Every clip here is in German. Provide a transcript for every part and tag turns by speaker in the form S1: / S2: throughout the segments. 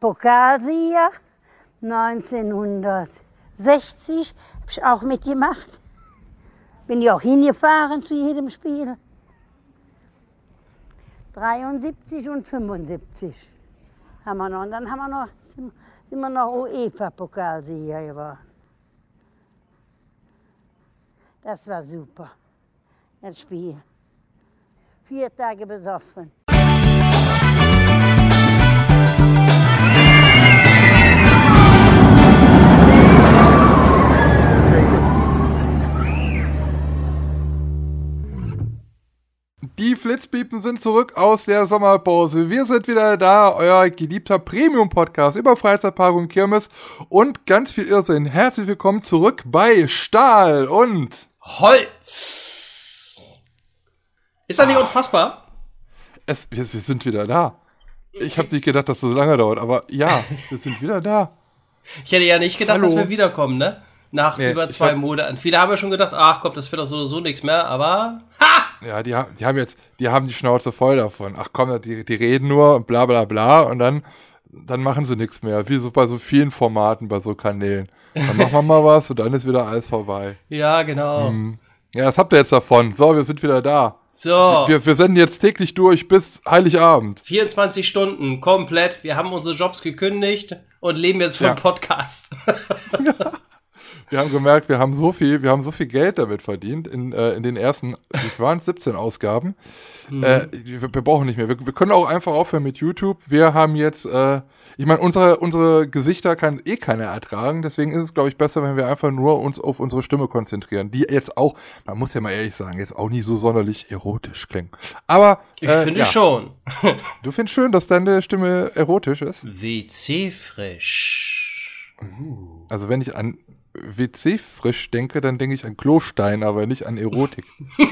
S1: Pokalsieger 1960 habe ich auch mitgemacht. Bin ja auch hingefahren zu jedem Spiel. 73 und 75 haben wir noch. Und dann haben wir noch, sind wir noch UEFA-Pokalsieger geworden. Das war super, das Spiel. Vier Tage besoffen.
S2: Die Flitzpiepen sind zurück aus der Sommerpause. Wir sind wieder da, euer geliebter Premium-Podcast über Freizeitpark und Kirmes und ganz viel Irrsinn. Herzlich willkommen zurück bei Stahl und
S3: Holz. Ist das nicht unfassbar?
S2: es, wir, wir sind wieder da. Ich habe nicht gedacht, dass das so lange dauert, aber ja, wir sind wieder da.
S3: Ich hätte ja nicht gedacht,
S2: Hallo.
S3: dass wir wiederkommen, ne? Nach
S2: Nee,
S3: über zwei Monaten. Viele haben ja schon gedacht, ach komm, das wird doch so oder so nichts mehr, aber ha!
S2: Ja, die, ha- die haben jetzt, die haben die Schnauze voll davon. Ach komm, die, die reden nur und bla bla bla und dann, dann machen sie nichts mehr. Wie so bei so vielen Formaten, bei so Kanälen. Dann machen wir mal was und dann ist wieder alles vorbei.
S3: Ja, genau.
S2: Hm. Ja, das habt ihr jetzt davon. So, wir sind wieder da.
S3: So,
S2: Wir, wir senden jetzt täglich durch bis Heiligabend.
S3: 24 Stunden komplett. Wir haben unsere Jobs gekündigt und leben jetzt vom
S2: Ja.
S3: Podcast.
S2: Wir haben gemerkt, wir haben so viel, wir haben so viel Geld damit verdient in, äh, in den ersten, wie waren es, 17 Ausgaben. Äh, wir, wir brauchen nicht mehr. Wir, wir können auch einfach aufhören mit YouTube. Wir haben jetzt, äh, ich meine, unsere, unsere Gesichter kann eh keiner ertragen. Deswegen ist es, glaube ich, besser, wenn wir einfach nur uns auf unsere Stimme konzentrieren. Die jetzt auch, man muss ja mal ehrlich sagen, jetzt auch nicht so sonderlich erotisch klingen. Aber
S3: Ich
S2: äh,
S3: finde
S2: ja.
S3: schon.
S2: du findest schön, dass deine Stimme erotisch ist.
S3: WC frisch.
S2: Also wenn ich an WC frisch denke, dann denke ich an Klostein, aber nicht an Erotik.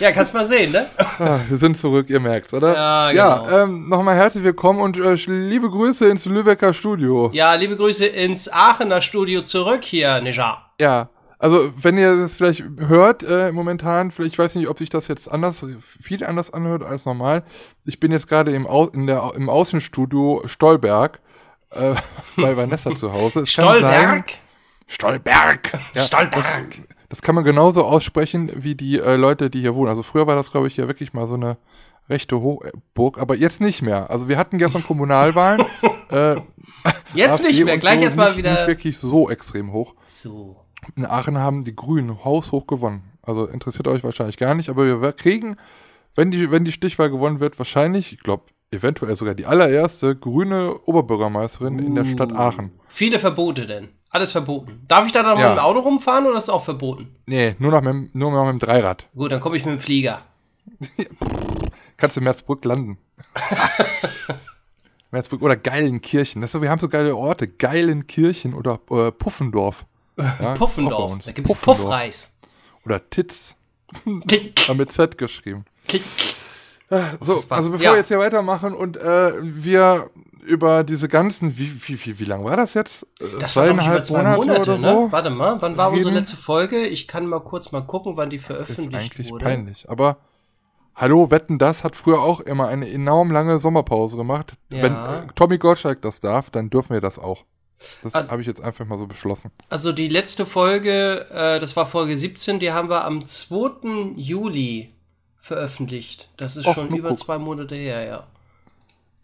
S3: Ja, kannst mal sehen, ne?
S2: Ah, wir sind zurück, ihr merkt's, oder?
S3: Ja,
S2: Ja,
S3: genau.
S2: ähm, nochmal herzlich willkommen und äh, liebe Grüße ins Lübecker Studio.
S3: Ja, liebe Grüße ins Aachener Studio zurück hier, Neja.
S2: Ja, also wenn ihr das vielleicht hört äh, momentan, vielleicht ich weiß nicht, ob sich das jetzt anders, viel anders anhört als normal. Ich bin jetzt gerade im, Au in der, im Außenstudio Stolberg äh, bei Vanessa zu Hause. Es kann sein-
S3: Stolberg?
S2: Stolberg. Ja,
S3: Stolberg.
S2: Das, das kann man genauso aussprechen wie die äh, Leute, die hier wohnen. Also früher war das, glaube ich, ja wirklich mal so eine rechte Hochburg, aber jetzt nicht mehr. Also wir hatten gestern Kommunalwahlen. äh,
S3: Jetzt nicht mehr, gleich
S2: so
S3: erstmal wieder.
S2: Nicht wirklich so extrem hoch.
S3: So.
S2: In Aachen haben die Grünen haushoch gewonnen. Also interessiert euch wahrscheinlich gar nicht, aber wir kriegen, wenn die, wenn die Stichwahl gewonnen wird, wahrscheinlich, ich glaube, eventuell sogar die allererste grüne Oberbürgermeisterin in der Stadt
S3: Uh.
S2: Aachen.
S3: Viele Verbote denn. Alles verboten. Darf ich da dann
S2: Ja.
S3: mit dem Auto rumfahren oder ist es auch verboten?
S2: Nee, nur noch mit, dem- nur noch mit dem Dreirad.
S3: Gut, dann komme ich mit dem Flieger.
S2: Kannst du in Merzbrück landen. Merzbrück oder Geilenkirchen. Das ist so, wir haben so geile Orte. Geilenkirchen oder äh, Puffendorf. Ja,
S3: Puffendorf. Da gibt es. Puffreis.
S2: Oder Titz. War mit Z geschrieben.
S3: klick.
S2: So,
S3: Das war-
S2: also bevor
S3: ja.
S2: wir jetzt hier weitermachen und äh, wir über diese ganzen, wie, wie, wie, wie lang war das jetzt? Äh,
S3: Das war doch nicht über zwei Monate,
S2: oder
S3: ne?
S2: so?
S3: Warte mal, wann war unsere
S2: Reden.
S3: letzte Folge? Ich kann mal kurz mal gucken, wann die
S2: Das ist
S3: veröffentlicht
S2: eigentlich
S3: wurde.
S2: peinlich. Aber hallo, Wetten, das hat früher auch immer eine enorm lange Sommerpause gemacht.
S3: Ja.
S2: Wenn äh, Tommy Gottschalk das darf, dann dürfen wir das auch. Das
S3: Also-
S2: habe ich jetzt einfach mal so beschlossen.
S3: Also die letzte Folge, äh, das war Folge 17, die haben wir am 2. Juli veröffentlicht. Das ist
S2: Och,
S3: schon über
S2: guck.
S3: zwei Monate her, ja.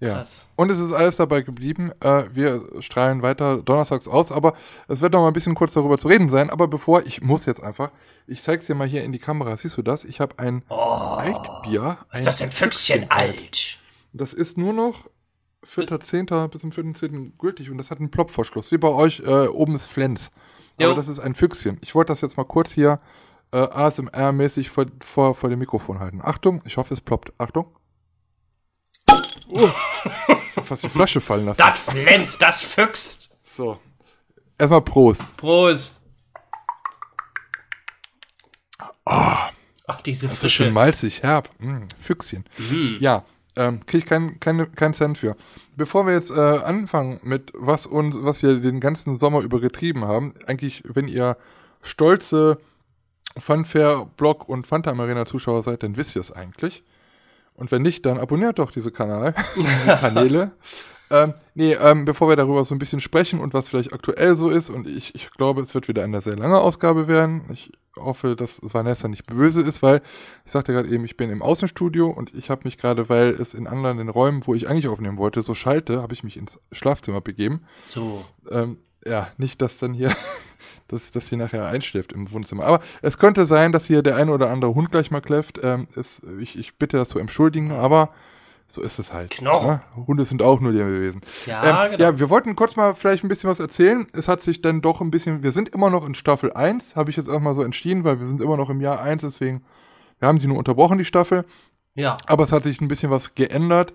S2: Ja.
S3: Krass.
S2: Und es ist alles dabei geblieben. Äh, wir strahlen weiter donnerstags aus, aber es wird noch mal ein bisschen kurz darüber zu reden sein. Aber bevor, ich muss jetzt einfach, ich zeig's dir mal hier in die Kamera. Siehst du das? Ich habe ein
S3: Oh,
S2: Altbier.
S3: was ist das denn Füchschen alt?
S2: Das ist nur noch 4.10. bis zum 4.10. gültig und das hat einen Plopverschluss, wie bei euch äh, oben ist Flens. Aber
S3: Jo.
S2: das ist ein Füchschen. Ich wollte das jetzt mal kurz hier äh, ASMR-mäßig vor, vor, vor dem Mikrofon halten. Achtung, ich hoffe, es ploppt. Achtung. Oh, fast die Flasche fallen lassen.
S3: Das glänzt, das füchst.
S2: So. Erstmal Prost.
S3: Prost. Ach, diese
S2: Das ist schön malzig, herb. Mm, Füchschen.
S3: Mhm.
S2: Ja, ähm, kriege ich keinen kein, kein Cent für. Bevor wir jetzt äh, anfangen mit was uns, was wir den ganzen Sommer über getrieben haben, eigentlich, wenn ihr stolze Funfair Blog und Phantom Arena Zuschauer seid, dann wisst ihr es eigentlich. Und wenn nicht, dann abonniert doch diese Kanal, diese Kanäle. Ähm, nee, ähm, bevor wir darüber so ein bisschen sprechen und was vielleicht aktuell so ist, und ich, ich glaube, es wird wieder eine sehr lange Ausgabe werden. Ich hoffe, dass Vanessa nicht böse ist, weil ich sagte gerade eben, ich bin im Außenstudio und ich habe mich gerade, weil es in anderen in Räumen, wo ich eigentlich aufnehmen wollte, so schalte, habe ich mich ins Schlafzimmer begeben.
S3: So.
S2: Ähm, ja, nicht, dass dann hier, dass, dass hier nachher einschläft im Wohnzimmer. Aber es könnte sein, dass hier der eine oder andere Hund gleich mal kläfft. Ähm, ist, ich, ich bitte das zu entschuldigen, aber so ist es halt.
S3: Knochen.
S2: Ne? Hunde sind auch nur Lebewesen.
S3: Ja,
S2: ähm,
S3: genau.
S2: ja, wir wollten kurz mal vielleicht ein bisschen was erzählen. Es hat sich dann doch ein bisschen, wir sind immer noch in Staffel 1, habe ich jetzt auch mal so entschieden, weil wir sind immer noch im Jahr 1, deswegen, wir haben sie nur unterbrochen, die Staffel.
S3: Ja.
S2: Aber es hat sich ein bisschen was geändert,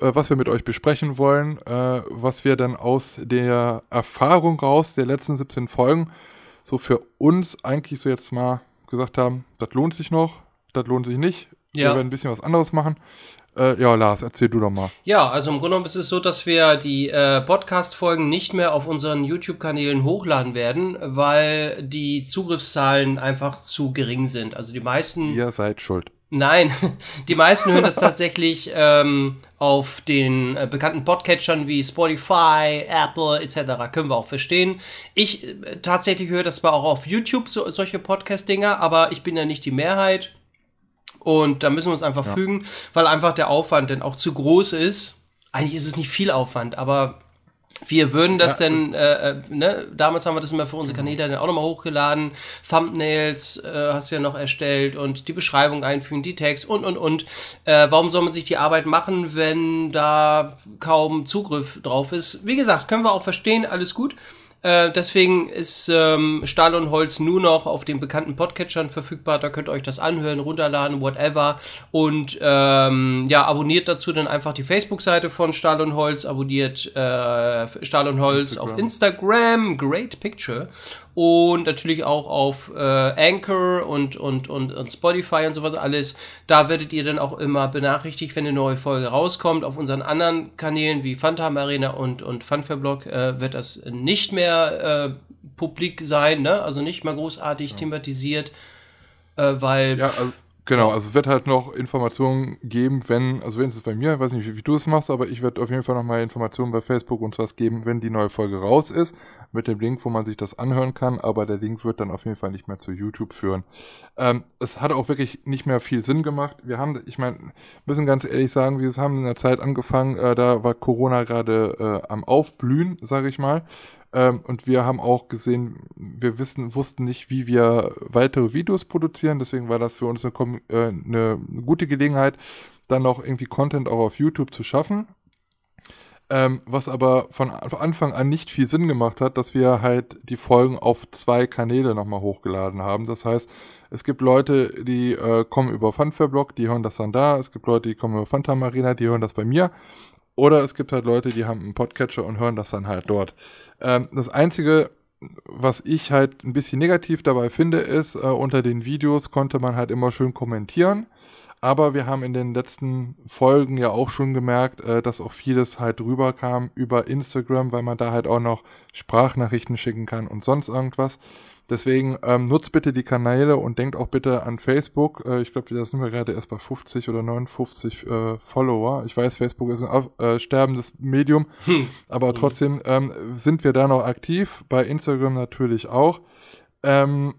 S2: äh, was wir mit euch besprechen wollen, äh, was wir dann aus der Erfahrung raus der letzten 17 Folgen so für uns eigentlich so jetzt mal gesagt haben, das lohnt sich noch, das lohnt sich nicht.
S3: Ja.
S2: Wir werden ein bisschen was anderes machen. Äh, ja, Lars, erzähl du doch mal.
S3: Ja, also im Grunde genommen ist es so, dass wir die äh, Podcast-Folgen nicht mehr auf unseren YouTube-Kanälen hochladen werden, weil die Zugriffszahlen einfach zu gering sind. Also die meisten.
S2: Ihr seid schuld.
S3: Nein, die meisten hören das tatsächlich ähm, auf den äh, bekannten Podcatchern wie Spotify, Apple etc. Können wir auch verstehen. Ich äh, tatsächlich höre das zwar auch auf YouTube, so, solche Podcast-Dinger, aber ich bin ja nicht die Mehrheit. Und da müssen wir uns einfach
S2: Ja.
S3: fügen, weil einfach der Aufwand dann auch zu groß ist. Eigentlich ist es nicht viel Aufwand, aber wir würden das
S2: Ja,
S3: denn, äh, äh, ne, damals haben wir das immer für unsere Kanäle dann auch nochmal hochgeladen, Thumbnails äh, hast du ja noch erstellt und die Beschreibung einfügen, die Tags und, und, und. Äh, warum soll man sich die Arbeit machen, wenn da kaum Zugriff drauf ist? Wie gesagt, können wir auch verstehen, alles gut. Äh, deswegen ist ähm, Stahl und Holz nur noch auf den bekannten Podcatchern verfügbar. Da könnt ihr euch das anhören, runterladen, whatever. Und ähm, ja, abonniert dazu dann einfach die Facebook-Seite von Stahl und Holz, abonniert äh, Stahl und Holz
S2: Instagram.
S3: auf Instagram, great picture. Und natürlich auch auf äh, Anchor und, und, und, und Spotify und so was alles. Da werdet ihr dann auch immer benachrichtigt, wenn eine neue Folge rauskommt. Auf unseren anderen Kanälen wie Phantom Arena und, und Funfairblog äh, wird das nicht mehr äh, publik sein, ne? also nicht mal großartig thematisiert, äh, weil
S2: Ja, also, genau, also es wird halt noch Informationen geben, wenn, also wenn es bei mir, ich weiß nicht, wie, wie du es machst, aber ich werde auf jeden Fall noch mal Informationen bei Facebook und was geben, wenn die neue Folge raus ist, mit dem Link, wo man sich das anhören kann, aber der Link wird dann auf jeden Fall nicht mehr zu YouTube führen. Ähm, es hat auch wirklich nicht mehr viel Sinn gemacht. Wir haben, ich meine, müssen ganz ehrlich sagen, wir haben in der Zeit angefangen, äh, da war Corona gerade äh, am Aufblühen, sage ich mal. Ähm, und wir haben auch gesehen, wir wissen, wussten nicht, wie wir weitere Videos produzieren. Deswegen war das für uns eine, äh, eine gute Gelegenheit, dann noch irgendwie Content auch auf YouTube zu schaffen. Ähm, was aber von Anfang an nicht viel Sinn gemacht hat, dass wir halt die Folgen auf zwei Kanäle nochmal hochgeladen haben. Das heißt, es gibt Leute, die äh, kommen über Funfairblog, die hören das dann da. Es gibt Leute, die kommen über Fanta Marina, die hören das bei mir. Oder es gibt halt Leute, die haben einen Podcatcher und hören das dann halt dort. Ähm, das Einzige, was ich halt ein bisschen negativ dabei finde, ist, äh, unter den Videos konnte man halt immer schön kommentieren. Aber wir haben in den letzten Folgen ja auch schon gemerkt, äh, dass auch vieles halt rüberkam über Instagram, weil man da halt auch noch Sprachnachrichten schicken kann und sonst irgendwas. Deswegen ähm, nutzt bitte die Kanäle und denkt auch bitte an Facebook. Äh, ich glaube, da sind wir gerade erst bei 50 oder 59 äh, Follower. Ich weiß, Facebook ist ein äh, sterbendes Medium, aber trotzdem ähm, sind wir da noch aktiv. Bei Instagram natürlich auch. Ähm,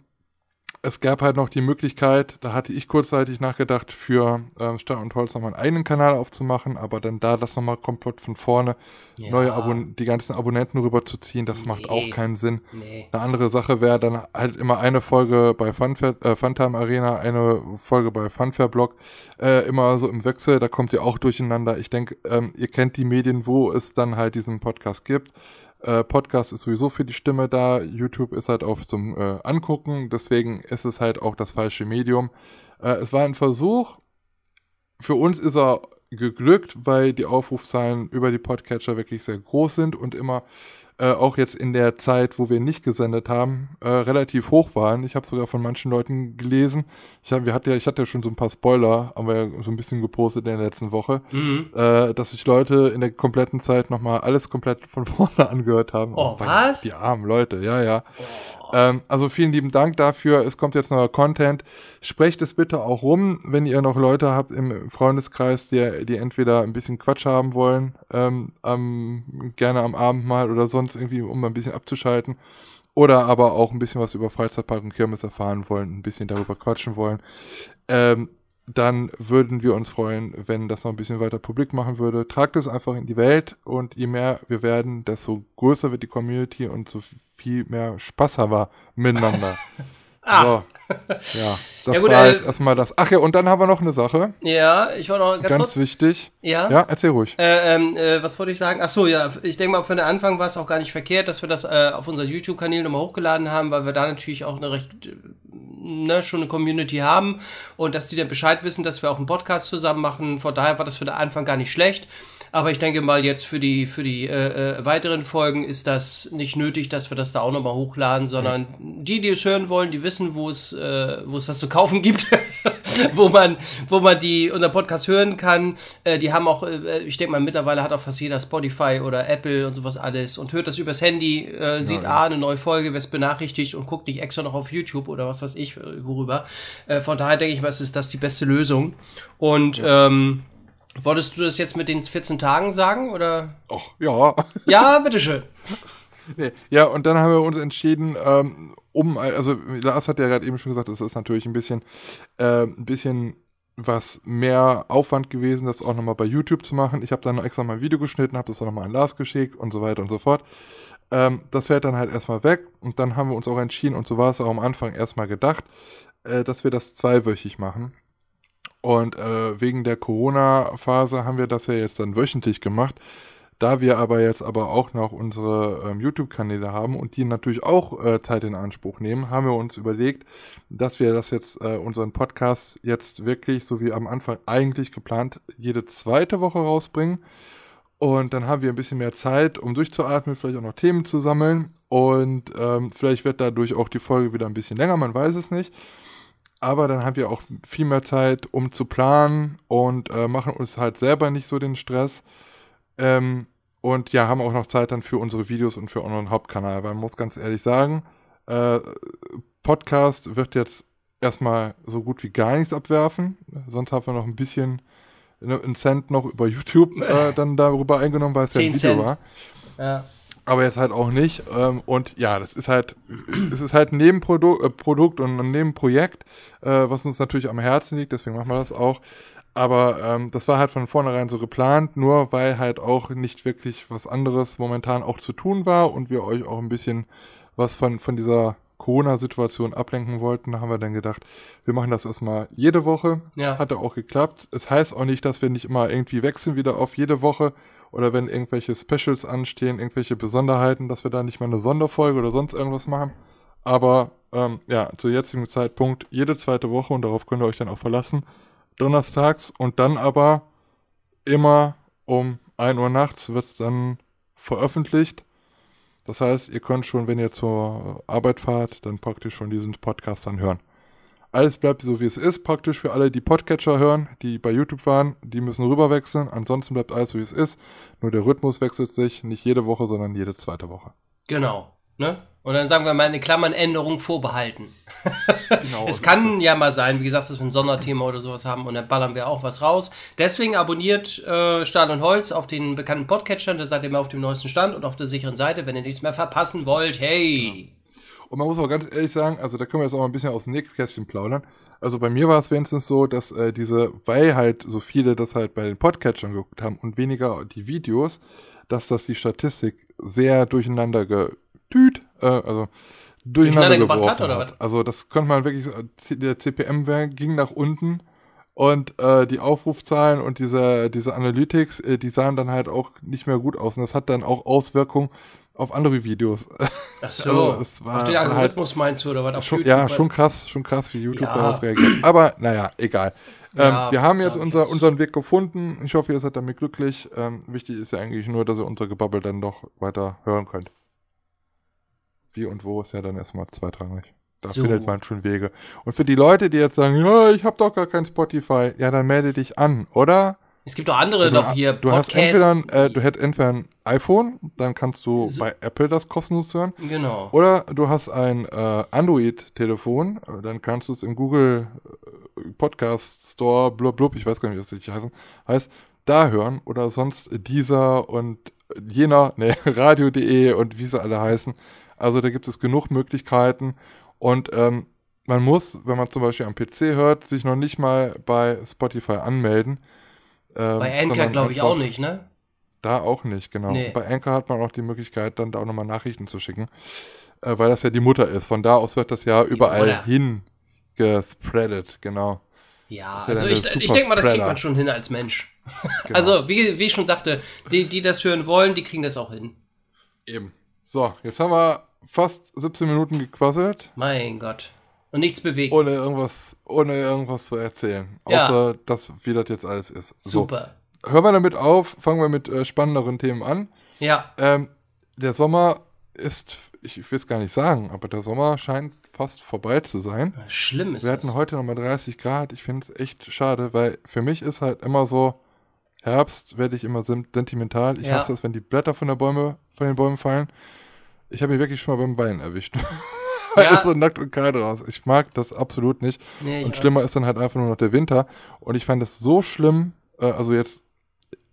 S2: es gab halt noch die Möglichkeit, da hatte ich kurzzeitig nachgedacht, für ähm, Stadt und Holz nochmal einen eigenen Kanal aufzumachen, aber dann da das nochmal komplett von vorne,
S3: Ja.
S2: neue Abon die ganzen Abonnenten rüberzuziehen, das macht auch
S3: Nee.
S2: keinen Sinn.
S3: nee.
S2: Eine andere Sache wäre dann halt immer eine Folge bei Funfair, äh, Funtime Arena, eine Folge bei Funfair Blog, äh, immer so im Wechsel, da kommt ihr auch durcheinander. Ich denke, ähm, ihr kennt die Medien, wo es dann halt diesen Podcast gibt. Äh, Podcast ist sowieso für die Stimme da, YouTube ist halt auch zum äh, Angucken, deswegen ist es halt auch das falsche Medium. Äh, es war ein Versuch, für uns ist er geglückt, weil die Aufrufzahlen über die Podcatcher wirklich sehr groß sind und immer äh, auch jetzt in der Zeit, wo wir nicht gesendet haben, äh, relativ hoch waren. Ich habe sogar von manchen Leuten gelesen. Ich, hab, wir hatte ja, ich hatte ja schon so ein paar Spoiler, aber ja so ein bisschen gepostet in der letzten Woche,
S3: Mhm.
S2: äh, dass sich Leute in der kompletten Zeit nochmal alles komplett von vorne angehört haben.
S3: Oh,
S2: weil
S3: was?
S2: Die armen Leute, ja, ja. Ähm, also vielen lieben Dank dafür. Es kommt jetzt neuer Content. Sprecht es bitte auch rum, wenn ihr noch Leute habt im Freundeskreis, die, die entweder ein bisschen Quatsch haben wollen, ähm, am, gerne am Abend mal oder sonst irgendwie, um ein bisschen abzuschalten. Oder aber auch ein bisschen was über Freizeitpark und Kirmes erfahren wollen, ein bisschen darüber quatschen wollen. Ähm, dann würden wir uns freuen, wenn das noch ein bisschen weiter publik machen würde. Tragt es einfach in die Welt und je mehr wir werden, desto größer wird die Community und so viel mehr Spaß haben wir miteinander.
S3: Ah.
S2: So. Ja, das
S3: Ja, gut,
S2: war
S3: äh,
S2: jetzt erstmal das. Ach ja, und dann haben wir noch eine Sache,
S3: Ja, ich wollte noch ganz,
S2: ganz
S3: kurz.
S2: wichtig.
S3: Ja?
S2: Ja, erzähl ruhig.
S3: Äh, ähm, äh, was wollte ich sagen? Ach so, ja, ich denke mal, für den Anfang war es auch gar nicht verkehrt, dass wir das äh, auf unseren YouTube-Kanal nochmal hochgeladen haben, weil wir da natürlich auch eine recht, äh, ne, schon eine Community haben und dass die dann Bescheid wissen, dass wir auch einen Podcast zusammen machen. Von daher war das für den Anfang gar nicht schlecht. Aber ich denke mal, jetzt für die, für die äh, äh, weiteren Folgen ist das nicht nötig, dass wir das da auch nochmal hochladen, sondern die, die es hören wollen, die wissen, wo es, äh, wo es das zu kaufen gibt, wo man, wo man die, unser Podcast hören kann. Äh, die haben auch, äh, ich denke mal, mittlerweile hat auch fast jeder Spotify oder Apple und sowas alles und hört das übers Handy, äh, sieht A, eine neue Folge, wird benachrichtigt und guckt nicht extra noch auf YouTube oder was weiß ich, äh, worüber. Äh, von daher denke ich mal, ist das die beste Lösung. Und, ähm, Wolltest du das jetzt mit den 14 Tagen sagen oder?
S2: Och, ja.
S3: Ja, bitteschön.
S2: Nee. Ja, und dann haben wir uns entschieden, ähm, um, also Lars hat ja gerade eben schon gesagt, es ist natürlich ein bisschen, äh, ein bisschen was mehr Aufwand gewesen, das auch nochmal bei YouTube zu machen. Ich habe dann extra mal ein Video geschnitten, habe das auch nochmal an Lars geschickt und so weiter und so fort. Ähm, das fällt dann halt erstmal weg und dann haben wir uns auch entschieden, und so war es auch am Anfang erstmal gedacht, äh, dass wir das zweiwöchig machen. Und äh, wegen der Corona-Phase haben wir das ja jetzt dann wöchentlich gemacht. Da wir aber jetzt aber auch noch unsere ähm, YouTube-Kanäle haben und die natürlich auch äh, Zeit in Anspruch nehmen, haben wir uns überlegt, dass wir das jetzt, äh, unseren Podcast jetzt wirklich, so wie am Anfang eigentlich geplant, jede zweite Woche rausbringen. Und dann haben wir ein bisschen mehr Zeit, um durchzuatmen, vielleicht auch noch Themen zu sammeln. Und ähm, vielleicht wird dadurch auch die Folge wieder ein bisschen länger, man weiß es nicht. Aber dann haben wir auch viel mehr Zeit, um zu planen und äh, machen uns halt selber nicht so den Stress. Ähm, und ja, haben auch noch Zeit dann für unsere Videos und für unseren Hauptkanal. Weil man muss ganz ehrlich sagen, äh, Podcast wird jetzt erstmal so gut wie gar nichts abwerfen. Sonst haben wir noch ein bisschen ne, einen Cent noch über YouTube äh, dann darüber eingenommen, weil es ja ein
S3: 10
S2: Video
S3: Cent.
S2: war.
S3: Ja.
S2: Aber jetzt halt auch nicht. Ähm, und ja, das ist halt, es ist halt ein Nebenprodukt äh, Produkt und ein Nebenprojekt, äh, was uns natürlich am Herzen liegt, deswegen machen wir das auch. Aber ähm, das war halt von vornherein so geplant, nur weil halt auch nicht wirklich was anderes momentan auch zu tun war und wir euch auch ein bisschen was von, von dieser Corona-Situation ablenken wollten, haben wir dann gedacht, wir machen das erstmal jede Woche.
S3: Ja.
S2: Hat auch geklappt. Es heißt auch nicht, dass wir nicht immer irgendwie wechseln wieder auf jede Woche oder wenn irgendwelche Specials anstehen, irgendwelche Besonderheiten, dass wir da nicht mal eine Sonderfolge oder sonst irgendwas machen. Aber ähm, ja, zu jetzigen Zeitpunkt jede zweite Woche und darauf könnt ihr euch dann auch verlassen. Donnerstags und dann aber immer um 1 Uhr nachts wird es dann veröffentlicht. Das heißt, ihr könnt schon, wenn ihr zur Arbeit fahrt, dann praktisch schon diesen Podcast dann hören. Alles bleibt so, wie es ist, praktisch für alle, die Podcatcher hören, die bei YouTube waren, die müssen rüberwechseln. Ansonsten bleibt alles so, wie es ist. Nur der Rhythmus wechselt sich, nicht jede Woche, sondern jede zweite Woche.
S3: Genau. Ne? Und dann sagen wir mal eine Klammernänderung vorbehalten.
S2: Genau.
S3: Es kann ja mal sein, wie gesagt, dass wir ein Sonderthema oder sowas haben und dann ballern wir auch was raus. Deswegen abonniert äh, Stahl und Holz auf den bekannten Podcatchern, da seid ihr immer auf dem neuesten Stand und auf der sicheren Seite, wenn ihr nichts mehr verpassen wollt. Hey!
S2: Und man muss auch ganz ehrlich sagen, also da können wir jetzt auch mal ein bisschen aus dem Nähkästchen plaudern. Also bei mir war es wenigstens so, dass äh, diese, weil halt so viele das halt bei den Podcatchern geguckt haben und weniger die Videos, dass das die Statistik sehr durcheinander getüt, äh, also durcheinander,
S3: Durcheinander gebracht hat, oder was?
S2: Also das konnte man wirklich, der CPM ging nach unten und äh, die Aufrufzahlen und diese, diese Analytics, äh, die sahen dann halt auch nicht mehr gut aus und das hat dann auch Auswirkungen auf andere Videos.
S3: Ach so,
S2: Also, es war
S3: auf den
S2: halt-
S3: Algorithmus meinst du oder was? Auf
S2: Schon,
S3: YouTube?
S2: ja, schon krass, schon krass, wie YouTube
S3: Ja.
S2: darauf reagiert. Aber naja, egal. Ähm,
S3: Ja,
S2: wir haben jetzt unser, unseren Weg gefunden. Ich hoffe, ihr seid damit glücklich. Ähm, wichtig ist ja eigentlich nur, dass ihr unser Gebabbel dann doch weiter hören könnt. wie und wo ist ja dann erstmal zweitrangig. Da
S3: So.
S2: findet man schon Wege. Und für die Leute, die jetzt sagen, ja, ich habe doch gar kein Spotify, ja, dann melde dich an, oder?
S3: Es gibt auch andere noch hier
S2: du hast entweder, äh, du hättest entweder ein iPhone, dann kannst du
S3: So-
S2: bei Apple das kostenlos hören.
S3: Genau.
S2: Oder du hast ein äh, Android-Telefon, dann kannst du es im Google äh, Podcast Store, blub, blub, ich weiß gar nicht, wie das richtig heißt, heißt, da hören oder sonst dieser und jener, ne, radio.de und wie sie alle heißen. Also da gibt es genug Möglichkeiten und ähm, man muss, wenn man zum Beispiel am PC hört, sich noch nicht mal bei Spotify anmelden. ähm,
S3: Bei Anchor glaube ich auch nicht, ne?
S2: Da auch nicht, genau.
S3: Nee.
S2: Bei Anchor hat man auch die Möglichkeit, dann da auch nochmal Nachrichten zu schicken, äh, weil das ja die Mutter ist. Von da aus wird das ja überall
S3: Mutter.
S2: hin gespreadet, genau.
S3: Ja, also ich, ich denke mal, das kriegt man schon hin als Mensch.
S2: genau.
S3: Also, wie, wie ich schon sagte, die, die das hören wollen, die kriegen das auch hin.
S2: eben. So, jetzt haben wir fast 17 Minuten gequasselt,
S3: Mein Gott. Und nichts bewegt.
S2: ohne irgendwas, ohne irgendwas zu erzählen.
S3: Ja.
S2: Außer, dass, wie das jetzt alles ist.
S3: Super.
S2: So, hören wir damit auf, fangen wir mit äh, spannenderen Themen an.
S3: Ja,
S2: Ähm, der Sommer ist, ich will es gar nicht sagen, aber der Sommer scheint fast vorbei zu sein.
S3: schlimm ist
S2: Wir hatten
S3: das.
S2: heute nochmal 30 Grad. Ich finde es echt schade, weil für mich ist halt immer so, Herbst werde ich immer sen- sentimental. Ich
S3: Ja.
S2: hasse es, wenn die Blätter von, der Bäume, von den Bäumen fallen. Ich habe mich wirklich schon mal beim Weinen erwischt.
S3: Ja.
S2: Ist so nackt und kalt raus. Ich mag das absolut nicht.
S3: Nee,
S2: Und
S3: ich-
S2: schlimmer ist dann halt einfach nur noch der Winter. Und ich fand es so schlimm, äh, also jetzt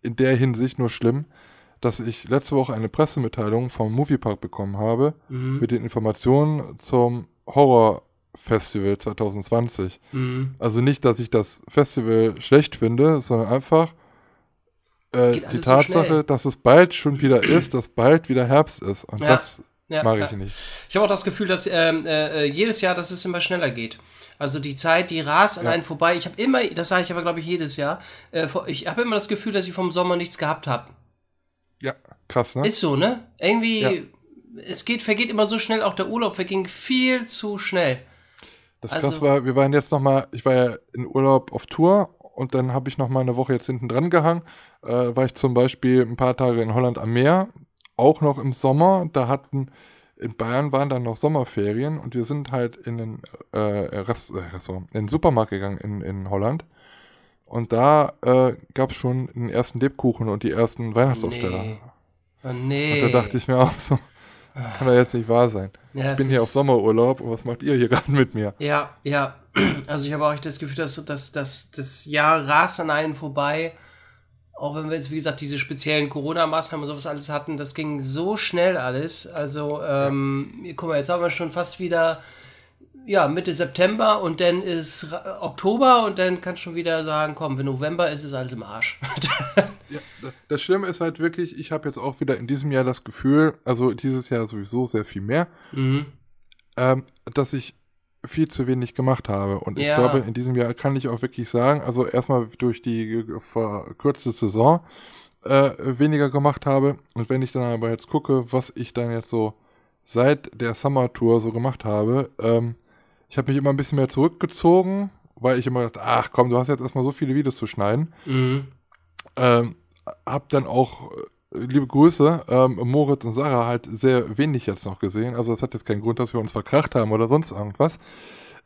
S2: in der Hinsicht nur schlimm, dass ich letzte Woche eine Pressemitteilung vom Moviepark bekommen habe
S3: Mhm.
S2: mit den Informationen zum Horrorfestival 2020.
S3: Mhm.
S2: Also nicht, dass ich das Festival schlecht finde, sondern einfach äh, die
S3: so
S2: Tatsache,
S3: schnell.
S2: dass es bald schon wieder ist, dass bald wieder Herbst ist. Und
S3: Ja.
S2: das
S3: Ja,
S2: mag
S3: ja.
S2: ich nicht.
S3: Ich habe auch das Gefühl, dass ähm, äh, jedes Jahr, dass es immer schneller geht. Also die Zeit, die rast an
S2: Ja.
S3: einen vorbei. Ich habe immer, das sage ich aber glaube ich jedes Jahr, äh, ich habe immer das Gefühl, dass ich vom Sommer nichts gehabt habe.
S2: Ja, krass, ne?
S3: Ist so, ne? Irgendwie,
S2: Ja.
S3: es geht, vergeht immer so schnell, auch der Urlaub verging viel zu schnell.
S2: Das
S3: Also-
S2: krass war, wir waren jetzt nochmal, ich war ja in Urlaub auf Tour und dann habe ich nochmal eine Woche jetzt hinten dran gehangen. Äh, war ich zum Beispiel ein paar Tage in Holland am Meer, auch noch im Sommer. Da hatten, in Bayern waren dann noch Sommerferien und wir sind halt in den äh, Rest, äh, Restaurant, in den Supermarkt gegangen in, in Holland. Und da äh, gab es schon den ersten Lebkuchen und die ersten Weihnachtsaufsteller.
S3: Nee. Oh, nee.
S2: Und da dachte ich mir auch so, das kann doch jetzt nicht wahr sein.
S3: Ja,
S2: Ich bin hier auf Sommerurlaub und was macht ihr hier gerade mit mir?
S3: Ja, ja. Also ich habe auch echt das Gefühl, dass, dass, dass das Jahr rast an einen vorbei. Auch wenn wir jetzt, wie gesagt, diese speziellen Corona-Maßnahmen und sowas alles hatten, das ging so schnell alles. Also, ähm, guck mal, jetzt haben wir schon fast wieder, ja, Mitte September und dann ist Oktober und dann kannst du schon wieder sagen, komm, wenn November ist, ist alles im Arsch.
S2: Ja, das Schlimme ist halt wirklich, ich habe jetzt auch wieder in diesem Jahr das Gefühl, also dieses Jahr sowieso sehr viel mehr,
S3: mhm.
S2: ähm, dass ich viel zu wenig gemacht habe. Und ich
S3: Ja.
S2: glaube, in diesem Jahr kann ich auch wirklich sagen, also erstmal durch die verkürzte Saison äh, weniger gemacht habe. Und wenn ich dann aber jetzt gucke, was ich dann jetzt so seit der Summer Tour so gemacht habe, ähm, ich habe mich immer ein bisschen mehr zurückgezogen, weil ich immer dachte, ach komm, du hast jetzt erstmal so viele Videos zu schneiden.
S3: Mhm.
S2: Ähm, hab dann auch, liebe Grüße, ähm, Moritz und Sarah halt sehr wenig jetzt noch gesehen. Also es hat jetzt keinen Grund, dass wir uns verkracht haben oder sonst irgendwas.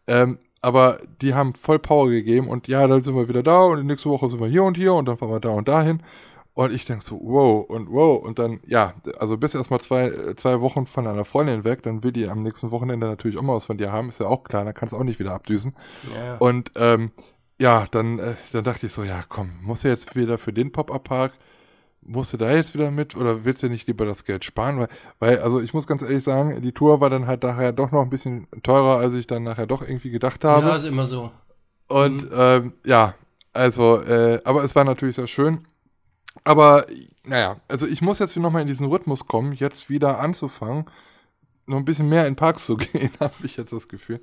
S2: Ähm, aber die haben voll Power gegeben und ja, dann sind wir wieder da und nächste Woche sind wir hier und hier und dann fahren wir da und dahin. Und ich denke so, wow und wow. Und dann, ja, also bis erstmal zwei, äh, zwei Wochen von einer Freundin weg, dann will die am nächsten Wochenende natürlich auch mal was von dir haben, ist ja auch klar, dann kannst du auch nicht wieder abdüsen.
S3: Ja.
S2: Und ähm, ja, dann, äh, dann dachte ich so, ja komm, musst du jetzt wieder für den Pop-Up-Park, musst du da jetzt wieder mit oder willst du nicht lieber das Geld sparen? Weil, weil, also ich muss ganz ehrlich sagen, die Tour war dann halt nachher doch noch ein bisschen teurer, als ich dann nachher doch irgendwie gedacht habe.
S3: ja, ist immer so.
S2: Und ähm, ja, also, äh, aber es war natürlich sehr schön. Aber naja, also ich muss jetzt nochmal in diesen Rhythmus kommen, jetzt wieder anzufangen, noch ein bisschen mehr in Parks zu gehen, habe ich jetzt das Gefühl.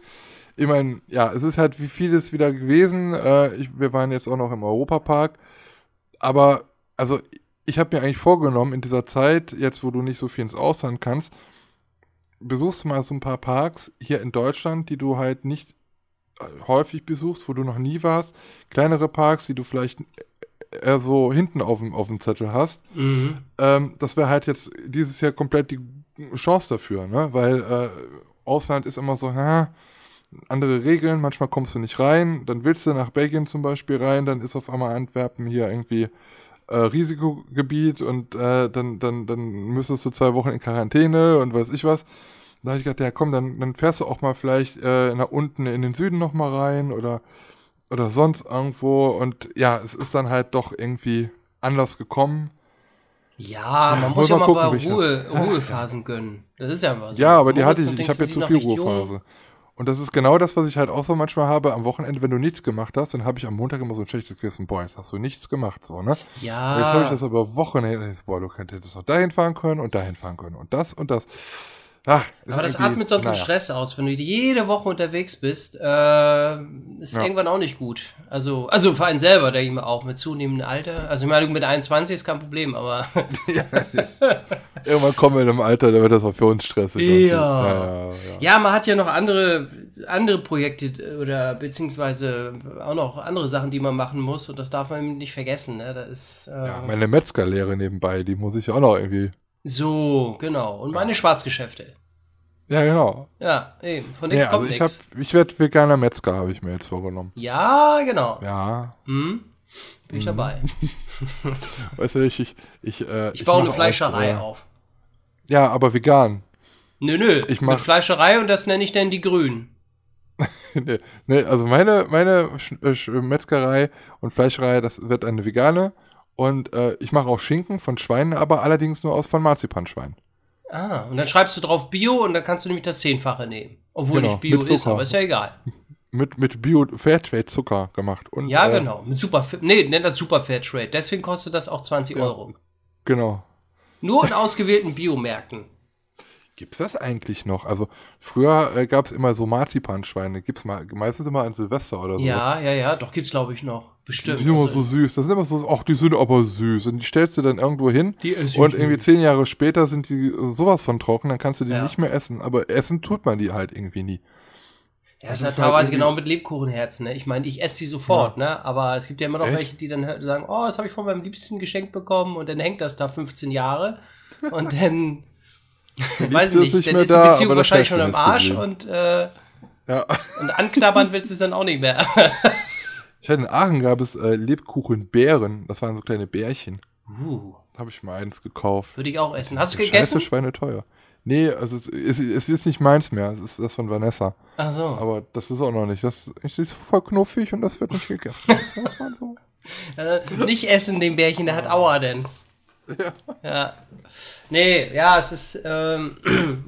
S2: Ich meine, ja, es ist halt wie vieles wieder gewesen. Äh, ich, wir waren jetzt auch noch im Europapark. Aber, also, ich habe mir eigentlich vorgenommen, in dieser Zeit, jetzt wo du nicht so viel ins Ausland kannst, besuchst du mal so ein paar Parks hier in Deutschland, die du halt nicht äh, häufig besuchst, wo du noch nie warst. Kleinere Parks, die du vielleicht eher so hinten auf dem, auf dem Zettel hast.
S3: Mhm.
S2: Ähm, das wäre halt jetzt dieses Jahr komplett die Chance dafür, ne? Weil äh, Ausland ist immer so, ha, andere Regeln, manchmal kommst du nicht rein, dann willst du nach Belgien zum Beispiel rein, dann ist auf einmal Antwerpen hier irgendwie äh, Risikogebiet und äh, dann, dann, dann müsstest du zwei Wochen in Quarantäne und weiß ich was. Da habe ich gedacht, ja komm, dann, dann fährst du auch mal vielleicht äh, nach unten in den Süden nochmal rein oder, oder sonst irgendwo. Und ja, es ist dann halt doch irgendwie anders gekommen.
S3: Ja, man muss ja mal, gucken, mal Ruhe, Ruhephasen gönnen. Das ist ja
S2: so. Ja, aber die hatte ich, ich habe jetzt zu viel Ruhephase. Jung. Und das ist genau das, was ich halt auch so manchmal habe am Wochenende, wenn du nichts gemacht hast, dann habe ich am Montag immer so ein schlechtes Gewissen, boah, jetzt hast du nichts gemacht, so, ne?
S3: Ja.
S2: Und jetzt habe ich das aber Wochenende, boah, du könntest auch dahin fahren können und dahin fahren können und das und das.
S3: Ach, aber das atmet sonst naja. Stress aus. Wenn du jede Woche unterwegs bist, äh, ist ja. irgendwann auch nicht gut. Also, also für einen selber, denke ich mal auch, mit zunehmendem Alter. Also ich meine, mit 21 ist kein Problem, aber. ja,
S2: irgendwann kommen wir in einem Alter, da wird das auch für uns stressig.
S3: Ja. Ja, ja, man hat ja noch andere, andere Projekte oder beziehungsweise auch noch andere Sachen, die man machen muss und das darf man nicht vergessen. Ne? Das ist,
S2: äh, ja, meine Metzgerlehre nebenbei, die muss ich auch noch irgendwie
S3: so, genau. Und meine Schwarzgeschäfte.
S2: Ja, genau.
S3: Ja, eben. Von nichts ja, kommt
S2: also nichts. Ich werde veganer Metzger, habe ich mir jetzt vorgenommen.
S3: Ja, genau.
S2: Ja.
S3: Hm? Bin ich mhm. dabei.
S2: weißt du, ich, ich, ich, äh,
S3: ich, ich baue eine Fleischerei aus, äh, auf.
S2: Ja, aber vegan.
S3: Nö, nö. Ich mach, Mit Fleischerei und das nenne ich dann die Grünen.
S2: nee, nee, also meine, meine äh, Metzgerei und Fleischerei, das wird eine vegane. Und äh, ich mache auch Schinken von Schweinen, aber allerdings nur aus von Marzipanschwein.
S3: Ah, und dann schreibst du drauf Bio und dann kannst du nämlich das Zehnfache nehmen. Obwohl genau, nicht Bio ist, aber ist ja egal.
S2: Mit, mit Bio Fairtrade Zucker gemacht. Und,
S3: ja, äh, genau. Mit Super, nee, nennt das Super Fairtrade. Deswegen kostet das auch 20 ja, Euro.
S2: Genau.
S3: Nur in ausgewählten Biomärkten.
S2: Gibt es das eigentlich noch? Also früher äh, gab es immer so Marzipanschweine. Gibt es mal, meistens immer an Silvester oder so.
S3: Ja, ja, ja, doch gibt es glaube ich noch. Bestimmt.
S2: Die sind immer also, so süß. Das sind immer so, ach, die sind aber süß. Und die stellst du dann irgendwo hin. Die und irgendwie zehn Jahre später sind die sowas von trocken, dann kannst du die ja. nicht mehr essen. Aber essen tut man die halt irgendwie nie.
S3: Ja, das, das ist halt teilweise genau mit Lebkuchenherzen. Ne? Ich meine, ich esse die sofort, ja. ne? Aber es gibt ja immer noch Echt? welche, die dann sagen, oh, das habe ich von meinem Liebsten geschenkt bekommen und dann hängt das da 15 Jahre. Und dann Weiß ich nicht, nicht dann ist die da, Beziehung wahrscheinlich schon am Arsch und, äh, ja. und anknabbern willst du es dann auch nicht mehr.
S2: ich hatte in Aachen gab es äh, Lebkuchenbären, das waren so kleine Bärchen. Uh. Habe ich mal eins gekauft.
S3: Würde ich auch essen. Hast du gegessen?
S2: Scheiße, Schweine teuer. Nee, also es ist, es ist nicht meins mehr, es ist das von Vanessa.
S3: Ach so.
S2: Aber das ist auch noch nicht. Das ist voll knuffig und das wird nicht gegessen. Das
S3: man so. Also, nicht essen, den Bärchen, der hat Aua denn. Ja. ja. Nee, ja, es ist, ähm,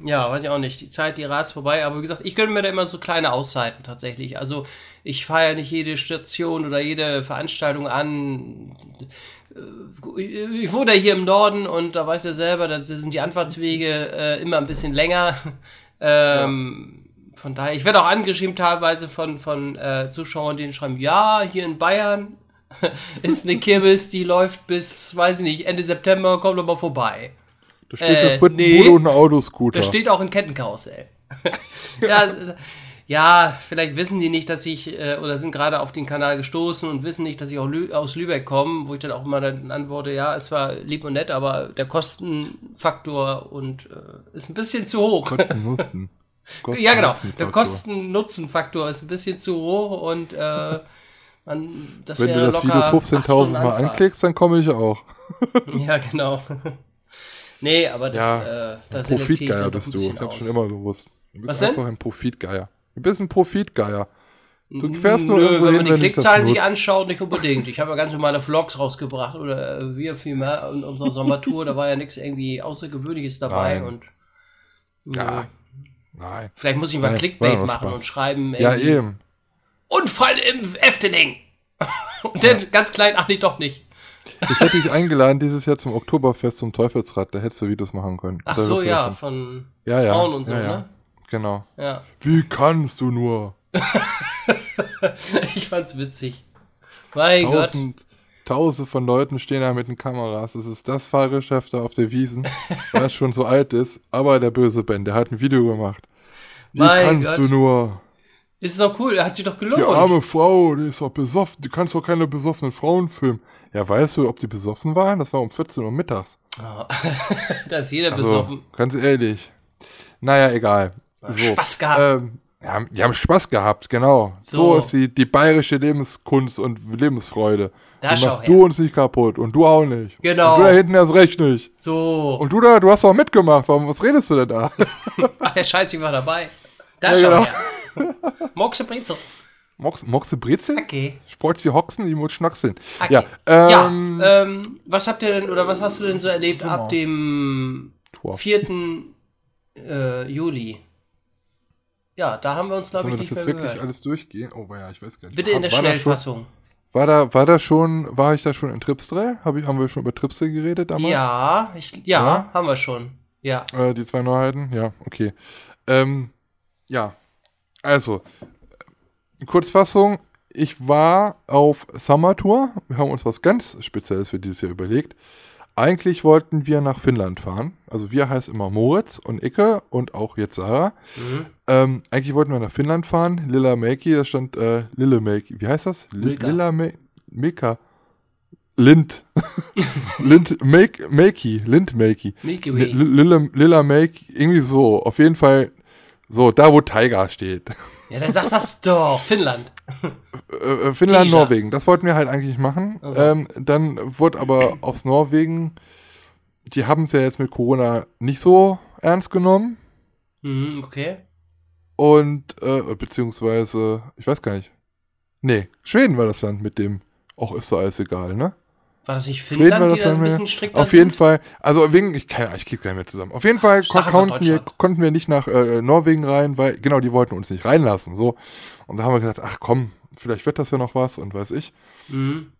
S3: ja, weiß ich auch nicht. Die Zeit, die rast vorbei. Aber wie gesagt, ich gönne mir da immer so kleine Auszeiten tatsächlich. Also ich feiere nicht jede Station oder jede Veranstaltung an. Ich wohne ja hier im Norden und da weiß er selber, da sind die Anfahrtswege äh, immer ein bisschen länger. Ähm, ja. Von daher, ich werde auch angeschrieben teilweise von, von äh, Zuschauern, die schreiben, ja, hier in Bayern ist eine Kirmes, die läuft bis, weiß ich nicht, Ende September, kommt aber vorbei.
S2: Da steht äh, eine Frittenbude nee, und ein Autoscooter.
S3: Da steht auch ein Kettenkarussell. ja, ja, vielleicht wissen die nicht, dass ich, äh, oder sind gerade auf den Kanal gestoßen und wissen nicht, dass ich auch Lü aus Lübeck komme, wo ich dann auch immer dann antworte, ja, es war lieb und nett, aber der Kostenfaktor und äh, ist ein bisschen zu hoch.
S2: Kosten-Nutzen.
S3: Kosten ja, genau. Der Kosten-Nutzen-Faktor ist ein bisschen zu hoch und äh, man, das
S2: Wenn du das Video 15.000 Mal anklickst, dann komme ich auch.
S3: ja, genau. nee, aber das, ja, äh, da
S2: Profitgeier bist du. Ich hab schon immer gewusst. Du bist Was einfach denn? ein Profitgeier. Du bist ein Profitgeier. Du fährst nur Nö,
S3: wenn man die Klickzahlen sich anschaut, nicht unbedingt. Ich habe ja ganz normale Vlogs rausgebracht oder äh, wir vielmehr in unserer Sommertour, da war ja nichts irgendwie Außergewöhnliches dabei
S2: Nein.
S3: und
S2: ja. Nein.
S3: Vielleicht muss ich mal Nein, Clickbait machen Spaß. und schreiben.
S2: Ja, eben.
S3: Unfall im Efteling. Und dann ja. ganz klein, ach nee, doch nicht.
S2: Ich hätte dich eingeladen dieses Jahr zum Oktoberfest zum Teufelsrad, da hättest du Videos machen können.
S3: Ach so, ja, von
S2: ja, ja,
S3: Frauen und so,
S2: ja,
S3: ne?
S2: Genau.
S3: Ja.
S2: Wie kannst du nur?
S3: ich fand's witzig. Mein Tausend, Gott.
S2: Tausende von Leuten stehen da mit den Kameras. Es ist das Fahrgeschäft da auf der Wiesen, was schon so alt ist. Aber der böse Ben, der hat ein Video gemacht. Wie mein kannst Gott. du nur?
S3: Ist es auch cool, hat sich doch gelohnt.
S2: Die arme Frau, die ist doch besoffen. Du kannst doch keine besoffenen Frauen filmen. Ja, weißt du, ob die besoffen waren? Das war um 14 Uhr mittags.
S3: Oh. da ist jeder
S2: Also,
S3: besoffen.
S2: ganz ehrlich. Naja, egal. So,
S3: Spaß gehabt.
S2: Ähm, ja, die haben Spaß gehabt, genau. So,
S3: So.
S2: ist die, die bayerische Lebenskunst und Lebensfreude.
S3: Da
S2: du
S3: schau
S2: machst
S3: her.
S2: du uns nicht kaputt und du auch nicht.
S3: Genau.
S2: Und du da hinten erst recht nicht.
S3: So.
S2: Und du da, du hast auch mitgemacht. Warum, was redest du denn da?
S3: Ach, der Scheiß, ich war dabei. Da
S2: Ja,
S3: schau
S2: genau.
S3: her. Moxe Brezel.
S2: Mox, Moxe Brezel?
S3: Okay.
S2: Sports wie Hoxen, die muss schnackseln.
S3: okay.
S2: Ja, ähm,
S3: ja ähm, was habt ihr denn, oder was hast du denn so erlebt ab dem
S2: Tor.
S3: 4. Äh, Juli? Ja, da haben wir uns, glaube ich,
S2: wir das
S3: nicht
S2: jetzt
S3: mehr
S2: wirklich
S3: gehört.
S2: alles durchgehen? Oh, ja, ich weiß gar nicht.
S3: Bitte in der
S2: war,
S3: Schnellfassung.
S2: war, da, war da schon, war ich da schon in Tripsdrill? Hab ich, haben wir schon über Tripsdrill geredet damals?
S3: Ja, ich, ja,
S2: Ja?
S3: haben wir schon. Ja.
S2: Äh, die zwei Neuheiten? Ja, okay. Ähm, ja, also, Kurzfassung. Ich war auf Summer Tour. Wir haben uns was ganz Spezielles für dieses Jahr überlegt. Eigentlich wollten wir nach Finnland fahren. Also wir heißt immer Moritz und Icke und auch jetzt Sarah.
S3: Mhm.
S2: Ähm, eigentlich wollten wir nach Finnland fahren. Lilla Makey, da stand äh, Lille Makey. Wie heißt das?
S3: Milka.
S2: Lilla Ma Milka. Lind. Lind Make Makey. Lind Makey. Lilla Make, irgendwie so. Auf jeden Fall so, da wo Tiger steht.
S3: Ja, dann sag das doch. Finnland.
S2: Äh, äh, Finnland,
S3: Tisha.
S2: Norwegen. Das wollten wir halt eigentlich machen.
S3: Also.
S2: Ähm, dann wurde aber aus Norwegen, die haben es ja jetzt mit Corona nicht so ernst genommen.
S3: Mhm, okay.
S2: Und, äh, beziehungsweise, ich weiß gar nicht. Nee, Schweden war das Land, mit dem auch ist so alles egal, ne?
S3: War das nicht
S2: Schweden war
S3: Finnland,
S2: das
S3: die da
S2: Land
S3: ein bisschen strikter
S2: Auf jeden
S3: sind?
S2: Fall, also wegen, ich, kann, ich krieg's gar nicht mehr zusammen. Auf jeden Fall
S3: einfach
S2: konnten wir, konnten wir nicht nach äh, Norwegen rein, weil, genau, die wollten uns nicht reinlassen, so. Und da haben wir gesagt, ach komm, vielleicht wird das ja noch was und weiß ich.
S3: Mhm.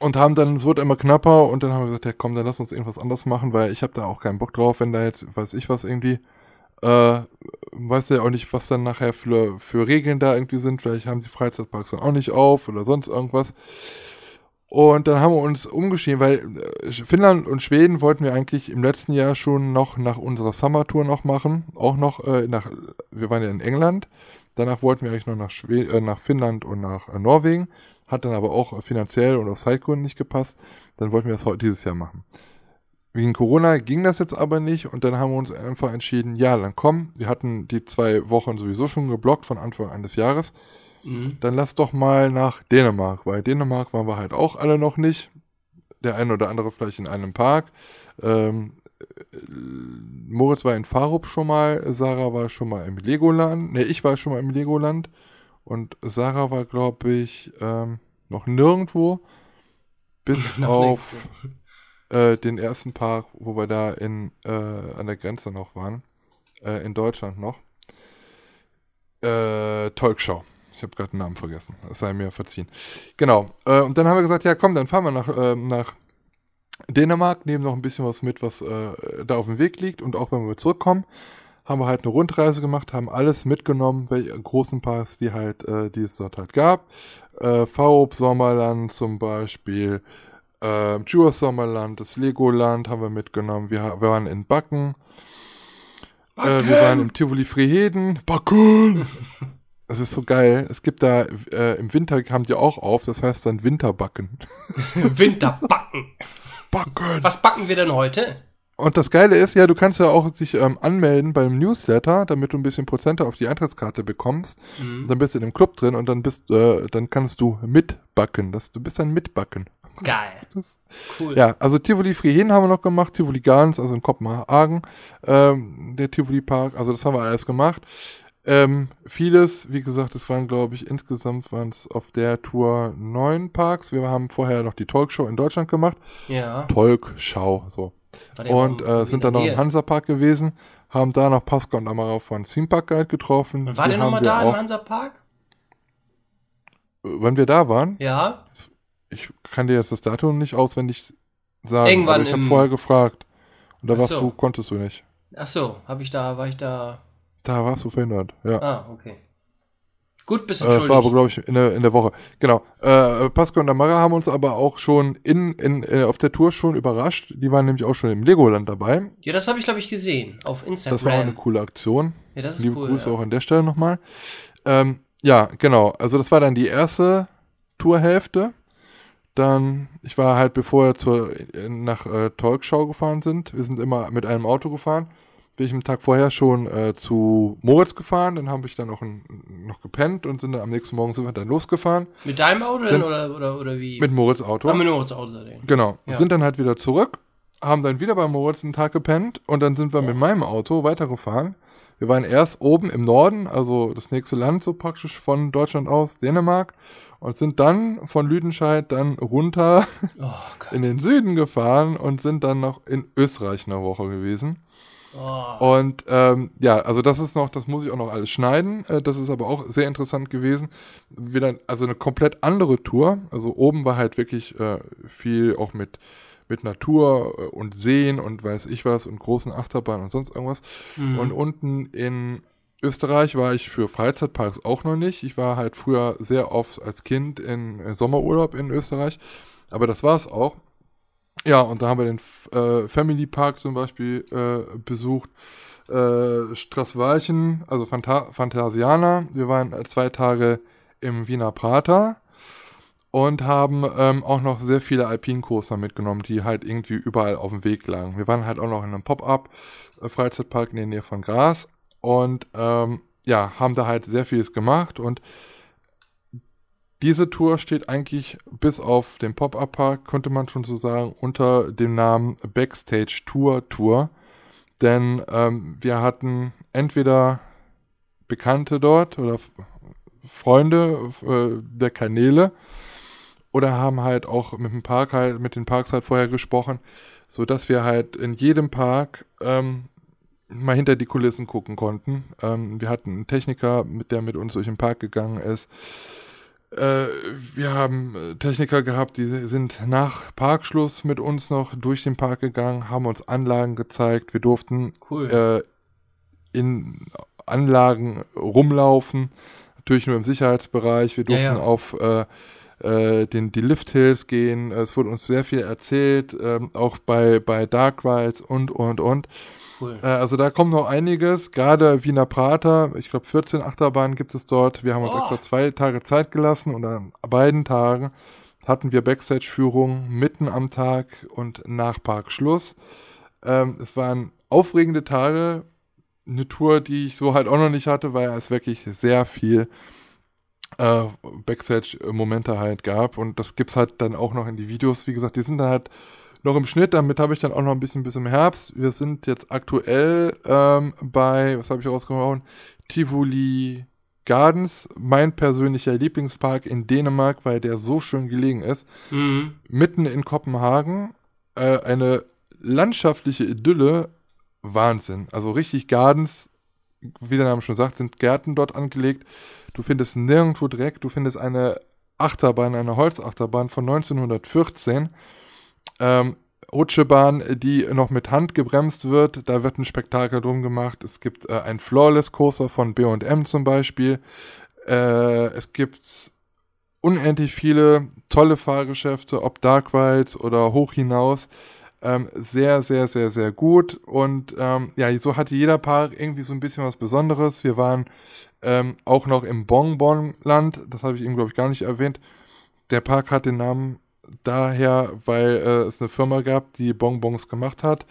S2: Und haben dann, es wurde immer knapper und dann haben wir gesagt, ja komm, dann lass uns irgendwas anderes machen, weil ich habe da auch keinen Bock drauf, wenn da jetzt, weiß ich was irgendwie, äh, weiß ja auch nicht, was dann nachher für, für Regeln da irgendwie sind. Vielleicht haben die Freizeitparks dann auch nicht auf oder sonst irgendwas. Und dann haben wir uns umgeschrieben, weil äh, Finnland und Schweden wollten wir eigentlich im letzten Jahr schon noch nach unserer Summer-Tour noch machen. Auch noch äh, nach, wir waren ja in England. Danach wollten wir eigentlich noch nach, Schwe äh, nach Finnland und nach äh, Norwegen. Hat dann aber auch finanziell und aus Zeitgründen nicht gepasst. Dann wollten wir das heute dieses Jahr machen. Wegen Corona ging das jetzt aber nicht und dann haben wir uns einfach entschieden, ja, dann komm. Wir hatten die zwei Wochen sowieso schon geblockt von Anfang an des Jahres
S3: Mhm.
S2: dann lass doch mal nach Dänemark, weil Dänemark waren wir halt auch alle noch nicht. Der eine oder andere vielleicht in einem Park. Ähm, äh, Moritz war in Farup schon mal, Sarah war schon mal im Legoland. Ne, ich war schon mal im Legoland. Und Sarah war, glaube ich, ähm, noch nirgendwo. Bis auf äh, den ersten Park, wo wir da in, äh, an der Grenze noch waren. Äh, in Deutschland noch. Äh, Tolkschau. Ich habe gerade den Namen vergessen. Das sei mir verziehen. Genau. Äh, und dann haben wir gesagt, ja komm, dann fahren wir nach, ähm, nach Dänemark, nehmen noch ein bisschen was mit, was äh, da auf dem Weg liegt. Und auch wenn wir zurückkommen, haben wir halt eine Rundreise gemacht, haben alles mitgenommen, welche großen Parks, die halt, äh, die es dort halt gab. Äh, Faub Sommerland zum Beispiel, äh, Jura Sommerland, das Legoland haben wir mitgenommen. Wir, wir waren in Backen. Äh, wir waren im Tivoli Friheden. Backen! Das ist so geil. Es gibt da, äh, im Winter haben die auch auf, das heißt dann Winterbacken.
S3: Winterbacken.
S2: Backen!
S3: Was backen wir denn heute?
S2: Und das Geile ist, ja, du kannst ja auch dich ähm, anmelden beim Newsletter, damit du ein bisschen Prozente auf die Eintrittskarte bekommst.
S3: Mhm.
S2: Dann bist du in dem Club drin und dann bist, äh, dann kannst du mitbacken. Das, du bist dann mitbacken.
S3: Geil.
S2: Das,
S3: Cool.
S2: ja, also Tivoli Frieden haben wir noch gemacht, Tivoli Gans, also in Kopenhagen, ähm, der Tivoli Park, also das haben wir alles gemacht. Ähm, vieles, wie gesagt, es waren, glaube ich, insgesamt waren es auf der Tour neun Parks. Wir haben vorher noch die Talkshow in Deutschland gemacht.
S3: Ja.
S2: Talkshow, so. Und äh,
S3: in
S2: sind dann noch im Hansapark gewesen, haben da noch Pascal und Amara von Theme Park Guide getroffen.
S3: Und war der nochmal da im Hansapark?
S2: Wenn wir da waren,
S3: Ja.
S2: ich kann dir jetzt das Datum nicht auswendig sagen,
S3: Irgendwann
S2: aber ich habe vorher gefragt. Und da warst
S3: so.
S2: du, konntest du nicht.
S3: Ach so, hab ich da, war ich da.
S2: Da warst du verhindert, ja.
S3: Ah, okay. Gut, bist
S2: Äh, das war aber, glaube ich, in der, in der Woche. Genau. Äh, Pascal und Amara haben uns aber auch schon in, in, äh, auf der Tour schon überrascht. Die waren nämlich auch schon im Legoland dabei.
S3: ja, das habe ich, glaube ich, gesehen. Auf Instagram.
S2: Das war auch eine coole Aktion.
S3: ja, das ist
S2: Liebe
S3: cool.
S2: Grüße
S3: ja.
S2: auch an der Stelle nochmal. Ähm, ja, genau. Also das war dann die erste Tourhälfte. Dann, ich war halt, bevor wir zur, nach äh, Talkshow gefahren sind, wir sind immer mit einem Auto gefahren, bin ich am Tag vorher schon äh, zu Moritz gefahren, dann habe ich dann noch, ein, noch gepennt und sind dann am nächsten Morgen sind wir dann losgefahren.
S3: Mit deinem Auto
S2: Sind-
S3: oder, oder, oder wie?
S2: Mit Moritz Auto.
S3: Ah, mit Moritz Auto denn.
S2: Genau.
S3: Ja.
S2: Sind dann halt wieder zurück, haben dann wieder bei Moritz einen Tag gepennt und dann sind wir mit meinem Auto weitergefahren. Wir waren erst oben im Norden, also das nächste Land so praktisch von Deutschland aus, Dänemark, und sind dann von Lüdenscheid dann runter
S3: Oh
S2: in den Süden gefahren und sind dann noch in Österreich eine Woche gewesen.
S3: Oh.
S2: Und ähm, ja, also das ist noch, das muss ich auch noch alles schneiden. Äh, das ist aber auch sehr interessant gewesen. Wieder, also eine komplett andere Tour. Also oben war halt wirklich äh, viel auch mit, mit Natur äh, und Seen und weiß ich was und großen Achterbahnen und sonst irgendwas.
S3: Mhm.
S2: Und unten in Österreich war ich für Freizeitparks auch noch nicht. Ich war halt früher sehr oft als Kind in äh, Sommerurlaub in Österreich. Aber das war es auch. Ja, und da haben wir den äh, Family Park zum Beispiel äh, besucht. Äh, Straßwalchen, also Phanta Phantasiana. Wir waren äh, zwei Tage im Wiener Prater und haben ähm, auch noch sehr viele Alpincoaster mitgenommen, die halt irgendwie überall auf dem Weg lagen. Wir waren halt auch noch in einem Pop-Up-Freizeitpark in der Nähe von Graz und ähm, ja, haben da halt sehr vieles gemacht und diese Tour steht eigentlich bis auf den Pop-Up-Park, könnte man schon so sagen, unter dem Namen Backstage Tour Tour. Denn ähm, wir hatten entweder Bekannte dort oder Freunde äh, der Kanäle oder haben halt auch mit dem Park halt, mit den Parks halt vorher gesprochen, so dass wir halt in jedem Park ähm, mal hinter die Kulissen gucken konnten. Ähm, wir hatten einen Techniker, mit der mit uns durch den Park gegangen ist. Äh, wir haben äh, Techniker gehabt, die sind nach Parkschluss mit uns noch durch den Park gegangen, haben uns Anlagen gezeigt. Wir durften
S3: Cool.
S2: äh, in Anlagen rumlaufen, natürlich nur im Sicherheitsbereich. Wir
S3: Ja,
S2: durften
S3: ja.
S2: auf äh, äh, den, die Lift Hills gehen. Es wurde uns sehr viel erzählt, ähm, auch bei, bei Dark Rides und, und, und.
S3: Cool.
S2: Äh, also da kommt noch einiges, gerade Wiener Prater, ich glaube 14 Achterbahnen gibt es dort. Wir haben uns
S3: Oh.
S2: extra zwei Tage Zeit gelassen und an beiden Tagen hatten wir Backstage-Führung mitten am Tag und nach Parkschluss. Ähm, es waren aufregende Tage, eine Tour, die ich so halt auch noch nicht hatte, weil es wirklich sehr viel äh, Backstage-Momente halt gab und das gibt's halt dann auch noch in die Videos. Wie gesagt, die sind dann halt noch im Schnitt, damit habe ich dann auch noch ein bisschen bis im Herbst. Wir sind jetzt aktuell ähm, bei, was habe ich rausgehauen? Tivoli Gardens, mein persönlicher Lieblingspark in Dänemark, weil der so schön gelegen ist.
S3: Mhm.
S2: Mitten in Kopenhagen, äh, eine landschaftliche Idylle, Wahnsinn. Also richtig Gardens, wie der Name schon sagt, sind Gärten dort angelegt. Du findest nirgendwo Dreck, du findest eine Achterbahn, eine Holzachterbahn von 1914 ähm, Rutschebahn, die noch mit Hand gebremst wird. Da wird ein Spektakel drum gemacht. Es gibt äh, ein Flawless Coaster von B&M zum Beispiel. Äh, es gibt unendlich viele tolle Fahrgeschäfte, ob Dark Rides oder hoch hinaus. Ähm, sehr, sehr, sehr, sehr gut. Und ähm, ja, so hatte jeder Park irgendwie so ein bisschen was Besonderes. Wir waren ähm, auch noch im Bonbonland. Das habe ich eben, glaube ich, gar nicht erwähnt. Der Park hat den Namen daher, weil äh, es eine Firma gab, die Bonbons gemacht hat.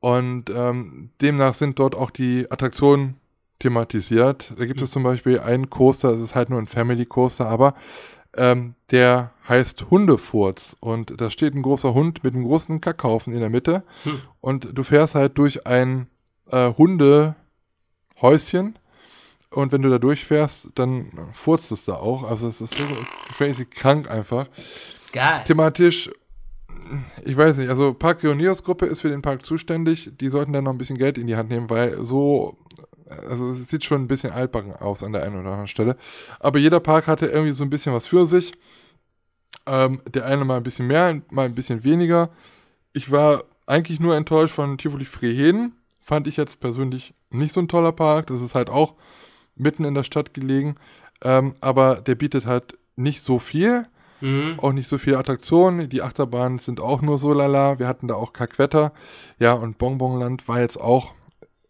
S2: Und ähm, demnach sind dort auch die Attraktionen thematisiert. Da gibt es zum Beispiel einen Coaster, es ist halt nur ein Family Coaster, aber ähm, der heißt Hundefurz. Und da steht ein großer Hund mit einem großen Kackhaufen in der Mitte.
S3: Hm.
S2: Und du fährst halt durch ein äh, Hundehäuschen. Und wenn du da durchfährst, dann furzt es da auch. Also es ist so crazy krank einfach.
S3: Geil.
S2: Thematisch, ich weiß nicht, also Park Pioniers Gruppe ist für den Park zuständig. Die sollten dann noch ein bisschen Geld in die Hand nehmen, weil so, also es sieht schon ein bisschen altbacken aus an der einen oder anderen Stelle. Aber jeder Park hatte irgendwie so ein bisschen was für sich. Ähm, der eine mal ein bisschen mehr, mal ein bisschen weniger. Ich war eigentlich nur enttäuscht von Tivoli Freheden. Fand ich jetzt persönlich nicht so ein toller Park. Das ist halt auch mitten in der Stadt gelegen. Ähm, aber der bietet halt nicht so viel
S3: Mhm.
S2: auch nicht so viele Attraktionen. Die Achterbahnen sind auch nur so lala. Wir hatten da auch Kackwetter. Ja, und Bonbonland war jetzt auch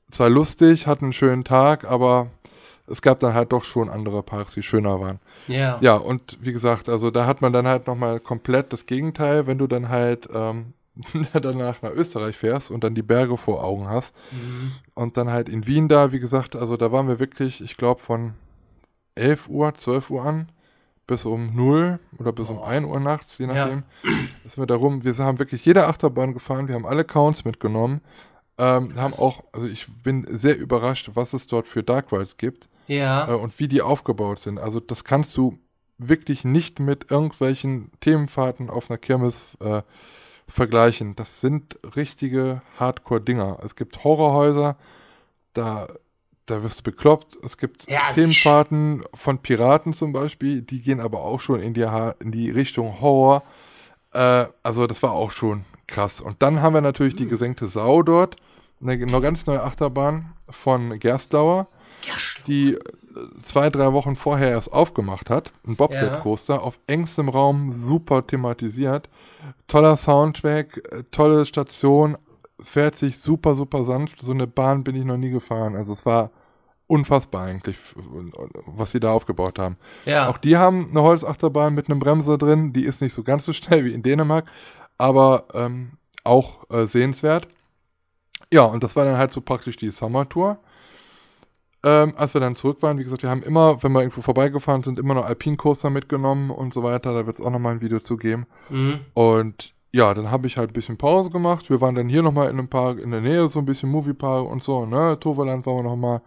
S2: zwar lustig, hatten einen schönen Tag, aber es gab dann halt doch schon andere Parks, die schöner waren.
S3: Ja.
S2: Ja, und wie gesagt, also da hat man dann halt nochmal komplett das Gegenteil, wenn du dann halt ähm, danach nach Österreich fährst und dann die Berge vor Augen hast.
S3: Mhm.
S2: Und dann halt in Wien da, wie gesagt, also da waren wir wirklich, ich glaube, von 11 Uhr, 12 Uhr an bis um 0 oder bis um
S3: Boah.
S2: 1 Uhr nachts, je
S3: Ja.
S2: nachdem. Da sind wir da rum. Wir haben wirklich jede Achterbahn gefahren, wir haben alle Counts mitgenommen. Ähm, haben auch, also ich bin sehr überrascht, was es dort für Dark Rides gibt
S3: Ja.
S2: äh, und wie die aufgebaut sind. Also das kannst du wirklich nicht mit irgendwelchen Themenfahrten auf einer Kirmes äh, vergleichen. Das sind richtige Hardcore-Dinger. Es gibt Horrorhäuser, da, da wirst du bekloppt. Es gibt
S3: Herrlich.
S2: Themenfahrten von Piraten zum Beispiel, die gehen aber auch schon in die, Ha- in die Richtung Horror. Äh, also das war auch schon krass. Und dann haben wir natürlich die gesenkte Sau dort, eine, eine ganz neue Achterbahn von Gerstlauer
S3: Ja, stimmt.
S2: die äh, zwei, drei Wochen vorher erst aufgemacht hat. Ein Bobsled-Coaster auf engstem Raum, super thematisiert. Toller Soundtrack, äh, tolle Station, fährt sich super, super sanft. So eine Bahn bin ich noch nie gefahren. Also es war unfassbar eigentlich, was sie da aufgebaut haben.
S3: Ja.
S2: Auch die haben eine Holzachterbahn mit einem Bremser drin. Die ist nicht so ganz so schnell wie in Dänemark, aber ähm, auch äh, sehenswert. Ja, und das war dann halt so praktisch die Summer Tour. Ähm, als wir dann zurück waren, wie gesagt, wir haben immer, wenn wir irgendwo vorbeigefahren sind, immer noch Alpine Coaster mitgenommen und so weiter. Da wird es auch nochmal ein Video zu geben.
S3: Mhm.
S2: Und ja, dann habe ich halt ein bisschen Pause gemacht. Wir waren dann hier nochmal in einem Park in der Nähe, so ein bisschen Moviepark und so, ne? Toverland waren wir nochmal.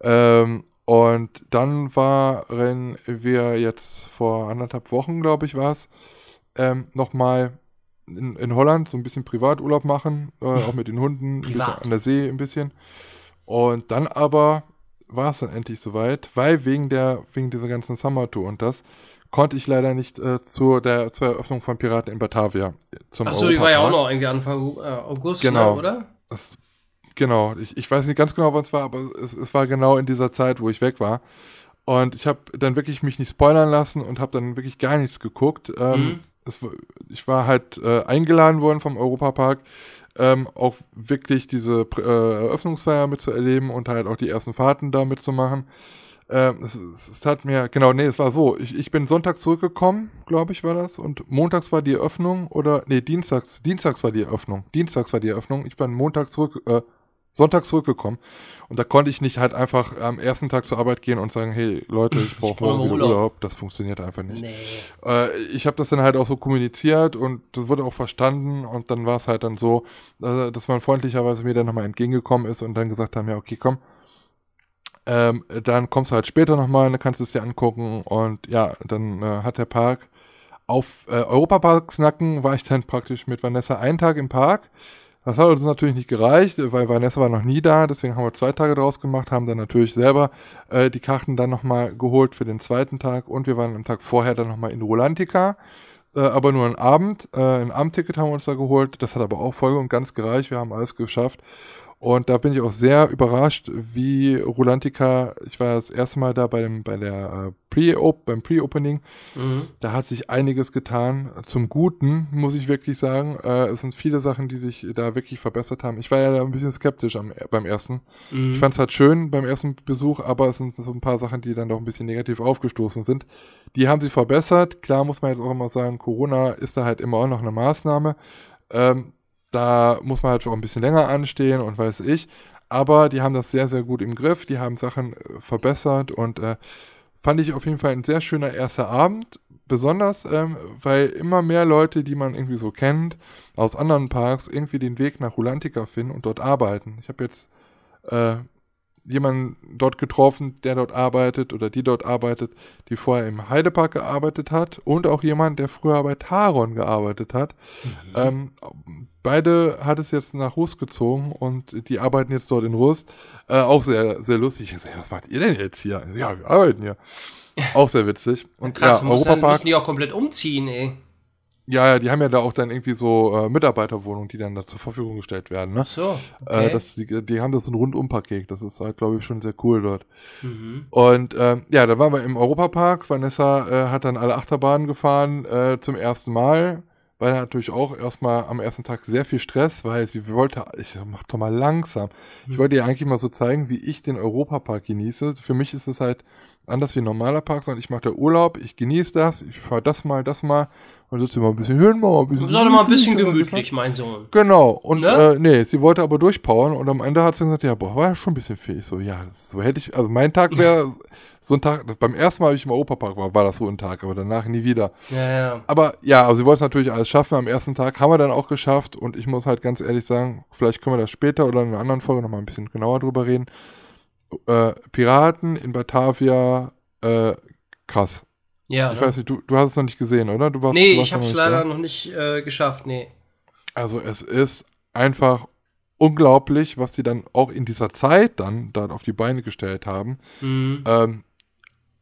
S2: Ähm, und dann waren wir jetzt vor anderthalb Wochen, glaube ich, war es, ähm, nochmal in, in Holland so ein bisschen Privaturlaub machen, äh, auch mit den Hunden, an der See ein bisschen. Und dann aber war es dann endlich soweit, weil wegen der, wegen dieser ganzen Summer Tour und das, konnte ich leider nicht äh, zur, der, zur Eröffnung von Piraten in Batavia. Zum
S3: Achso, die war ja auch noch irgendwie Anfang äh, August,
S2: Genau.
S3: oder?
S2: Das, genau, ich, ich weiß nicht ganz genau, wann es war, aber es, es war genau in dieser Zeit, wo ich weg war. Und ich habe dann wirklich mich nicht spoilern lassen und habe dann wirklich gar nichts geguckt. Ähm,
S3: Mhm.
S2: es, ich war halt äh, eingeladen worden vom Europapark, ähm, auch wirklich diese äh, Eröffnungsfeier mitzuerleben und halt auch die ersten Fahrten da mitzumachen. Ähm, es, es, es hat mir, genau, nee, es war so, ich, ich bin Sonntag zurückgekommen, glaube ich, war das, und montags war die Eröffnung, oder, nee, dienstags, dienstags war die Eröffnung, dienstags war die Eröffnung, ich bin Montag zurück, äh, Sonntag zurückgekommen und da konnte ich nicht halt einfach am ersten Tag zur Arbeit gehen und sagen, hey Leute, ich brauche
S3: brauch
S2: morgen
S3: Urlaub.
S2: Urlaub. Das funktioniert einfach nicht.
S3: Nee.
S2: Äh, ich habe das dann halt auch so kommuniziert und das wurde auch verstanden und dann war es halt dann so, äh, dass man freundlicherweise mir dann nochmal entgegengekommen ist und dann gesagt haben, ja okay, komm, ähm, dann kommst du halt später nochmal, dann kannst du es dir angucken und ja, dann äh, hat der Park auf äh, Europaparks war ich dann praktisch mit Vanessa einen Tag im Park. Das hat uns natürlich nicht gereicht, weil Vanessa war noch nie da, deswegen haben wir zwei Tage draus gemacht, haben dann natürlich selber äh, die Karten dann nochmal geholt für den zweiten Tag und wir waren am Tag vorher dann nochmal in Rolantica, äh, aber nur einen Abend. Äh, ein Abendticket haben wir uns da geholt, das hat aber auch voll und ganz gereicht, wir haben alles geschafft. Und da bin ich auch sehr überrascht, wie Rolantica, ich war das erste Mal da bei dem, bei der äh, Pre-Op, beim Pre-Opening,
S3: Mhm.
S2: da hat sich einiges getan. Zum Guten, muss ich wirklich sagen. Äh, es sind viele Sachen, die sich da wirklich verbessert haben. Ich war ja da ein bisschen skeptisch am, beim ersten.
S3: Mhm.
S2: Ich fand es halt schön beim ersten Besuch, aber es sind so ein paar Sachen, die dann doch ein bisschen negativ aufgestoßen sind. Die haben sich verbessert. Klar muss man jetzt auch immer sagen, Corona ist da halt immer auch noch eine Maßnahme. Ähm, da muss man halt auch ein bisschen länger anstehen und weiß ich. Aber die haben das sehr, sehr gut im Griff. Die haben Sachen äh, verbessert und äh, fand ich auf jeden Fall ein sehr schöner erster Abend. Besonders, ähm, weil immer mehr Leute, die man irgendwie so kennt, aus anderen Parks, irgendwie den Weg nach Rulantica finden und dort arbeiten. Ich habe jetzt äh, jemanden dort getroffen, der dort arbeitet oder die dort arbeitet, die vorher im Heidepark gearbeitet hat und auch jemand, der früher bei Taron gearbeitet hat. Ähm, beide hat es jetzt nach Rust gezogen und die arbeiten jetzt dort in Rust. Äh, auch sehr, sehr lustig. Ich sag, was macht ihr denn jetzt hier? Ja, wir arbeiten hier. Auch sehr witzig. Und
S3: Krass,
S2: ja,
S3: muss
S2: Europapark.
S3: müssen die auch komplett umziehen, ey.
S2: Ja, ja, die haben ja da auch dann irgendwie so äh, Mitarbeiterwohnungen, die dann da zur Verfügung gestellt werden. Ne?
S3: Ach so,
S2: Äh,
S3: okay.
S2: das, die, die haben das so ein Rundumpaket. Das ist halt, glaube ich, schon sehr cool dort.
S3: mhm.
S2: Und ähm, ja, da waren wir im Europapark. Vanessa äh, hat dann alle Achterbahnen gefahren äh, zum ersten Mal. war natürlich auch erstmal am ersten Tag sehr viel Stress, weil sie wollte, ich mach doch mal langsam. Ich wollte ihr eigentlich mal so zeigen, wie ich den Europapark genieße. Für mich ist es halt anders wie ein normaler Park, sondern ich mache da Urlaub, ich genieße das, ich fahre das mal, das mal und sitze immer ein bisschen hin, mal ein bisschen.
S3: Sag doch mal ein bisschen
S2: gemütlich,
S3: mein Sohn.
S2: Genau, und
S3: Ne?
S2: äh, nee, sie wollte aber durchpowern und am Ende hat sie gesagt, ja, boah, war ja schon ein bisschen viel. Ich so, ja, das, so hätte ich, also mein Tag wäre so ein Tag, beim ersten Mal, als ich im Europapark war, war das so ein Tag, aber danach nie wieder.
S3: Ja, ja.
S2: Aber ja, also sie wollte es natürlich alles schaffen. Am ersten Tag haben wir dann auch geschafft und ich muss halt ganz ehrlich sagen, vielleicht können wir das später oder in einer anderen Folge nochmal ein bisschen genauer drüber reden. Äh, Piraten in Batavia, äh, krass.
S3: Ja,
S2: Ich
S3: ne?
S2: weiß nicht, du, du hast es noch nicht gesehen, oder? Du warst,
S3: Nee,
S2: du warst
S3: ich hab's
S2: nicht
S3: leider
S2: da?
S3: noch nicht äh, geschafft, nee.
S2: Also es ist einfach unglaublich, was sie dann auch in dieser Zeit dann dort auf die Beine gestellt haben.
S3: Mhm.
S2: Ähm,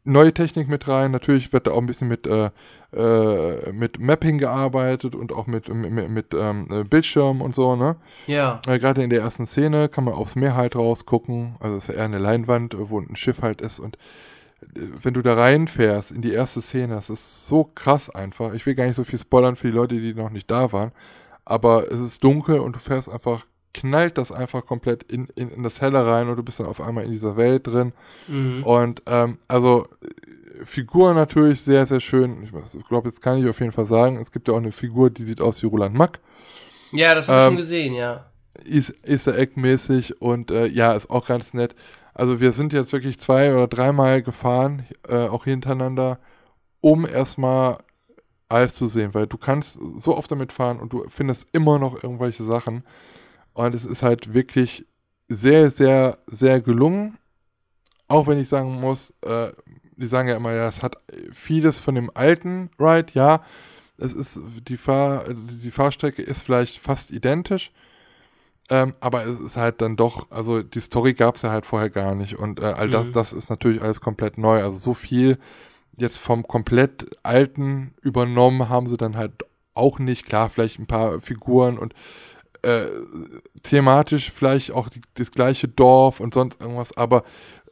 S2: neue Technik mit rein, natürlich wird da auch ein bisschen mit, äh, äh, mit Mapping gearbeitet und auch mit, mit, mit, ähm, äh, Bildschirm und so, ne?
S3: Ja.
S2: Äh, Gerade in der ersten Szene kann man aufs Meer halt rausgucken, also es ist ja eher eine Leinwand, wo ein Schiff halt ist und wenn du da reinfährst in die erste Szene, das ist so krass einfach. Ich will gar nicht so viel spoilern für die Leute, die noch nicht da waren, aber es ist dunkel und du fährst einfach, knallt das einfach komplett in, in, in das Helle rein und du bist dann auf einmal in dieser Welt drin.
S3: Mhm.
S2: Und ähm, also Figur natürlich sehr, sehr schön. Ich, glaube, jetzt kann ich auf jeden Fall sagen, es gibt ja auch eine Figur, die sieht aus wie Roland Mack.
S3: Ja, das hab ich
S2: Ähm,
S3: schon gesehen, ja.
S2: Is- Easter Egg-mäßig und äh, ja, ist auch ganz nett. Also wir sind jetzt wirklich zwei oder dreimal gefahren, äh, auch hintereinander, um erstmal alles zu sehen, weil du kannst so oft damit fahren und du findest immer noch irgendwelche Sachen. Und es ist halt wirklich sehr, sehr, sehr gelungen. Auch wenn ich sagen muss, äh, die sagen ja immer, ja, es hat vieles von dem alten Ride, ja. Es ist, die, Fahr, die Fahrstrecke ist vielleicht fast identisch. Ähm, aber es ist halt dann doch, also die Story gab es ja halt vorher gar nicht. Und äh, all das,
S3: Mhm.
S2: das ist natürlich alles komplett neu. Also so viel jetzt vom komplett alten übernommen haben sie dann halt auch nicht. Klar, vielleicht ein paar Figuren und äh, thematisch vielleicht auch die, das gleiche Dorf und sonst irgendwas, aber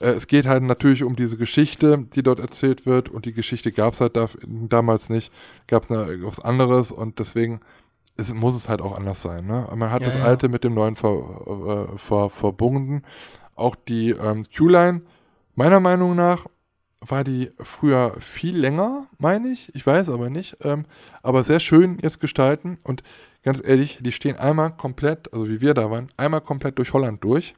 S2: äh, es geht halt natürlich um diese Geschichte, die dort erzählt wird und die Geschichte gab es halt da, damals nicht, gab es was anderes und deswegen es, muss es halt auch anders sein. Ne? Man hat
S3: Ja,
S2: das
S3: ja.
S2: Alte mit dem Neuen ver, äh, ver, verbunden. Auch die ähm, Q-Line, meiner Meinung nach, war die früher viel länger, meine ich. Ich weiß aber nicht. Ähm, aber sehr schön jetzt gestalten. Und ganz ehrlich, die stehen einmal komplett, also wie wir da waren, einmal komplett durch Holland durch.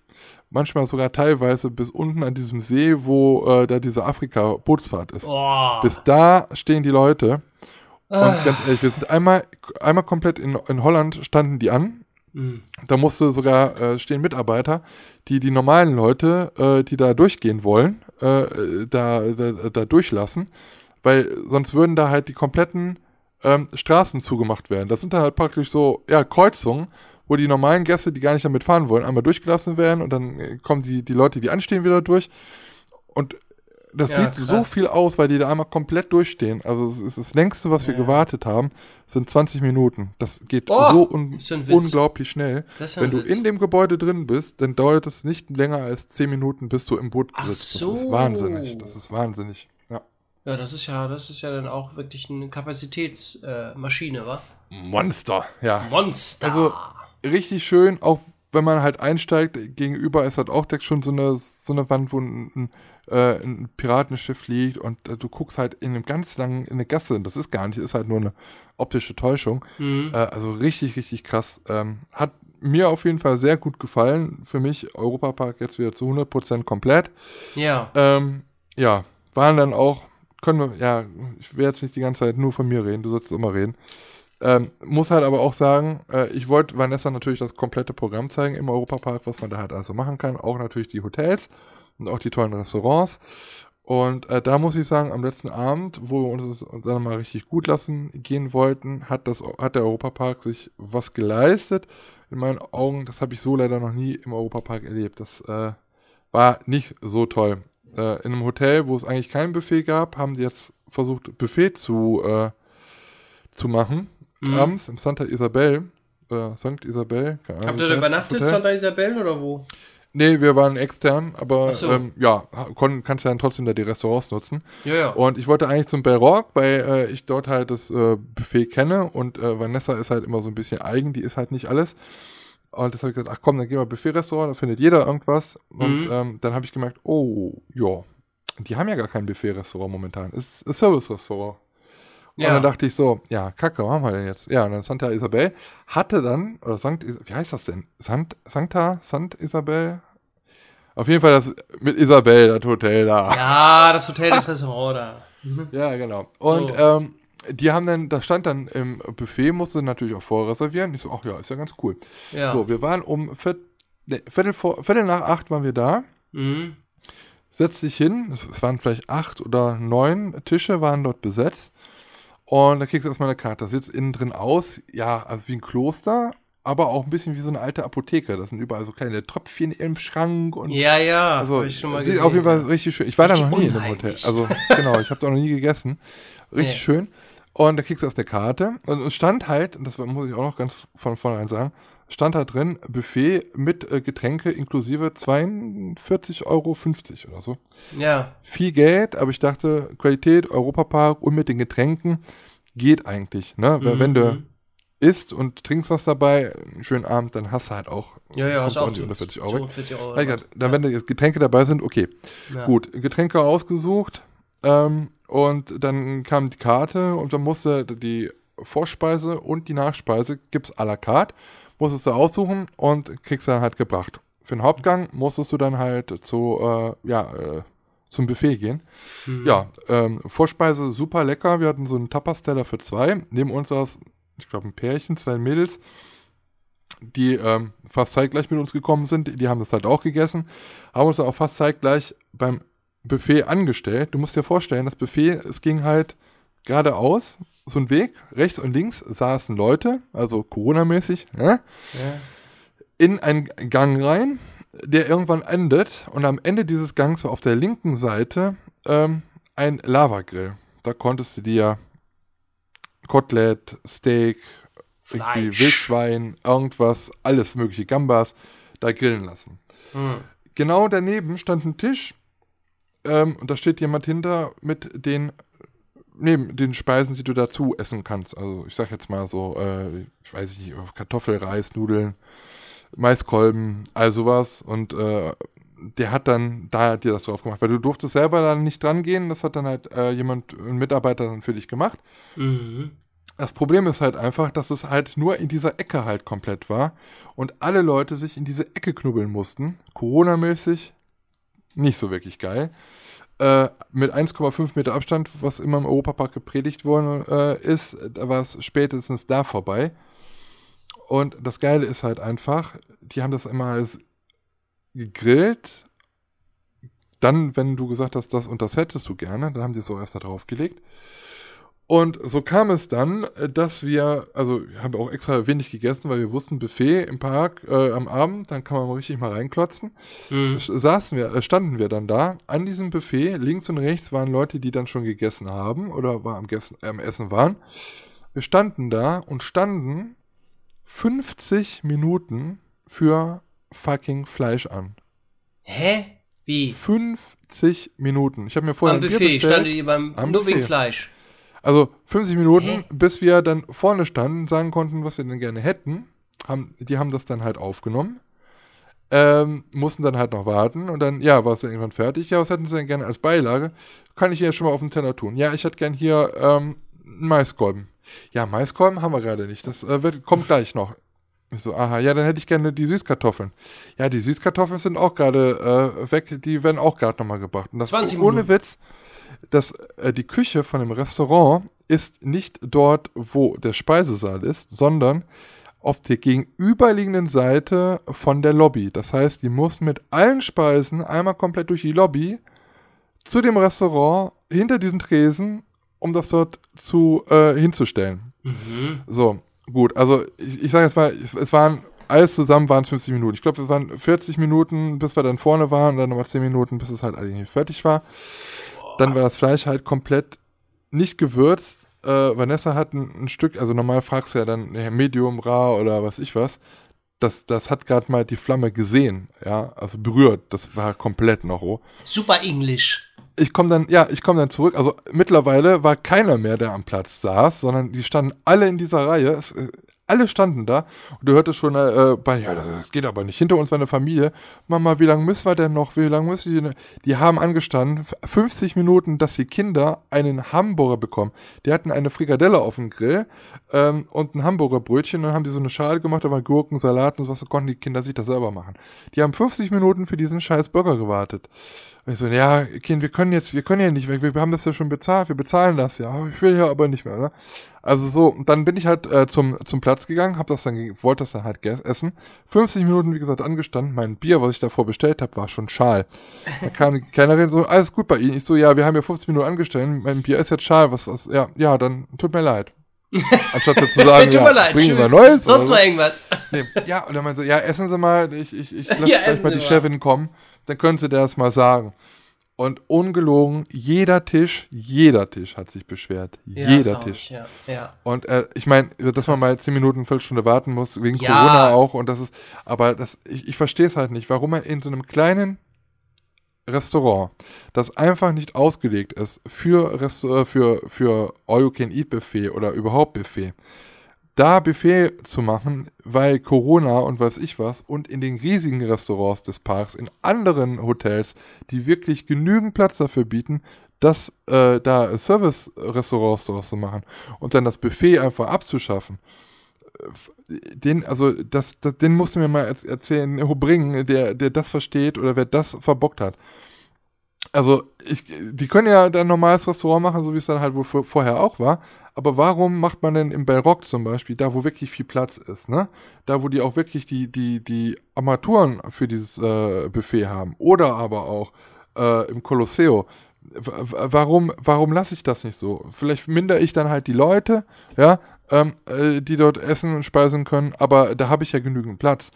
S2: Manchmal sogar teilweise bis unten an diesem See, wo äh, da diese Afrika-Bootsfahrt ist.
S3: Oh.
S2: Bis da stehen die Leute.
S3: Ah.
S2: Und ganz ehrlich, wir sind einmal, einmal komplett in, in Holland standen die an.
S3: Mhm.
S2: Da musste sogar äh, stehen Mitarbeiter, die die normalen Leute, äh, die da durchgehen wollen, äh, da, da, da durchlassen, weil sonst würden da halt die kompletten ähm, Straßen zugemacht werden. Das sind dann halt praktisch so ja, Kreuzungen, wo die normalen Gäste, die gar nicht damit fahren wollen, einmal durchgelassen werden und dann äh, kommen die, die Leute, die anstehen, wieder durch. Und das
S3: Ja,
S2: sieht so
S3: krass.
S2: viel aus, weil die da einmal komplett durchstehen. Also es ist das längste, was wir
S3: Ja.
S2: gewartet haben, sind 20 Minuten. Das geht
S3: Oh,
S2: so un unglaublich schnell. Wenn du
S3: Witz.
S2: in dem Gebäude drin bist, dann dauert es nicht länger als 10 Minuten, bis du im Boot
S3: Ach
S2: sitzt.
S3: so.
S2: Das ist wahnsinnig. Das ist wahnsinnig. Ja.
S3: Ja, das ist ja, das ist ja dann auch wirklich eine Kapazitätsmaschine, äh, wa?
S2: Monster, ja.
S3: Monster.
S2: Also richtig schön, auch wenn man halt einsteigt, gegenüber ist halt auch direkt schon so eine, so eine Wand, wo ein, ein, äh, ein Piratenschiff liegt und äh, du guckst halt in einem ganz langen, in eine Gasse, das ist gar nicht, ist halt nur eine optische Täuschung.
S3: mhm.
S2: Äh, also richtig, richtig krass. Ähm, hat mir auf jeden Fall sehr gut gefallen. Für mich Europapark jetzt wieder zu 100% komplett.
S3: ja.
S2: Ähm, ja, waren dann auch, können wir, ja, ich will jetzt nicht die ganze Zeit nur von mir reden, du sollst immer reden. Ähm, muss halt aber auch sagen, äh, ich wollte Vanessa natürlich das komplette Programm zeigen im Europapark, was man da halt also machen kann. Auch natürlich die Hotels und auch die tollen Restaurants. Und äh, da muss ich sagen, am letzten Abend, wo wir uns es uns dann mal richtig gut lassen gehen wollten, hat, das, hat der Europapark sich was geleistet. In meinen Augen, das habe ich so leider noch nie im Europapark erlebt. Das äh, war nicht so toll. Äh, in einem Hotel, wo es eigentlich kein Buffet gab, haben die jetzt versucht, Buffet zu, äh, zu machen.
S3: Mhm.
S2: Abends im Santa Isabel. Äh, St. Isabel. keine Ahnung,
S3: Habt ihr da
S2: das
S3: übernachtet? Santa Isabel oder wo?
S2: Nee, wir waren extern, aber
S3: so.
S2: ähm, ja, kon, kannst ja dann trotzdem da die Restaurants nutzen.
S3: Ja, ja.
S2: Und ich wollte eigentlich zum Bellrock, weil äh, ich dort halt das äh, Buffet kenne und äh, Vanessa ist halt immer so ein bisschen eigen, die ist halt nicht alles. Und das habe ich gesagt, ach komm, dann gehen wir Buffet-Restaurant, da findet jeder irgendwas. Und
S3: Mhm.
S2: ähm, dann habe ich gemerkt, oh, ja, die haben ja gar kein Buffet-Restaurant momentan. Es ist ein Service-Restaurant. Und
S3: Ja.
S2: dann dachte ich so, ja, kacke, was haben wir denn jetzt? Ja, und dann Santa Isabel hatte dann, oder Sankt, wie heißt das denn? Sant, Sancta, Sant Isabel? Auf jeden Fall das mit Isabel, das Hotel da.
S3: ja, das Hotel, das Restaurant da.
S2: Ja, genau. Und
S3: So.
S2: ähm, die haben dann, da stand dann im Buffet, musste natürlich auch vorreservieren. Ich so, ach ja, ist ja ganz cool.
S3: Ja.
S2: So, wir waren um Viert, nee, Viertel, vor, Viertel nach acht waren wir da.
S3: Mhm.
S2: Setzt dich hin, es, es waren vielleicht acht oder neun Tische waren dort besetzt. Und dann kriegst du erstmal eine Karte. Das sieht innen drin aus, ja, also wie ein Kloster, aber auch ein bisschen wie so eine alte Apotheke. Das sind überall so kleine Tröpfchen im Schrank und
S3: Ja, ja.
S2: also
S3: hab ich schon mal
S2: sieht
S3: gesehen,
S2: auf jeden Fall
S3: ja.
S2: richtig schön. Ich war da noch nie in dem Hotel. Also genau, ich habe da noch nie gegessen. Richtig
S3: Nee.
S2: schön. Und da kriegst du erst eine Karte und es stand halt, und das muss ich auch noch ganz von vornherein sagen, stand da drin Buffet mit äh, Getränke inklusive 42,50 Euro oder so.
S3: Ja.
S2: Viel Geld, aber ich dachte, Qualität, Europapark und mit den Getränken geht eigentlich. Ne? Weil Wenn du
S3: Mhm.
S2: isst und trinkst was dabei, einen schönen Abend, dann hast du halt auch,
S3: Ja, ja, hast
S2: du
S3: auch die
S2: unter 40 Euro.
S3: 42 Euro.
S2: Dann, wenn da jetzt Getränke dabei sind, okay.
S3: Ja.
S2: Gut, Getränke ausgesucht ähm, und dann kam die Karte und dann musste die Vorspeise und die Nachspeise gibt's à la carte, musstest du aussuchen und kriegst dann halt gebracht. Für den Hauptgang musstest du dann halt zu, äh, ja, äh, zum Buffet gehen.
S3: Mhm.
S2: Ja, ähm, Vorspeise super lecker. Wir hatten so einen Tapas-Teller für zwei. Neben uns saß, ich glaube, ein Pärchen, zwei Mädels, die ähm, fast zeitgleich mit uns gekommen sind. Die haben das halt auch gegessen. Haben uns auch fast zeitgleich beim Buffet angestellt. Du musst dir vorstellen, das Buffet, es ging halt geradeaus, so ein Weg, rechts und links saßen Leute, also Corona-mäßig, ja,
S3: Ja.
S2: in einen Gang rein, der irgendwann endet. Und am Ende dieses Gangs war auf der linken Seite ähm, ein Lavagrill. Da konntest du dir Kotelett, Steak. Wildschwein, irgendwas, alles mögliche, Gambas, da grillen lassen.
S3: Mhm.
S2: Genau daneben stand ein Tisch ähm, und da steht jemand hinter mit den neben den Speisen, die du dazu essen kannst. Also ich sag jetzt mal so, äh, ich weiß nicht, Kartoffel, Reis, Nudeln, Maiskolben, all sowas. Und äh, der hat dann da dir das drauf gemacht, weil du durftest selber dann nicht dran gehen. Das hat dann halt äh, jemand, ein Mitarbeiter dann für dich gemacht.
S3: Mhm.
S2: Das Problem ist halt einfach, dass es halt nur in dieser Ecke halt komplett war und alle Leute sich in diese Ecke knubbeln mussten. Corona-mäßig nicht so wirklich geil. Äh, mit 1,5 Meter Abstand, was immer im Europapark gepredigt worden äh, ist, da war es spätestens da vorbei. Und das Geile ist halt einfach, die haben das immer als gegrillt. Dann, wenn du gesagt hast, das und das hättest du gerne, dann haben sie es so erst da drauf gelegt. Und so kam es dann, äh, dass wir, also wir haben auch extra wenig gegessen, weil wir wussten, Buffet im Park äh, am Abend, dann kann man mal richtig mal reinklotzen.
S3: Mhm.
S2: Saßen wir, äh, standen wir dann da an diesem Buffet. Links und rechts waren Leute, die dann schon gegessen haben oder war am, Gessen, äh, am Essen waren. Wir standen da und standen 50 Minuten für fucking Fleisch an.
S3: Hä? Wie?
S2: 50 Minuten. Ich habe mir vorher
S3: Am Buffet
S2: bestellt.
S3: standet ihr beim nur wegen. Fleisch.
S2: Also 50 Minuten, bis wir dann vorne standen, sagen konnten, was wir denn gerne hätten. Haben, die haben das dann halt aufgenommen. Ähm, mussten dann halt noch warten und dann, ja, war es dann irgendwann fertig. Ja, was hätten sie denn gerne als Beilage? Kann ich hier schon mal auf den Teller tun? Ja, ich hätte gern hier ähm, einen Maiskolben. Ja, Maiskolben haben wir gerade nicht. Das äh, wird, kommt gleich noch. Ich so, aha, ja, dann hätte ich gerne die Süßkartoffeln. Ja, die Süßkartoffeln sind auch gerade äh, weg, die werden auch gerade nochmal gebracht. Und das
S3: 20
S2: ohne. Witz, dass äh, die Küche von dem Restaurant ist nicht dort, wo der Speisesaal ist, sondern auf der gegenüberliegenden Seite von der Lobby. Das heißt, die muss mit allen Speisen einmal komplett durch die Lobby zu dem Restaurant hinter diesen Tresen, um das dort zu äh, hinzustellen.
S3: Mhm.
S2: So, gut, also ich, ich sage jetzt mal, es, es waren alles zusammen waren es 50 Minuten. Ich glaube, es waren 40 Minuten, bis wir dann vorne waren, und dann nochmal 10 Minuten, bis es halt eigentlich fertig war. Dann war das Fleisch halt komplett nicht gewürzt. Äh, Vanessa hat ein, ein Stück, also normal fragst du ja dann Medium, Rar oder was ich was. das, das hat gerade mal die Flamme gesehen, ja, also berührt. Das war komplett noch roh.
S3: Super Englisch.
S2: Ich komme dann, ja, ich komme dann zurück. Also mittlerweile war keiner mehr, der am Platz saß, sondern die standen alle in dieser Reihe. Es, äh, alle standen da und du hörtest schon äh, bei, ja, das geht aber nicht. Hinter uns war eine Familie. Mama, wie lange müssen wir denn noch? Wie lange müssen die denn? Die haben angestanden, 50 Minuten, dass die Kinder einen Hamburger bekommen. Die hatten eine Frikadelle auf dem Grill ähm, und ein Hamburger Brötchen. Dann haben die so eine Schale gemacht, da waren Gurken, Salat und sowas. Da konnten die Kinder sich das selber machen. Die haben 50 Minuten für diesen scheiß Burger gewartet. Und ich so, ja, Kind, wir können jetzt, wir können ja nicht weg, wir, haben das ja schon bezahlt, wir bezahlen das ja. Ich will ja aber nicht mehr, ne? Also so, dann bin ich halt äh, zum, zum Platz gegangen, hab das dann, wollte das dann halt essen. 50 Minuten, wie gesagt, angestanden. Mein Bier, was ich davor bestellt habe, war schon schal. Da kam die Kellnerin so, alles gut bei Ihnen. Ich so, ja, wir haben ja 50 Minuten angestellt, mein Bier ist jetzt schal, was, was, ja, ja, dann tut mir leid. Anstatt zu sagen,
S3: Tut
S2: ja,
S3: mir leid,
S2: wir
S3: tschüss.
S2: Neues.
S3: Sonst war
S2: so.
S3: irgendwas.
S2: Nee, ja, und dann meinte sie, ja, essen Sie mal, ich, ich, ich lasse
S3: Ja,
S2: gleich mal die
S3: mal.
S2: Chefin kommen, dann können Sie das mal sagen. Und ungelogen, jeder Tisch, jeder Tisch hat sich beschwert.
S3: Ja,
S2: jeder Tisch.
S3: Ich, ja. ja.
S2: Und äh, ich meine, dass man mal zehn Minuten, eine Viertelstunde warten muss, wegen. Corona auch. Und das ist, aber das, ich, ich verstehe es halt nicht, warum man in so einem kleinen Restaurant, das einfach nicht ausgelegt ist für, Rest, äh, für, für All-You-Can-Eat-Buffet oder überhaupt Buffet, da Buffet zu machen, weil Corona und weiß ich was und in den riesigen Restaurants des Parks, in anderen Hotels, die wirklich genügend Platz dafür bieten, das äh, da Service-Restaurants daraus zu machen und dann das Buffet einfach abzuschaffen. Äh, Den, also das, das, den musst du mir mal erz- erzählen, bringen, der, der das versteht oder wer das verbockt hat. Also, ich, die können ja dann ein normales Restaurant machen, so wie es dann halt wohl vor- vorher auch war. Aber warum macht man denn im Bellrock zum Beispiel, da wo wirklich viel Platz ist, ne? Da wo die auch wirklich die, die, die Armaturen für dieses äh, Buffet haben. Oder aber auch äh, im Colosseo. Warum, warum lasse ich das nicht so? Vielleicht mindere ich dann halt die Leute, ja, ähm, äh, die dort essen und speisen können, aber da habe ich ja genügend Platz.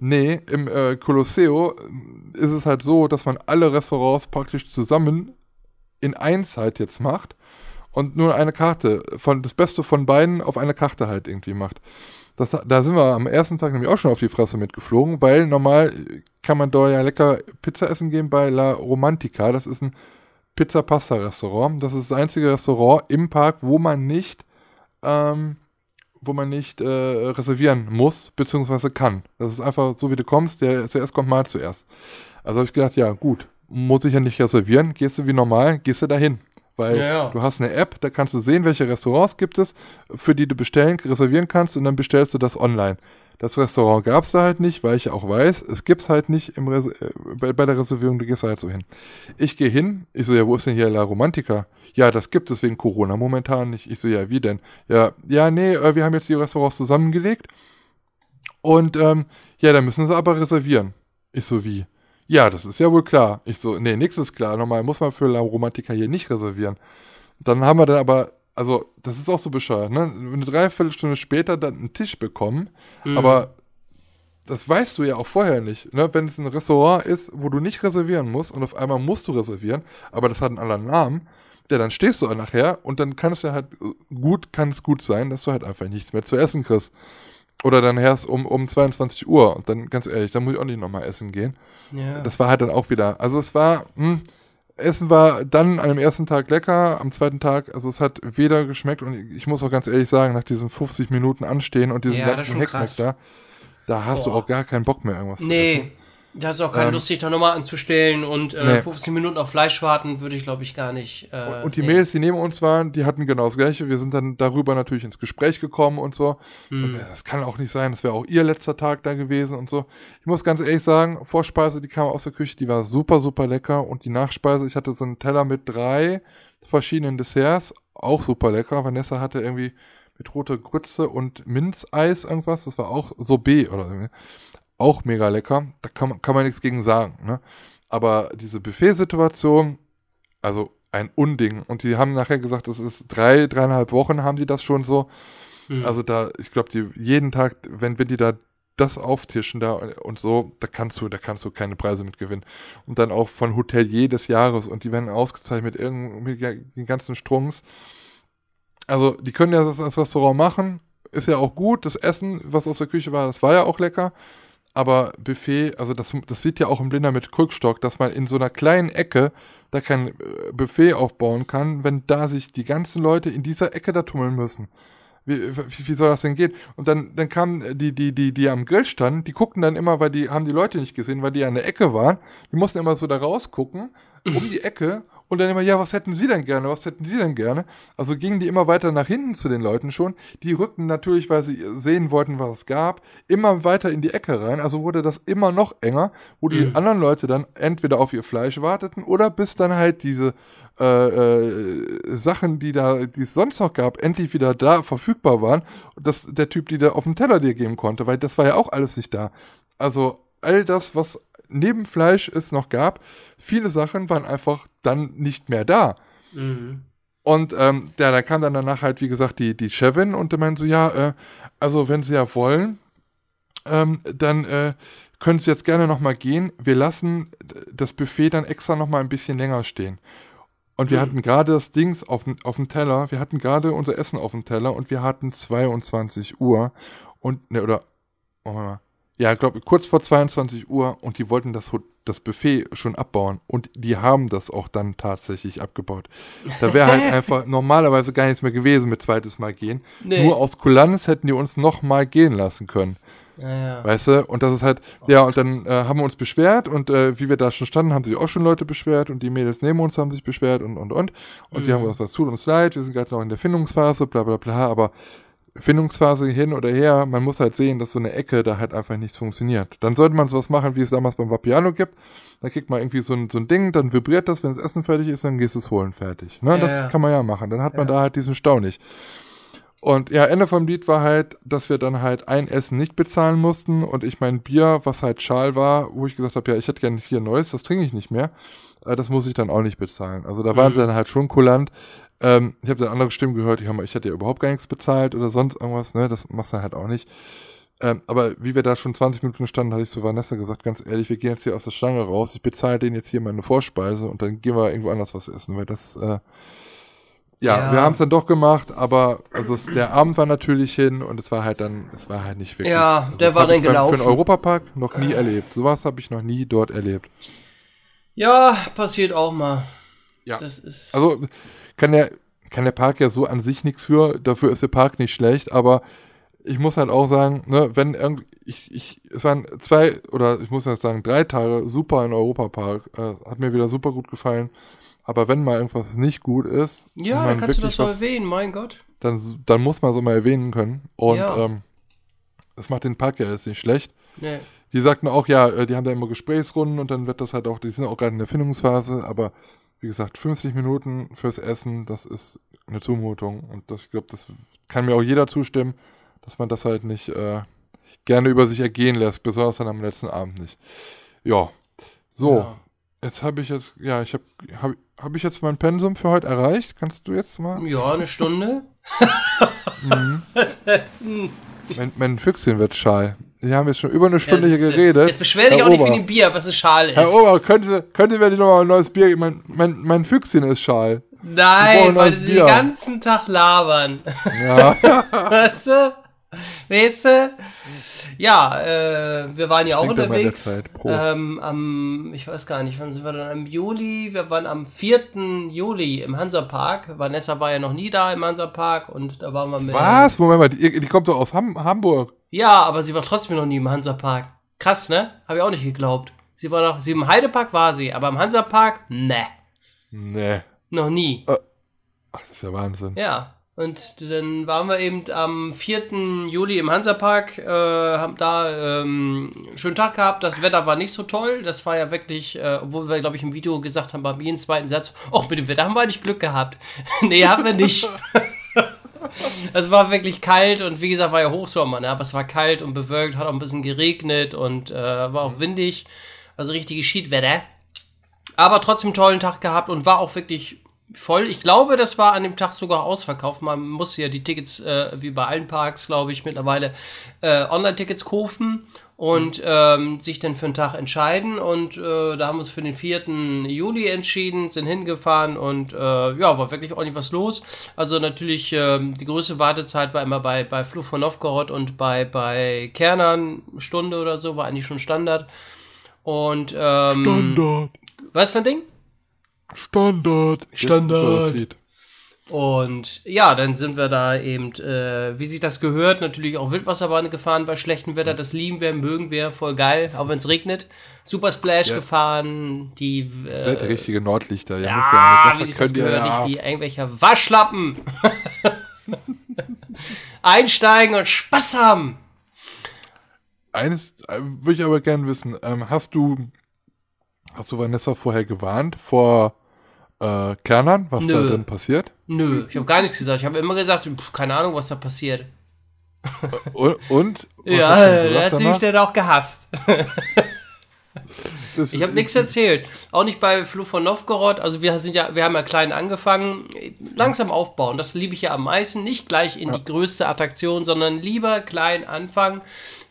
S2: Nee, im äh, Colosseo äh, ist es halt so, dass man alle Restaurants praktisch zusammen in eins halt jetzt macht und nur eine Karte, von das Beste von beiden auf eine Karte halt irgendwie macht. Das, da sind wir am ersten Tag nämlich auch schon auf die Fresse mitgeflogen, weil normal kann man da ja lecker Pizza essen gehen bei La Romantica. Das ist ein Pizza-Pasta-Restaurant. Das ist das einzige Restaurant im Park, wo man nicht, ähm, wo man nicht äh, reservieren muss, beziehungsweise kann. Das ist einfach so, wie du kommst, der zuerst kommt mal zuerst. Also habe ich gedacht, ja gut, muss ich ja nicht reservieren, gehst du wie normal, gehst du dahin. Weil
S3: Ja, ja.
S2: du hast eine App, da kannst du sehen, welche Restaurants gibt es, für die du bestellen, reservieren kannst und dann bestellst du das online. Das Restaurant gab es da halt nicht, weil ich ja auch weiß, es gibt es halt nicht im Res äh, bei, bei der Reservierung, du gehst halt so hin. Ich gehe hin, ich so, ja, wo ist denn hier La Romantica? Ja, das gibt es wegen Corona momentan nicht. Ich so, ja, wie denn? Ja, ja, nee, äh, wir haben jetzt die Restaurants zusammengelegt und ähm, ja, da müssen sie aber reservieren. Ich so, wie? Ja, das ist ja wohl klar. Ich so, nee, nix ist klar. Normal muss man für La Romantica hier nicht reservieren. Dann haben wir dann aber, also, das ist auch so bescheuert, ne? Eine Dreiviertelstunde später dann einen Tisch bekommen,
S3: Mhm.
S2: aber das weißt du ja auch vorher nicht. Ne? Wenn es ein Restaurant ist, wo du nicht reservieren musst und auf einmal musst du reservieren, aber das hat einen anderen Namen, ja, dann stehst du nachher und dann kann es ja halt gut, kann es gut sein, dass du halt einfach nichts mehr zu essen kriegst. Oder dann erst um, um 22 Uhr und dann, ganz ehrlich, dann muss ich auch nicht nochmal essen gehen.
S3: ja.
S2: Das war halt dann auch wieder, also es war, hm, Essen war dann an dem ersten Tag lecker, am zweiten Tag, also es hat weder geschmeckt und ich muss auch ganz ehrlich sagen, nach diesen 50 Minuten anstehen und diesem
S3: Ja,
S2: ganzen Heckmeck da, da hast du
S3: Boah.
S2: auch gar keinen Bock mehr irgendwas zu essen.
S3: Da hast du auch keine
S2: Ähm,
S3: Lust, dich da nochmal anzustellen und äh,
S2: nee.
S3: 15 Minuten auf Fleisch warten, würde ich glaube ich gar nicht. Äh,
S2: Und die
S3: nee.
S2: Mädels, die neben uns waren, die hatten genau das Gleiche. Wir sind dann darüber natürlich ins Gespräch gekommen und so.
S3: Hm.
S2: Und das kann auch nicht sein, das wäre auch ihr letzter Tag da gewesen und so. Ich muss ganz ehrlich sagen, Vorspeise, die kam aus der Küche, die war super, super lecker. Und die Nachspeise, ich hatte so einen Teller mit drei verschiedenen Desserts, auch super lecker. Vanessa hatte irgendwie mit roter Grütze und Minzeis irgendwas, das war auch Sorbet oder irgendwie. Auch mega lecker. Da kann, man- kann man nichts gegen sagen. Ne? Aber diese Buffet-Situation, also ein Unding. Und die haben nachher gesagt, das ist drei, dreieinhalb Wochen haben die das schon so.
S3: Hm.
S2: Also da, ich glaube, die jeden Tag, wenn, wenn die da das auftischen da und so, da kannst du, da kannst du keine Preise mit gewinnen. Und dann auch von Hotelier des Jahres und die werden ausgezeichnet mit irgend mit den ganzen Strunks. Also die können ja das als Restaurant machen, ist ja auch gut. Das Essen, was aus der Küche war, das war ja auch lecker. Aber Buffet, also das, das sieht ja auch im Blinder mit Krückstock, dass man in so einer kleinen Ecke da kein äh, Buffet aufbauen kann, wenn da sich die ganzen Leute in dieser Ecke da tummeln müssen. Wie, wie, wie soll das denn gehen? Und dann, dann kamen die, die, die, die am Grill standen, die guckten dann immer, weil die haben die Leute nicht gesehen, weil die an der Ecke waren. Die mussten immer so da rausgucken, um die Ecke und dann immer, ja, was hätten Sie denn gerne? Was hätten Sie denn gerne? Also gingen die immer weiter nach hinten zu den Leuten schon. Die rückten natürlich, weil sie sehen wollten, was es gab, immer weiter in die Ecke rein. Also wurde das immer noch enger, wo die mhm. anderen Leute dann entweder auf ihr Fleisch warteten oder bis dann halt diese äh, äh, Sachen, die da, die es sonst noch gab, endlich wieder da verfügbar waren. Und dass der Typ, die da auf dem Teller dir geben konnte, weil das war ja auch alles nicht da. Also all das, was neben Fleisch es noch gab, viele Sachen waren einfach dann nicht mehr da. Mhm. Und ähm, ja, da kam dann danach halt, wie gesagt, die, die Chevin und der meinte so, ja, äh, also wenn Sie ja wollen, ähm, dann äh, können Sie jetzt gerne nochmal gehen. Wir lassen das Buffet dann extra nochmal ein bisschen länger stehen. Und wir mhm. hatten gerade das Dings auf, auf dem Teller, wir hatten gerade unser Essen auf dem Teller und wir hatten 22 Uhr und, ne, oder, oh, mal, ja, ich glaube, kurz vor 22 Uhr und die wollten das, das Buffet schon abbauen und die haben das auch dann tatsächlich abgebaut. Da wäre halt einfach normalerweise gar nichts mehr gewesen mit zweites Mal gehen. Nee. Nur aus Kulanz hätten die uns noch mal gehen lassen können. Ja, ja. Weißt du? Und das ist halt, oh, ja, und dann äh, haben wir uns beschwert und äh, wie wir da schon standen, haben sich auch schon Leute beschwert und die Mädels neben uns haben sich beschwert und, und, und. Und mhm. die haben gesagt, das tut uns leid, wir sind gerade noch in der Findungsphase, bla, bla, bla, aber Findungsphase hin oder her, man muss halt sehen, dass so eine Ecke da halt einfach nicht funktioniert. Dann sollte man sowas machen, wie es damals beim Vapiano gibt. Da kriegt man irgendwie so ein, so ein Ding, dann vibriert das, wenn das Essen fertig ist, dann gehst du es holen fertig. Ne? Ja, das ja. kann man ja machen. Dann hat man ja. da halt diesen Stau nicht. Und ja, Ende vom Lied war halt, dass wir dann halt ein Essen nicht bezahlen mussten und ich mein Bier, was halt Schal war, wo ich gesagt habe, ja, ich hätte gerne hier ein neues, das trinke ich nicht mehr. Äh, das muss ich dann auch nicht bezahlen. Also da waren mhm. sie dann halt schon kulant. Ähm, ich habe dann andere Stimmen gehört, ich, hab, ich hätte ja überhaupt gar nichts bezahlt oder sonst irgendwas, ne? Das machst du halt auch nicht. Ähm, aber wie wir da schon 20 Minuten standen, hatte ich zu Vanessa gesagt, ganz ehrlich, wir gehen jetzt hier aus der Stange raus, ich bezahle denen jetzt hier meine Vorspeise und dann gehen wir irgendwo anders was essen, weil das, äh, ja, ja, wir haben es dann doch gemacht, aber also es, der Abend war natürlich hin und es war halt dann, es war halt nicht wirklich.
S3: Ja,
S2: also
S3: der war dann gelaufen.
S2: Für den Europapark noch nie erlebt. Sowas habe ich noch nie dort erlebt.
S3: Ja, passiert auch mal.
S2: Ja. Das ist also kann der, kann der Park ja so an sich nichts für, dafür ist der Park nicht schlecht, aber ich muss halt auch sagen, ne, wenn irgendwie, ich, ich, es waren zwei oder ich muss jetzt sagen, drei Tage super in Europapark, äh, hat mir wieder super gut gefallen. Aber wenn mal irgendwas nicht gut ist,
S3: ja, dann kannst du das mal erwähnen, mein Gott.
S2: Dann, dann muss man so mal erwähnen können. Und ja. ähm, das macht den Park ja jetzt nicht schlecht. Nee. Die sagten auch, ja, äh, die haben da immer Gesprächsrunden und dann wird das halt auch, die sind auch gerade in der Findungsphase, aber wie gesagt, 50 Minuten fürs Essen, das ist eine Zumutung. Und das, ich glaube, das kann mir auch jeder zustimmen, dass man das halt nicht äh, gerne über sich ergehen lässt, besonders dann am letzten Abend nicht. Ja, so. Ja. Jetzt habe ich jetzt, ja, ich habe hab, hab ich jetzt mein Pensum für heute erreicht? Kannst du jetzt mal?
S3: Ja, eine Stunde.
S2: mhm. mein, mein Füchschen wird schal. Wir haben jetzt schon über eine Stunde ja, hier geredet.
S3: Jetzt beschwer dich Herr auch Ober. nicht wie ein Bier, was es schal ist.
S2: Herr Ober, könnte, könnte mir die nochmal ein neues Bier geben? Mein, mein, mein Füchschen ist schal.
S3: Nein, weil sie den ganzen Tag labern. Ja. weißt du? Weißt du? Ja, äh, wir waren ja auch unterwegs. Ähm, am, ich weiß gar nicht, wann sind wir dann? Im Juli. Wir waren am 4. Juli im Hansapark. Vanessa war ja noch nie da im Hansapark und da waren wir mit.
S2: Was? Moment mal, die, die kommt doch aus Ham Hamburg.
S3: Ja, aber sie war trotzdem noch nie im Hansapark. Krass, ne? Habe ich auch nicht geglaubt. Sie war noch, sie im Heidepark war sie, aber im Hansapark, ne.
S2: Ne.
S3: Noch nie.
S2: Äh, ach, das ist ja Wahnsinn.
S3: Ja. Und dann waren wir eben am 4. Juli im Hansapark, äh, haben da ähm, einen schönen Tag gehabt. Das Wetter war nicht so toll. Das war ja wirklich, äh, obwohl wir, glaube ich, im Video gesagt haben, beim jeden zweiten Satz, ach, mit dem Wetter haben wir nicht Glück gehabt. nee, haben wir nicht. es war wirklich kalt und wie gesagt, war ja Hochsommer, ne? aber es war kalt und bewölkt, hat auch ein bisschen geregnet und äh, war auch windig. Also richtiges Schiedwetter. Aber trotzdem einen tollen Tag gehabt und war auch wirklich voll. Ich glaube, das war an dem Tag sogar ausverkauft. Man muss ja die Tickets, äh, wie bei allen Parks, glaube ich, mittlerweile äh, Online-Tickets kaufen und ähm, sich dann für einen Tag entscheiden. Und äh, da haben wir uns für den 4. Juli entschieden, sind hingefahren und äh, ja, war wirklich ordentlich was los. Also natürlich, äh, die größte Wartezeit war immer bei, bei Fluch von Novgorod und bei, bei Kernern, Stunde oder so, war eigentlich schon Standard. Und ähm,
S2: Standard.
S3: was für ein Ding?
S2: Standard.
S3: Standard. Und ja, dann sind wir da eben, äh, wie sich das gehört, natürlich auch Wildwasserbahn gefahren bei schlechtem Wetter. Das lieben wir, mögen wir, voll geil, auch wenn es regnet. Super Splash
S2: Ja.
S3: gefahren, die äh,
S2: Seid richtige Nordlichter. Ihr
S3: ja,
S2: müsst ja
S3: wie sich das gehört,
S2: ja.
S3: nicht wie irgendwelcher Waschlappen. Einsteigen und Spaß haben.
S2: Eines äh, würde ich aber gerne wissen. Ähm, hast du hast du Vanessa vorher gewarnt vor äh, Kernern, was da
S3: Nö.
S2: drin passiert?
S3: Nö, ich habe gar nichts gesagt. Ich habe immer gesagt, pf, keine Ahnung, was da passiert.
S2: Und? und was
S3: ja, da
S2: gesagt
S3: hat sie mich dann auch gehasst. Ich habe nichts erzählt. Auch nicht bei Fluch von Novgorod. Also wir sind ja, wir haben ja klein angefangen, langsam aufbauen. Das liebe ich ja am meisten. Nicht gleich in die größte Attraktion, sondern lieber klein anfangen.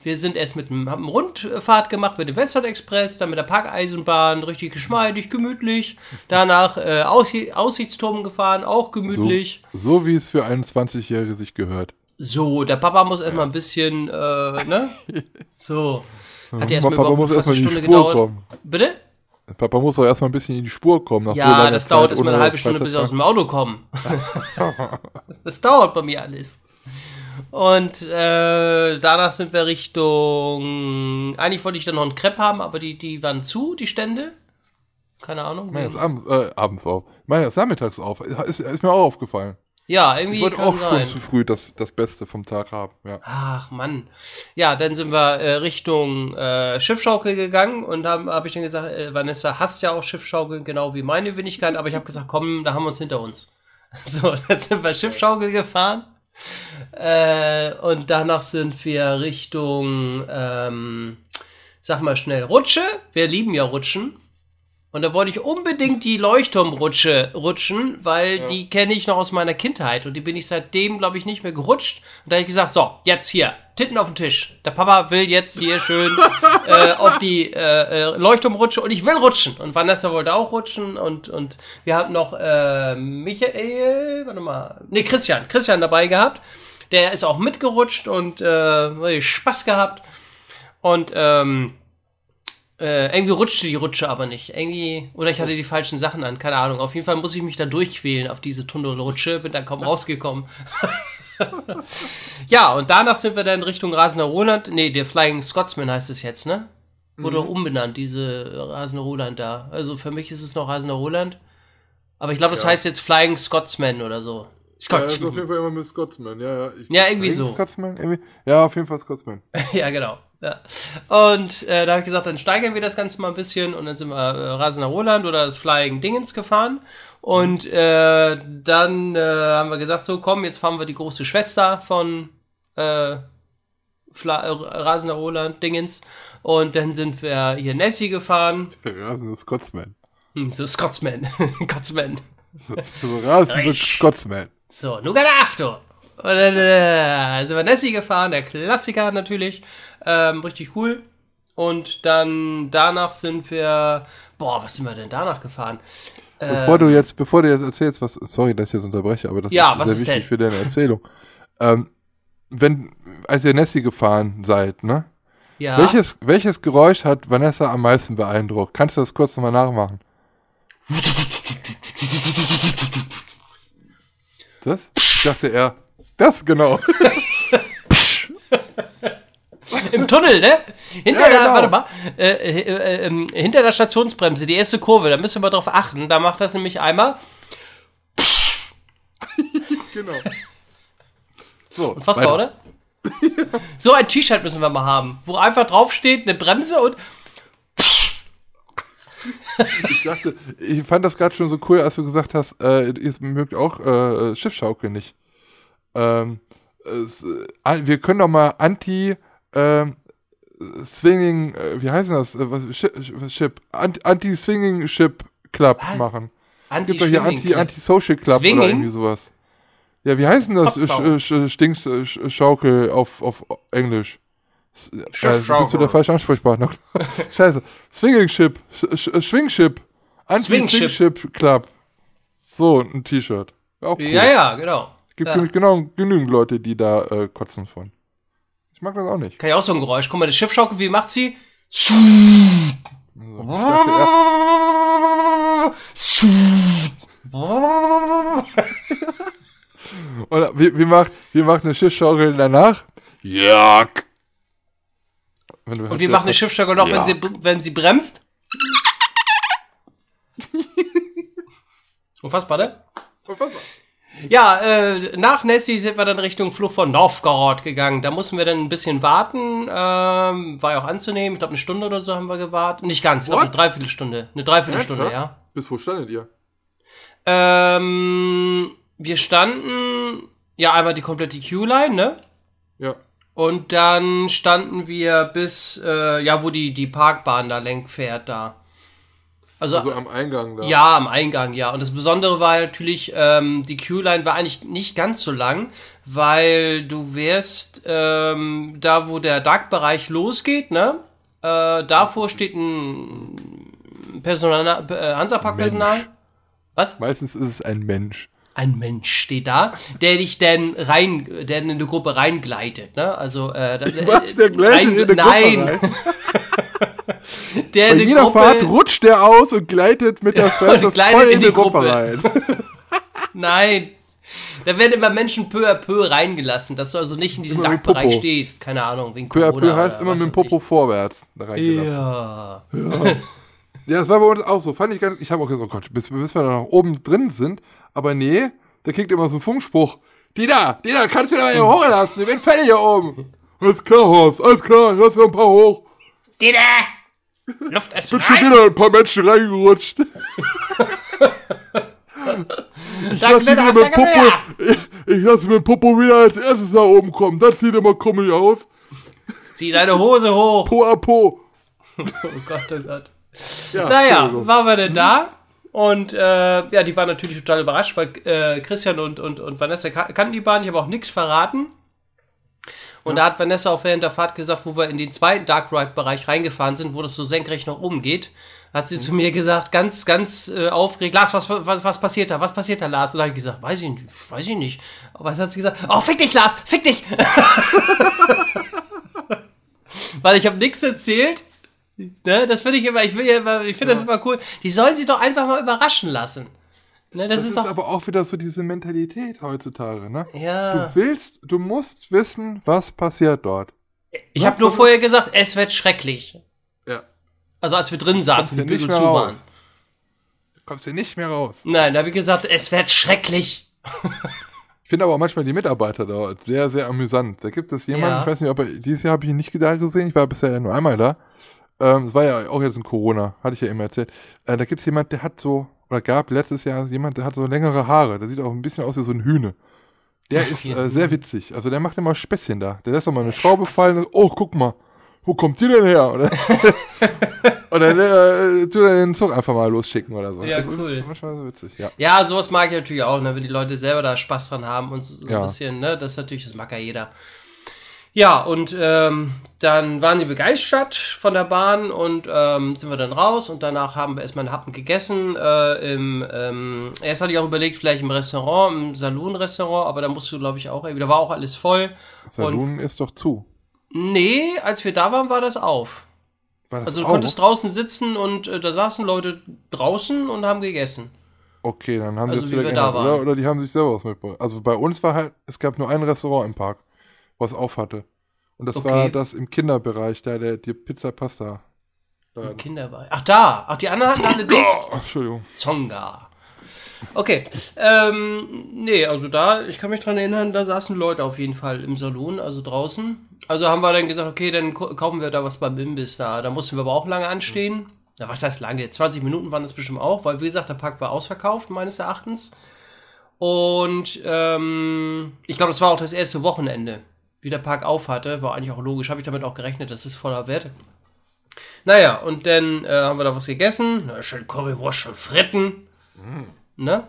S3: Wir sind erst mit einem, haben Rundfahrt gemacht mit dem Western Express, dann mit der Parkeisenbahn, richtig geschmeidig, gemütlich. Danach äh, Aussie Aussichtsturm gefahren, auch
S2: so,
S3: gemütlich.
S2: so wie es für einen 20-Jährige sich gehört.
S3: So, der Papa muss erstmal ein bisschen, äh, ne? So. Hat ja erstmal
S2: muss
S3: fast eine
S2: in die
S3: Stunde
S2: Spur
S3: gedauert.
S2: kommen.
S3: Bitte?
S2: Papa muss doch erstmal ein bisschen in die Spur kommen. Nach so
S3: Ja,
S2: langer
S3: das dauert erstmal eine halbe Stunde, bis sie aus dem. Auto kommen. das dauert bei mir alles. Und äh, danach sind wir Richtung. Eigentlich wollte ich dann noch einen Crepe haben, aber die, die waren zu, die Stände. Keine Ahnung.
S2: Meine, jetzt abends, äh, abends auf. Meine, jetzt nachmittags auf. Ist, ist mir auch aufgefallen.
S3: Ja,
S2: Ich
S3: irgendwie
S2: wollte
S3: kann
S2: auch schon
S3: sein.
S2: zu früh das, das Beste vom Tag haben. Ja.
S3: Ach Mann. Ja, dann sind wir äh, Richtung äh, Schiffschaukel gegangen und habe ich dann gesagt, äh, Vanessa hasst ja auch Schiffschaukel, genau wie meine Wenigkeit, aber ich habe gesagt, komm, da haben wir uns hinter uns. So, dann sind wir Schiffschaukel gefahren. Äh, und danach sind wir Richtung, ähm, sag mal schnell, Rutsche. Wir lieben ja Rutschen. Und da wollte ich unbedingt die Leuchtturmrutsche rutschen, weil die kenne ich noch aus meiner Kindheit und die bin ich seitdem, glaube ich, nicht mehr gerutscht. Und da habe ich gesagt, so, jetzt hier, Titten auf den Tisch. Der Papa will jetzt hier schön äh, auf die äh, äh, Leuchtturmrutsche und ich will rutschen. Und Vanessa wollte auch rutschen und, und wir hatten noch äh, Michael, warte mal, nee, Christian, Christian dabei gehabt. Der ist auch mitgerutscht und äh, Spaß gehabt. Und ähm, äh, irgendwie rutschte die Rutsche aber nicht. Irgendwie, oder ich hatte die falschen Sachen an, keine Ahnung. Auf jeden Fall muss ich mich da durchquälen auf diese Tunnelrutsche, bin dann kaum rausgekommen. ja, und danach sind wir dann Richtung Rasender Roland. Nee, der Flying Scotsman heißt es jetzt, ne? Wurde umbenannt, diese Rasender Roland da. Also für mich ist es noch Rasender Roland. Aber ich glaube, das
S2: Ja.
S3: heißt jetzt Flying Scotsman oder so.
S2: Ja, ist auf
S3: Scotsman.
S2: jeden Fall immer mit Scotsman. Ja, ja, ich,
S3: Ja, irgendwie so.
S2: Scotsman, irgendwie? Ja, auf jeden Fall Scotsman.
S3: Ja, genau. Ja. Und äh, da habe ich gesagt, dann steigern wir das Ganze mal ein bisschen und dann sind wir äh, Rasender Roland oder das Flying Dingens gefahren. Und äh, dann äh, haben wir gesagt, so komm, jetzt fahren wir die große Schwester von äh, Fla äh, Rasender Roland Dingens. Und dann sind wir hier Nessie gefahren.
S2: Rasende Scotsman.
S3: Hm, so Scotsman. Scotsman.
S2: So rasende. Scotsman.
S3: So, Nougat After. Und dann äh, sind wir Nessie gefahren, der Klassiker natürlich. Ähm, richtig cool. Und dann danach sind wir. Boah, was sind wir denn danach gefahren?
S2: Bevor du jetzt, bevor du jetzt erzählst, was, sorry, dass ich das unterbreche, aber das
S3: Ja,
S2: ist sehr
S3: ist
S2: wichtig
S3: denn?
S2: für deine Erzählung. ähm, wenn, als ihr Nessie gefahren seid, ne?
S3: Ja.
S2: Welches, welches Geräusch hat Vanessa am meisten beeindruckt? Kannst du das kurz nochmal nachmachen? Das? Ich dachte er, das genau.
S3: Im Tunnel, ne? Hinter
S2: Ja,
S3: der,
S2: genau.
S3: warte mal, äh, äh, äh, ähm, hinter der Stationsbremse, die erste Kurve, da müssen wir drauf achten. Da macht das nämlich einmal.
S2: genau. So,
S3: Unfassbar,
S2: weiter.
S3: oder? so ein T-Shirt müssen wir mal haben, wo einfach draufsteht, eine Bremse und.
S2: Ich dachte, ich fand das gerade schon so cool, als du gesagt hast, äh, ihr mögt auch äh, Schiffschaukel nicht. Ähm, es, äh, wir können doch mal Anti ähm, Swinging, äh, wie heißt das? Äh, was, Ship, Ship Anti- Anti-Swinging Ship Club
S3: Was?
S2: machen. Gibt doch hier Anti,
S3: Club.
S2: Anti-Social Club
S3: Swinging?
S2: oder irgendwie sowas. Ja, wie heißt denn das
S3: Kopfsau.
S2: Sch- Sch- Stinkschaukel auf, auf Englisch? S- Äh, bist du der falsche Ansprechpartner? Scheiße. Swinging Ship. Sch Sch Schwingship. Anti-Swingship Club. So, ein T-Shirt. Cool.
S3: Ja, ja, genau.
S2: Gibt
S3: ja.
S2: nämlich genau genügend Leute, die da äh, kotzen von. Ich mag das auch nicht.
S3: Kann ja auch so ein Geräusch. Guck mal, das Schiffschaukel, wie macht sie?
S2: Also, ich dachte, ja, und wie, wie, macht, wie macht eine Schiffsschaukel danach? Wenn du
S3: Und wie macht eine Schiffschaukel noch, wenn,
S2: Ja.
S3: sie, wenn sie bremst? Unfassbar, ne? Ja, äh, nach Nessie sind wir dann Richtung Flucht von Novgorod gegangen. Da mussten wir dann ein bisschen warten. Ähm, war ja auch anzunehmen. Ich glaube, eine Stunde oder so haben wir gewartet. Nicht ganz, ich glaube, eine? Dreiviertelstunde. Eine Dreiviertelstunde, ja.
S2: Bis wo standet ihr?
S3: Ähm, wir standen, ja, einmal die komplette Q-Line, ne?
S2: Ja.
S3: Und dann standen wir bis, äh, ja, wo die, die Parkbahn da lenk fährt, da. Also,
S2: Also am Eingang da.
S3: ja, am Eingang, ja. Und das Besondere war natürlich, ähm, die Q-Line war eigentlich nicht ganz so lang, weil du wärst ähm, da, wo der Dark-Bereich losgeht, ne? Äh, davor steht ein Personal, äh, Hansapark-Personal. Was?
S2: Meistens ist es ein Mensch.
S3: Ein Mensch steht da, der dich dann rein, der in eine Gruppe reingleitet, ne? Also, äh,
S2: Was? Der gleitet in eine
S3: Nein,
S2: Gruppe rein?
S3: der
S2: Bei jeder
S3: Gruppe,
S2: Fahrt rutscht der aus und gleitet mit der Fresse voll
S3: in
S2: in
S3: die
S2: die Gruppe
S3: Gruppe.
S2: rein.
S3: Nein. Da werden immer Menschen peu à peu reingelassen, dass du also nicht in diesem
S2: Immer Popo.
S3: stehst. Keine Ahnung, wegen
S2: Peu à
S3: Corona.
S2: peu heißt
S3: oder
S2: immer
S3: was
S2: mit dem Popo vorwärts da
S3: ich.
S2: reingelassen.
S3: Ja.
S2: Ja, das war bei uns auch so. Fand ich ganz. Ich habe auch gesagt, oh Gott, bis, bis wir da noch oben drin sind. Aber nee, der kriegt immer so einen Funkspruch. Die da, die da, kannst du da mal hier hochlassen. Ich bin fertig hier oben. Alles klar, Horst, alles klar, lass mir ein paar hoch.
S3: Dida! Luft ist
S2: Bin schon wieder ein paar Menschen reingerutscht. Ich lasse mir mit Popo, ich, ich lasse mit Popo wieder als erstes da oben kommen. Das sieht immer komisch aus.
S3: Zieh deine Hose hoch!
S2: Po a po.
S3: Oh Gott, oh Gott.
S2: Ja,
S3: Naja, waren wir denn da? Und äh, ja, die waren natürlich total überrascht, weil äh, Christian und, und, und Vanessa ka- kannten die Bahn, ich habe auch nichts verraten. Und da hat Vanessa auch während der Fahrt gesagt, wo wir in den zweiten Dark Ride-Bereich reingefahren sind, wo das so senkrecht nach oben geht, hat sie zu mir gesagt, ganz, ganz äh, aufgeregt, Lars, was, was, was passiert da? Was passiert da, Lars? Und da habe ich gesagt, weiß ich nicht, weiß ich nicht. Aber was hat sie gesagt? Oh, fick dich, Lars, fick dich! Weil ich habe nichts erzählt. Ne, das finde ich immer, ich will ja immer, ich finde das immer cool. Die sollen sich doch einfach mal überraschen lassen. Ne, das,
S2: Das
S3: ist,
S2: ist aber auch wieder so diese Mentalität heutzutage, ne?
S3: ja.
S2: Du willst, du musst wissen, was passiert dort.
S3: Ich habe nur vorher gesagt, es wird schrecklich.
S2: Ja.
S3: Also als wir drin saßen, die Bügel zu
S2: raus.
S3: waren.
S2: Du kommst hier nicht mehr raus.
S3: Nein, da habe ich gesagt, es wird schrecklich.
S2: Ich finde aber auch manchmal die Mitarbeiter da sehr, sehr amüsant. Da gibt es jemanden,
S3: Ja.
S2: ich weiß nicht, ob er, dieses Jahr habe ich ihn nicht da gesehen, ich war bisher ja nur einmal da. Ähm, es war ja auch jetzt in Corona, hatte ich ja eben erzählt. Äh, da gibt es jemanden, der hat so, oder gab letztes Jahr jemand, der hat so längere Haare. Der sieht auch ein bisschen aus wie so ein Hühne. Der ist äh, sehr witzig. Also der macht immer Späßchen da. Der lässt doch mal eine Schraube fallen und, oh, guck mal, wo kommt die denn her? Oder, oder äh, tut er den Zug einfach mal losschicken oder so.
S3: Ja,
S2: Das
S3: cool.
S2: Ist manchmal so witzig, ja.
S3: Ja, sowas mag ich natürlich auch, ne, wenn die Leute selber da Spaß dran haben und so, so
S2: Ja.
S3: ein bisschen, ne, das ist natürlich, das mag ja jeder. Ja, und ähm, dann waren sie begeistert von der Bahn und ähm, sind wir dann raus und danach haben wir erstmal einen Happen gegessen. Äh, im, ähm, erst hatte ich auch überlegt, vielleicht im Restaurant, im Saloon-Restaurant, aber da musst du, glaube ich, auch, da war auch alles voll.
S2: Saloon ist doch zu.
S3: Nee, als wir da waren, war das auf.
S2: War das
S3: Also du
S2: auch?
S3: konntest draußen sitzen und äh, da saßen Leute draußen und haben gegessen.
S2: Okay, dann haben
S3: Also
S2: sie es wieder
S3: wir da
S2: geändert,
S3: waren.
S2: oder? Oder die haben sich selber was mitgebracht. Also bei uns war halt, es gab nur ein Restaurant im Park, was auf hatte. Und das
S3: Okay.
S2: war das im Kinderbereich, da der die Pizza Pasta. Laden.
S3: Kinderbereich. Ach da, ach die anderen hatten alle dicht.
S2: Entschuldigung.
S3: Zonga. Okay, ähm, nee, also da, ich kann mich dran erinnern, da saßen Leute auf jeden Fall im Salon, also draußen. Also haben wir dann gesagt, okay, dann kaufen wir da was beim Imbiss da. Da mussten wir aber auch lange anstehen. Ja, was heißt lange? 20 Minuten waren das bestimmt auch, weil wie gesagt, der Park war ausverkauft, meines Erachtens. Und ähm, ich glaube, das war auch das erste Wochenende, wie der Park auf hatte. War eigentlich auch logisch, habe ich damit auch gerechnet, das ist voller Wert. Naja, und dann äh, haben wir da was gegessen. Na, schön Currywurst und Fritten. ne?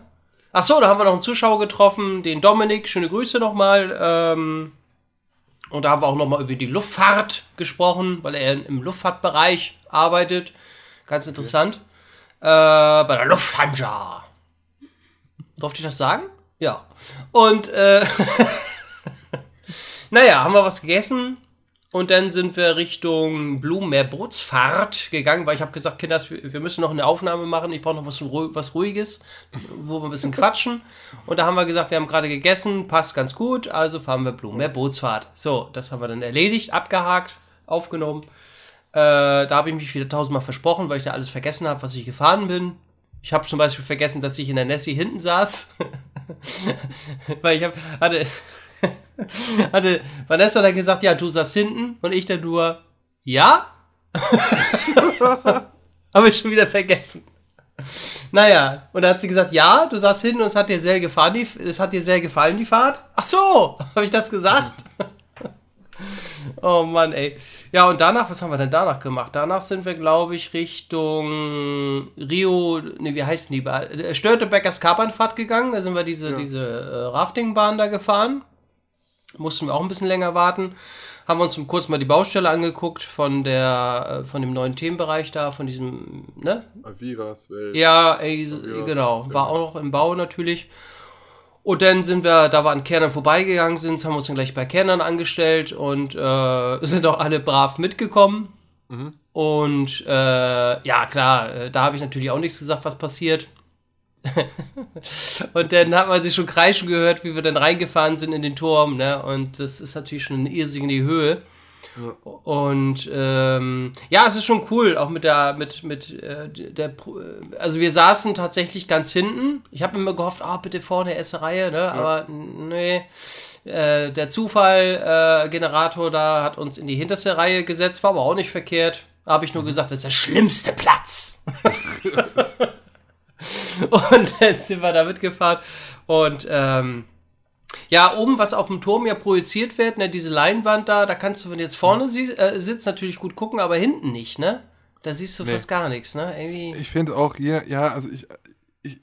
S3: Ach so, da haben wir noch einen Zuschauer getroffen, den Dominik. Schöne Grüße nochmal. Ähm, und da haben wir auch nochmal über die Luftfahrt gesprochen, weil er im Luftfahrtbereich arbeitet. Ganz interessant. Äh, bei der Lufthansa. Durfte ich das sagen? Ja. Und, äh, naja, haben wir was gegessen. Und dann sind wir Richtung Blumenmeer-Bootsfahrt gegangen, weil ich habe gesagt, Kinders, wir müssen noch eine Aufnahme machen. Ich brauche noch was, was Ruhiges, wo wir ein bisschen quatschen. Und da haben wir gesagt, wir haben gerade gegessen, passt ganz gut, also fahren wir Blumenmeer-Bootsfahrt. So, das haben wir dann erledigt, abgehakt, aufgenommen. Äh, da habe ich mich wieder tausendmal versprochen, weil ich da alles vergessen habe, was ich gefahren bin. Ich habe zum Beispiel vergessen, dass ich in der Nessie hinten saß. weil ich hab, hatte, hatte Vanessa dann gesagt, ja, du saßt hinten und ich dann nur, ja? Habe ich schon wieder vergessen. Naja, und dann hat sie gesagt, ja, du saßt hinten und es hat dir sehr gefallen, die, es hat dir sehr gefallen, die Fahrt. Ach so, habe ich das gesagt? oh Mann, ey. Ja, und danach, was haben wir denn danach gemacht? Danach sind wir, glaube ich, Richtung Rio, ne, wie heißt die? Äh, Störtebeckers Kapernfahrt gegangen. Da sind wir diese, ja. diese äh, Raftingbahn da gefahren mussten wir auch ein bisschen länger warten. Haben wir uns kurz mal die Baustelle angeguckt von der, äh, von dem neuen Themenbereich da, von diesem, ne?
S2: Aviras Welt.
S3: Ja, ey, Aviras, genau. War auch noch im Bau natürlich. Und dann sind wir, da wir an Kernern vorbeigegangen sind, haben wir uns dann gleich bei Kernern angestellt und äh, sind auch alle brav mitgekommen. Mhm. Und äh, ja, klar, äh, da habe ich natürlich auch nichts gesagt, was passiert. und dann hat man sich schon kreischen gehört, wie wir dann reingefahren sind in den Turm, ne? Und das ist natürlich schon eine irrsinnige Höhe. Ja. Und ähm, ja, es ist schon cool, auch mit der, mit, mit äh, der, also wir saßen tatsächlich ganz hinten. Ich habe immer gehofft, ah, oh, bitte vorne erste Reihe, ne? Ja. Aber nee, äh, der Zufall-Generator äh, da hat uns in die hinterste Reihe gesetzt, war aber auch nicht verkehrt. Habe ich nur mhm. gesagt, das ist der schlimmste Platz. Und dann sind wir da mitgefahren. Und ähm, ja, oben, was auf dem Turm ja projiziert wird, ne, diese Leinwand da, da kannst du, wenn du jetzt vorne sie, äh, sitzt, natürlich gut gucken, aber hinten nicht, ne? Da siehst du nee. fast gar nichts, ne?
S2: Irgendwie. Ich finde auch, ja, ja, also ich, ich,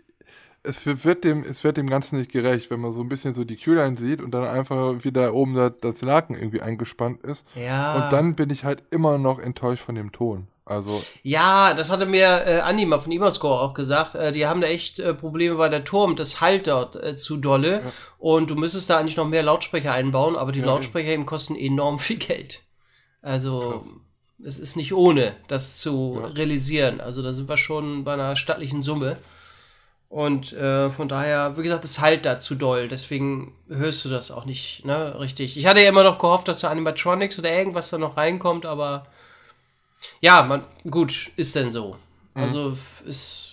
S2: es wird dem, es wird dem Ganzen nicht gerecht, wenn man so ein bisschen so die Kühllein sieht und dann einfach wieder oben das, das Laken irgendwie eingespannt ist.
S3: Ja.
S2: Und dann bin ich halt immer noch enttäuscht von dem Ton. Also
S3: ja, das hatte mir äh, Andi mal von Imascore auch gesagt. Äh, die haben da echt äh, Probleme, weil der Turm, das halt dort äh, zu dolle. Ja. Und du müsstest da eigentlich noch mehr Lautsprecher einbauen, aber die ja, Lautsprecher eben kosten enorm viel Geld. Also Krass. es ist nicht ohne, das zu ja. realisieren. Also da sind wir schon bei einer stattlichen Summe. Und äh, von daher, wie gesagt, es halt da zu doll. Deswegen hörst du das auch nicht, ne, richtig. Ich hatte ja immer noch gehofft, dass so Animatronics oder irgendwas da noch reinkommt, aber ja, man, gut, ist denn so. Mhm. Also ist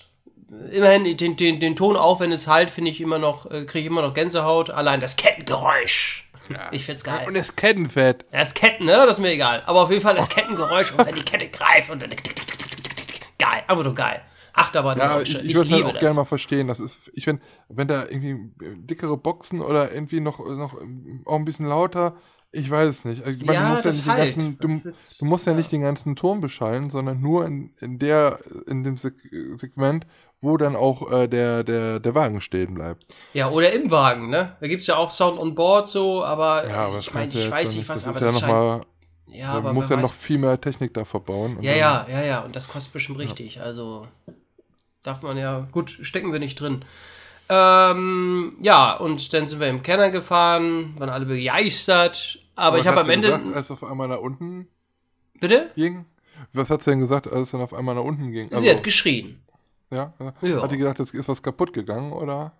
S3: immerhin den, den, den Ton auch, wenn es halt, finde ich immer noch, äh, kriege ich immer noch Gänsehaut. Allein das Kettengeräusch. Ja. Ich find's geil.
S2: Und das Kettenfett.
S3: Ja, das Ketten, ne? Das ist mir egal. Aber auf jeden Fall das Kettengeräusch und wenn die Kette greift und dann. Geil, einfach nur geil. Achterbahn.
S2: Ja, ich, ich, ich würde halt auch gerne mal verstehen. Das ist, ich finde, wenn da irgendwie dickere Boxen oder irgendwie noch, noch auch ein bisschen lauter, ich weiß es nicht. Ich meine, ja, du musst, ja nicht halt. ganzen, du, du, musst ja, ja, nicht den ganzen Turm beschallen, sondern nur in, in, der, in dem Seg Segment, wo dann auch äh, der, der, der Wagen stehen bleibt.
S3: Ja, oder im Wagen, ne? Da gibt es ja auch Sound on Board so, aber, ja, aber ich meine, ich weiß nicht, was,
S2: aber das ist ja noch mal, ja, aber muss ja noch viel mehr Technik da verbauen.
S3: Ja, ja, ja, ja, und das kostet bestimmt richtig. Also darf man ja, gut, stecken wir nicht drin. Ähm, ja, und dann sind wir im Kenner gefahren, waren alle begeistert. Aber, aber ich habe am Ende.
S2: Gesagt, als auf einmal nach unten.
S3: Bitte?
S2: Ging? Was hat sie denn gesagt, als es dann auf einmal nach unten ging?
S3: Also, sie hat geschrien.
S2: Ja? ja. Hat die gedacht, es ist was kaputt gegangen, oder?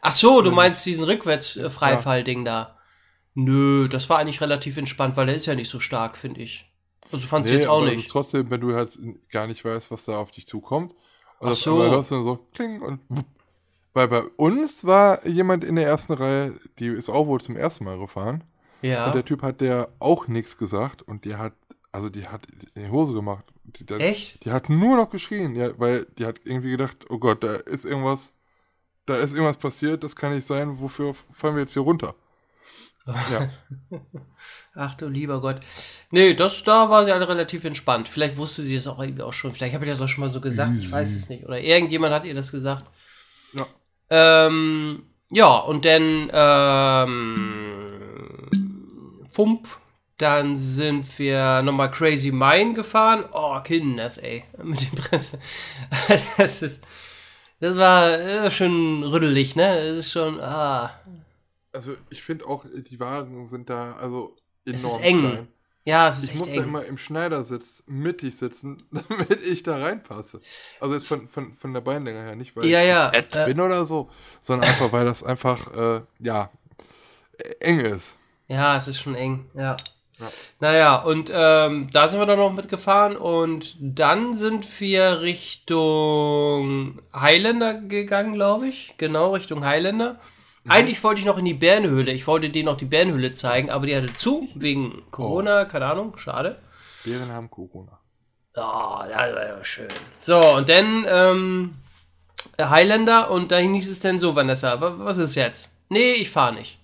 S3: Ach so, du meinst diesen Rückwärtsfreifall-Ding ja. da. Nö, das war eigentlich relativ entspannt, weil der ist ja nicht so stark, finde ich. Also fand nee, jetzt auch nicht.
S2: Ist trotzdem, wenn du halt gar nicht weißt, was da auf dich zukommt.
S3: Also Ach so. hörst
S2: du dann so kling und wupp, weil bei uns war jemand in der ersten Reihe, die ist auch wohl zum ersten Mal gefahren.
S3: Ja.
S2: Und der Typ hat der auch nichts gesagt und die hat, also die hat in die Hose gemacht. Die, der,
S3: Echt?
S2: Die hat nur noch geschrien, ja, weil die hat irgendwie gedacht, oh Gott, da ist irgendwas, da ist irgendwas passiert, das kann nicht sein, wofür fallen wir jetzt hier runter?
S3: Ja. Ach du lieber Gott. Nee, das, da war sie alle relativ entspannt. Vielleicht wusste sie es auch auch schon. Vielleicht habe ich das auch schon mal so gesagt. Ich weiß es nicht. Oder irgendjemand hat ihr das gesagt.
S2: Ja.
S3: Ähm, ja, und dann ähm, Fump. Dann sind wir nochmal Crazy Mine gefahren. Oh, Kinders, ey. Mit den Bremsen. Das ist. Das war schon rüttelig, ne? Das ist schon. Ah.
S2: Also ich finde auch, die Wagen sind da also enorm
S3: Es ist eng.
S2: klein.
S3: Ja, es ist
S2: Ich
S3: echt
S2: muss
S3: eng.
S2: immer im Schneidersitz mittig sitzen, damit ich da reinpasse. Also jetzt von, von, von der Beinlänge her, nicht weil
S3: Ja,
S2: ich
S3: ja, äh.
S2: bin oder so, sondern einfach, weil das einfach, äh, ja, eng ist.
S3: Ja, es ist schon eng, ja.
S2: Ja.
S3: Naja, und ähm, da sind wir dann noch mitgefahren und dann sind wir Richtung Highlander gegangen, glaube ich. Genau, Richtung Highlander. Eigentlich wollte ich noch in die Bärenhöhle. Ich wollte denen noch die Bärenhöhle zeigen, aber die hatte zu, wegen Corona, keine Ahnung, schade.
S2: Bären haben Corona.
S3: Oh, das war ja schön. So, und dann ähm, Highlander und da hieß es dann so, Vanessa, wa- was ist jetzt? Nee, ich fahre nicht.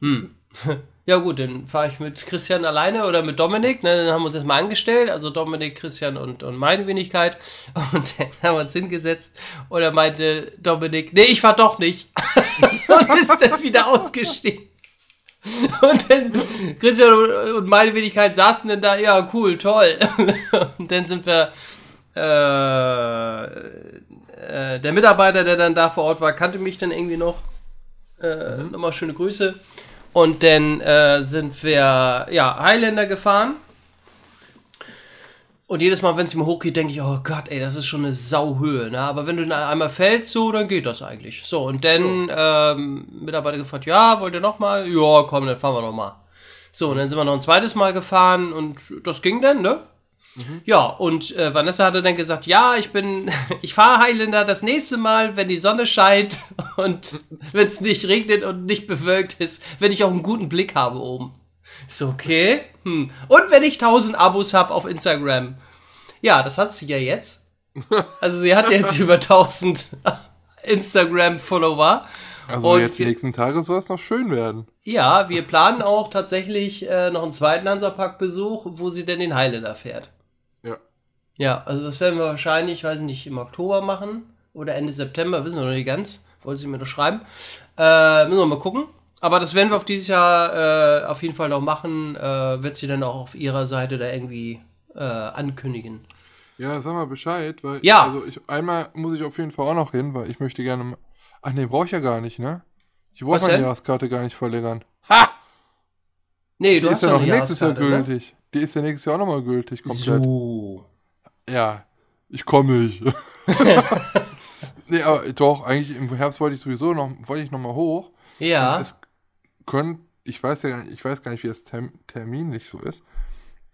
S3: Hm. Ja gut, dann fahre ich mit Christian alleine oder mit Dominik. Ne, dann haben wir uns das mal angestellt, also Dominik, Christian und, und meine Wenigkeit. Und dann haben wir uns hingesetzt und er meinte Dominik, nee, ich fahr doch nicht. und ist dann wieder ausgestiegen. Und dann Christian und- meine Wenigkeit saßen dann da, ja, cool, toll. Und dann sind wir, äh, äh, der Mitarbeiter, der dann da vor Ort war, kannte mich dann irgendwie noch. Äh, Nochmal schöne Grüße. Und dann äh, sind wir, ja, Highlander gefahren. Und jedes Mal, wenn es mir hochgeht, denke ich, oh Gott, ey, das ist schon eine Sauhöhe. Ne? Aber wenn du dann einmal fällst, so, dann geht das eigentlich. So, und dann ähm, Mitarbeiter gefragt, ja, wollt ihr noch mal? Ja, komm, dann fahren wir noch mal. So, und dann sind wir noch ein zweites Mal gefahren und das ging dann, ne? Ja, und äh, Vanessa hatte dann gesagt, ja, ich bin, ich fahre Highlander das nächste Mal, wenn die Sonne scheint und wenn es nicht regnet und nicht bewölkt ist, wenn ich auch einen guten Blick habe oben. Ich So, okay. Hm. Und wenn ich 1000 Abos habe auf Instagram. Ja, das hat sie ja jetzt. Also sie hat jetzt über 1000 Instagram-Follower.
S2: Also
S3: Und
S2: jetzt die nächsten Tage soll es noch schön werden.
S3: Ja, wir planen auch tatsächlich äh, noch einen zweiten Hansapark-Besuch, wo sie denn den Highlander fährt.
S2: Ja.
S3: Also das werden wir wahrscheinlich, weiß nicht, im Oktober machen oder Ende September, wissen wir noch nicht ganz. Wollte sie mir doch schreiben. Äh, müssen wir mal gucken. Aber das werden wir auf dieses Jahr äh, auf jeden Fall noch machen. Äh, wird sie dann auch auf ihrer Seite da irgendwie äh, ankündigen.
S2: Ja, sag mal Bescheid, weil
S3: Ja.
S2: also ich, einmal muss ich auf jeden Fall auch noch hin, weil ich möchte gerne. Ach nee, brauche ich ja gar nicht, ne? Ich
S3: Was
S2: meine? Jahreskarte gar nicht verlängern. Ha!
S3: Nee,
S2: Die
S3: du
S2: ist
S3: hast
S2: ja noch nächstes Jahr gültig. Die ist ja nächstes Jahr auch nochmal gültig, komplett.
S3: So.
S2: Ja, ich komme nicht. nee, aber doch, eigentlich im Herbst wollte ich sowieso noch, wollte ich noch mal hoch.
S3: Ja.
S2: Es könnte, ich weiß ja, gar nicht- ich weiß gar nicht, wie es term, terminlich so ist.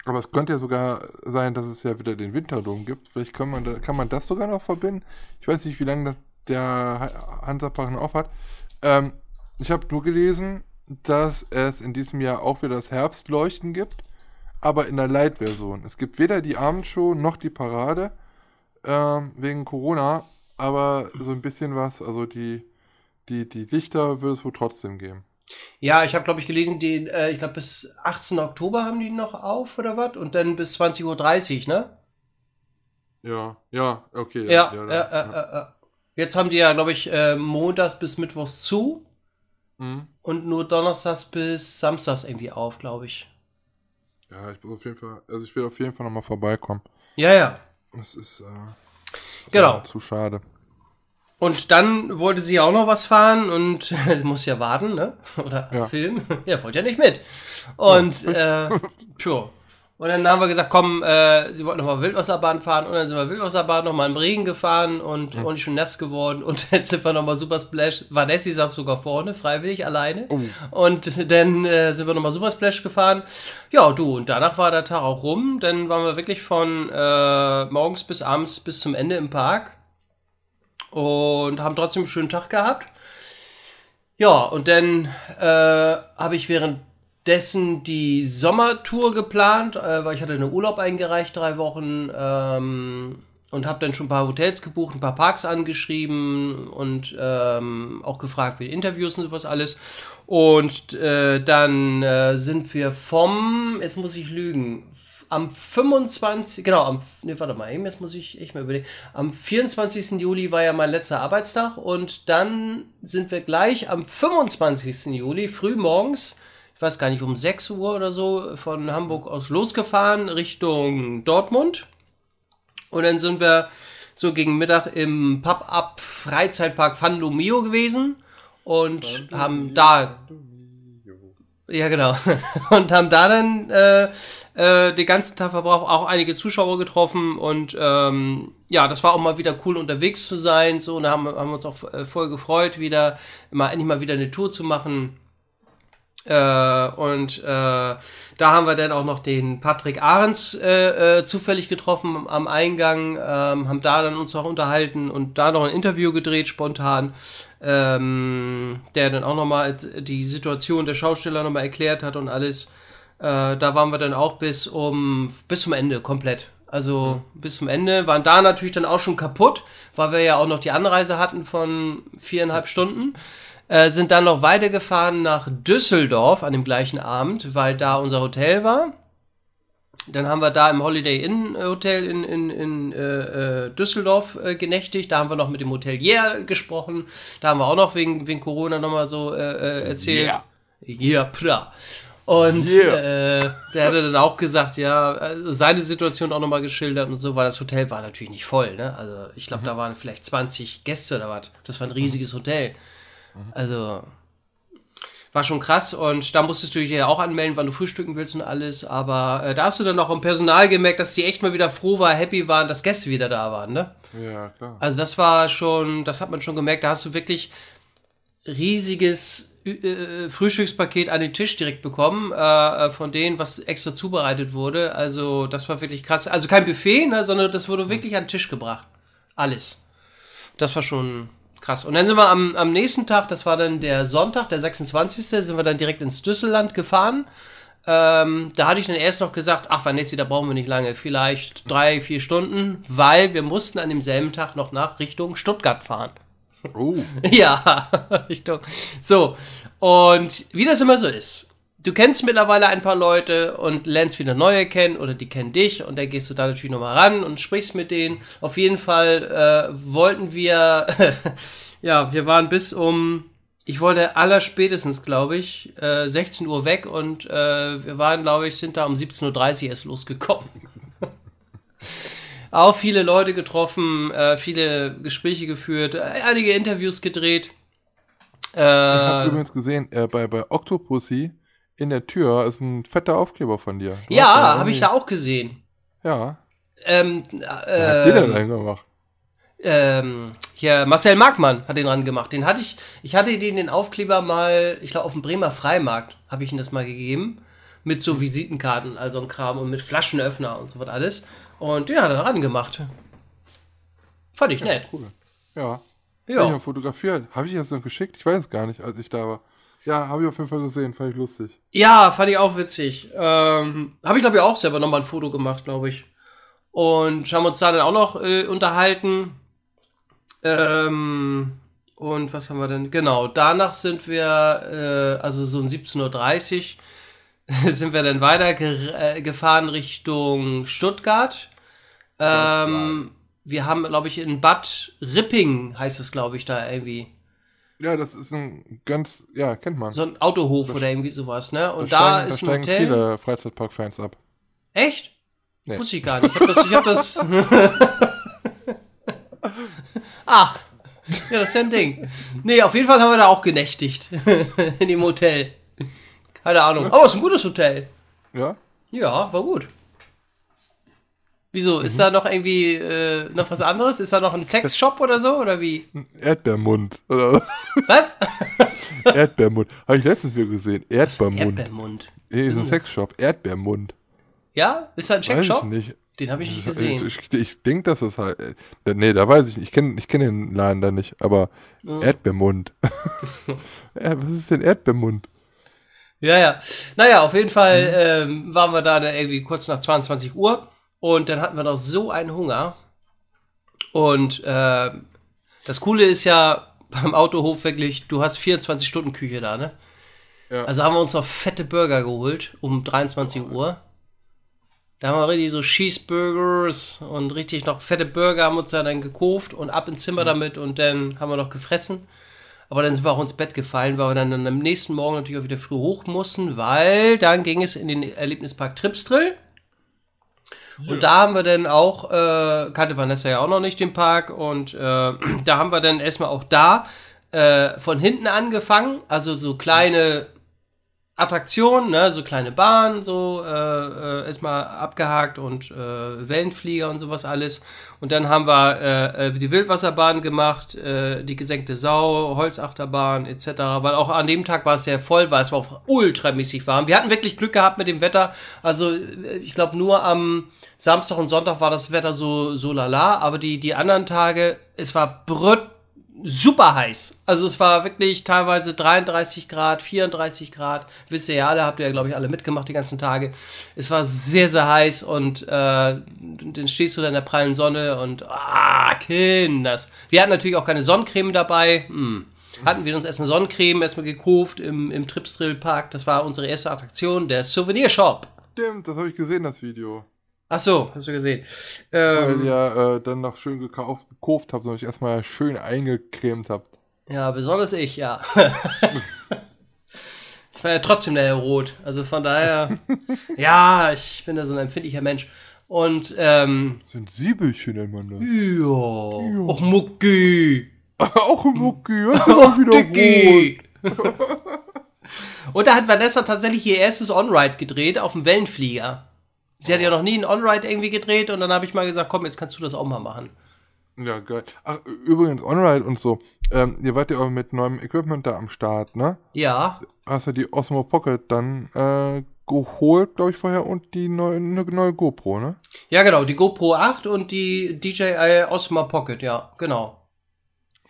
S2: Aber es könnte ja sogar sein, dass es ja wieder den Winterdom gibt. Vielleicht kann man, da, kann man das sogar noch verbinden. Ich weiß nicht, wie lange das der Ha- Hansapark noch auf hat. Ähm, ich habe nur gelesen, dass es in diesem Jahr auch wieder das Herbstleuchten gibt, aber in der Light-Version. Es gibt weder die Abendshow noch die Parade ähm, wegen Corona, aber so ein bisschen was, also die, die, die Lichter wird es wohl trotzdem geben.
S3: Ja, ich habe, glaube ich, gelesen, die, äh, ich glaube, bis 18. Oktober haben die noch auf oder was? Und dann bis 20.30 Uhr, ne?
S2: Ja, ja, okay.
S3: Ja,
S2: ja,
S3: ja,
S2: dann,
S3: ja, ja, ja. Jetzt haben die ja, glaube ich, äh, montags bis mittwochs zu
S2: Mhm.
S3: und nur donnerstags bis samstags irgendwie auf, glaube ich.
S2: Ja, ich muss auf jeden Fall, also ich will auf jeden Fall nochmal vorbeikommen.
S3: Ja, ja.
S2: Das ist, äh, das
S3: Genau.
S2: zu schade.
S3: Und dann wollte sie auch noch was fahren und sie muss ja warten, ne? Oder
S2: Ja.
S3: filmen. Ja, wollte ja nicht mit. Und, äh, tja. Und dann haben wir gesagt, komm, äh, sie wollten nochmal Wildwasserbahn fahren und dann sind wir Wildwasserbahn nochmal im Regen gefahren und ordentlich schon nass geworden und jetzt sind wir nochmal Super Splash. Vanessa saß sogar vorne, freiwillig, alleine.
S2: Oh.
S3: Und dann äh, sind wir nochmal Super Splash gefahren. Ja, du, und danach war der Tag auch rum. Dann waren wir wirklich von äh, morgens bis abends bis zum Ende im Park und haben trotzdem einen schönen Tag gehabt. Ja, und dann äh, habe ich währenddessen die Sommertour geplant, äh, weil ich hatte einen Urlaub eingereicht, drei Wochen, ähm, und habe dann schon ein paar Hotels gebucht, ein paar Parks angeschrieben und ähm, auch gefragt für Interviews und sowas alles. Und äh, dann äh, sind wir vom, jetzt muss ich lügen, am 25, genau, am, nee, warte mal, jetzt muss ich echt mal überlegen. Am 24. Juli war ja mein letzter Arbeitstag und dann sind wir gleich am 25. Juli früh morgens, ich weiß gar nicht, um 6 Uhr oder so von Hamburg aus losgefahren Richtung Dortmund. Und dann sind wir so gegen Mittag im Pub-Up Freizeitpark Fanlo Mio gewesen und haben da ja, genau. Und haben da dann äh, äh, den ganzen Tag verbraucht, auch einige Zuschauer getroffen und ähm, ja, das war auch mal wieder cool unterwegs zu sein. So, und da haben, haben wir uns auch äh, voll gefreut, wieder mal endlich mal wieder eine Tour zu machen. Äh, und äh, da haben wir dann auch noch den Patrick Ahrens äh, äh, zufällig getroffen am, Eingang, ähm, haben da dann uns auch unterhalten und da noch ein Interview gedreht spontan, ähm, der dann auch nochmal die Situation der Schausteller nochmal erklärt hat und alles. Äh, da waren wir dann auch bis um bis zum Ende komplett. Also mhm. bis zum Ende waren da natürlich dann auch schon kaputt, weil wir ja auch noch die Anreise hatten von viereinhalb Stunden. Äh, sind dann noch weitergefahren nach Düsseldorf an dem gleichen Abend, weil da unser Hotel war. Dann haben wir da im Holiday Inn äh, Hotel in, in, in äh, äh, Düsseldorf äh, genächtigt. Da haben wir noch mit dem Hotelier gesprochen. Da haben wir auch noch wegen, wegen Corona nochmal so äh, äh, erzählt. Ja, yeah. yeah, pra. Und yeah. äh, der hatte dann auch gesagt, ja, also seine Situation auch nochmal geschildert und so, weil das Hotel war natürlich nicht voll, ne? Also ich glaube, mhm. da waren vielleicht 20 Gäste oder was. Das war ein riesiges Hotel. Also war schon krass und da musstest du dich ja auch anmelden, wann du frühstücken willst und alles. Aber äh, da hast du dann auch im Personal gemerkt, dass die echt mal wieder froh war, happy waren, dass Gäste wieder da waren, ne?
S2: Ja, klar.
S3: Also das war schon, das hat man schon gemerkt, da hast du wirklich riesiges äh, Frühstückspaket an den Tisch direkt bekommen, äh, äh, von denen, was extra zubereitet wurde. Also das war wirklich krass. Also kein Buffet, ne, sondern das wurde wirklich an den Tisch gebracht. Alles. Das war schon krass. Und dann sind wir am, am nächsten Tag, das war dann der Sonntag, der 26., sind wir dann direkt ins Düsselland gefahren. Ähm, da hatte ich dann erst noch gesagt, ach Vanessa, da brauchen wir nicht lange, vielleicht drei, vier Stunden, weil wir mussten an demselben Tag noch nach Richtung Stuttgart fahren.
S2: Oh.
S3: ja, Richtung. So, und wie das immer so ist, du kennst mittlerweile ein paar Leute und lernst wieder neue kennen oder die kennen dich und dann gehst du da natürlich nochmal ran und sprichst mit denen. Auf jeden Fall äh, wollten wir, ja, wir waren bis um, ich wollte allerspätestens, glaube ich, äh, 16 Uhr weg und äh, wir waren, glaube ich, sind da um 17.30 Uhr erst losgekommen. Auch viele Leute getroffen, äh, viele Gespräche geführt, einige Interviews gedreht.
S2: ich habe übrigens gesehen, äh, bei, bei Octopussy, in der Tür ist ein fetter Aufkleber von dir.
S3: Du ja, habe ich da auch gesehen.
S2: Ja.
S3: Ähm, äh,
S2: Wer hat den denn reingemacht?
S3: Ähm, hier, Marcel Markmann hat den dran gemacht. Den hatte ich, ich hatte den, den Aufkleber mal, ich glaube, auf dem Bremer Freimarkt habe ich ihn das mal gegeben. Mit so Visitenkarten, also ein Kram und mit Flaschenöffner und so was alles. Und den hat er dran gemacht. Fand ich
S2: ja,
S3: nett.
S2: Cool. Ja.
S3: Ja.
S2: Hab ich fotografiert. Habe ich das noch geschickt? Ich weiß es gar nicht, als ich da war. Ja, habe ich auf jeden Fall gesehen, fand ich lustig.
S3: Ja, fand ich auch witzig. Ähm, habe ich, glaube ich, auch selber nochmal ein Foto gemacht, glaube ich. Und haben uns da dann auch noch äh, unterhalten. Ähm, und was haben wir denn? Genau, danach sind wir, äh, also so um 17.30 Uhr, sind wir dann weiter ge äh, Richtung Stuttgart. Ähm, wir haben, glaube ich, in Bad Ripping, heißt es, glaube ich, da irgendwie.
S2: Ja, das ist ein ganz, ja, kennt man.
S3: So ein Autohof das oder irgendwie sowas, ne? Und da,
S2: steigen,
S3: ist
S2: da
S3: ein Hotel.
S2: viele Freizeitpark-Fans ab.
S3: Echt?
S2: Nee.
S3: Wusste ich gar nicht. Ich hab das. Ich hab das Ach. Ja, das ist ja ein Ding. Nee, auf jeden Fall haben wir da auch genächtigt. In dem Hotel. Keine Ahnung. Aber es ist ein gutes Hotel.
S2: Ja?
S3: Ja, war gut. Wieso? Ist da noch irgendwie äh, noch was anderes? Ist da noch ein Sexshop oder so? Oder wie?
S2: Erdbeermund. Oder?
S3: Was?
S2: Erdbeermund. Habe ich letztens wieder gesehen. Erdbeermund.
S3: Erdbeermund.
S2: Nee, ist ein? Sexshop. Erdbeermund.
S3: Ja? Ist da ein
S2: Weiß
S3: Sexshop?
S2: ich nicht.
S3: Den habe ich nicht
S2: Ich,
S3: gesehen.
S2: ich, ich denke, dass das halt. äh, Nee, da weiß ich nicht. Ich kenne ich kenn den Laden da nicht. Aber
S3: Ja.
S2: Erdbeermund. was ist denn Erdbeermund?
S3: Ja, ja. Naja, auf jeden Fall ähm, waren wir da dann irgendwie kurz nach 22 Uhr und dann hatten wir noch so einen Hunger. Und äh, das Coole ist ja beim Autohof wirklich, du hast 24 Stunden Küche da, ne?
S2: Ja.
S3: Also haben wir uns noch fette Burger geholt um 23 Uhr. Da haben wir richtig so Cheeseburgers und richtig noch fette Burger haben uns da dann gekauft und ab ins Zimmer damit und dann haben wir noch gefressen. Aber dann sind wir auch ins Bett gefallen, weil wir dann, dann am nächsten Morgen natürlich auch wieder früh hoch mussten, weil dann ging es in den Erlebnispark Tripsdrill. Und da haben wir dann auch, äh, kannte Vanessa ja auch noch nicht den Park und äh, da haben wir dann erstmal auch da äh, von hinten angefangen, also so kleine Attraktionen, ne, so kleine Bahnen, so äh, äh, erstmal abgehakt und äh, Wellenflieger und sowas alles. Und dann haben wir äh, äh, die Wildwasserbahn gemacht, äh, die gesenkte Sau, Holzachterbahn etc. Weil auch an dem Tag war es sehr voll, weil es war auch ultramäßig warm. Wir hatten wirklich Glück gehabt mit dem Wetter. Also äh, ich glaube nur am Samstag und Sonntag war das Wetter so so lala, aber die die anderen Tage, es war brütt super heiß. Also es war wirklich teilweise 33 Grad, 34 Grad. Wisst ihr ja alle, habt ihr ja, glaube ich, alle mitgemacht die ganzen Tage. Es war sehr, sehr heiß und äh, dann stehst du da in der prallen Sonne und ah, Kinders. Wir hatten natürlich auch keine Sonnencreme dabei. Hm. Hatten wir uns erstmal Sonnencreme erstmal gekauft im, im Tripsdrill Park. Das war unsere erste Attraktion, der Souvenirshop.
S2: Stimmt, das habe ich gesehen, das Video.
S3: Ach so, hast du gesehen.
S2: Weil
S3: Ähm,
S2: ihr ja äh, dann noch schön gekauft, gekauft habt, sondern ich erstmal schön eingecremt habt.
S3: Ja, besonders ich, ja. ich war ja trotzdem der Rot. Also von daher, ja, ich bin da so ein empfindlicher Mensch. Und, ähm,
S2: Sind Siebelchen nennt man das.
S3: ja, och Mucki.
S2: auch Mucki, das ist ja auch wieder rot.
S3: Und da hat Vanessa tatsächlich ihr erstes On-Ride gedreht auf dem Wellenflieger. Sie hat ja noch nie einen On-Ride irgendwie gedreht und dann habe ich mal gesagt, komm, jetzt kannst du das auch mal machen.
S2: Ja, geil. Ach, übrigens, On-Ride und so. Ähm, ihr wart ja auch mit neuem Equipment da am Start, ne?
S3: Ja,
S2: Hast du die Osmo Pocket dann äh, geholt, glaube ich, vorher und die neue, ne, neue GoPro, ne?
S3: ja genau, die GoPro 8 und die DJI Osmo Pocket, ja, genau.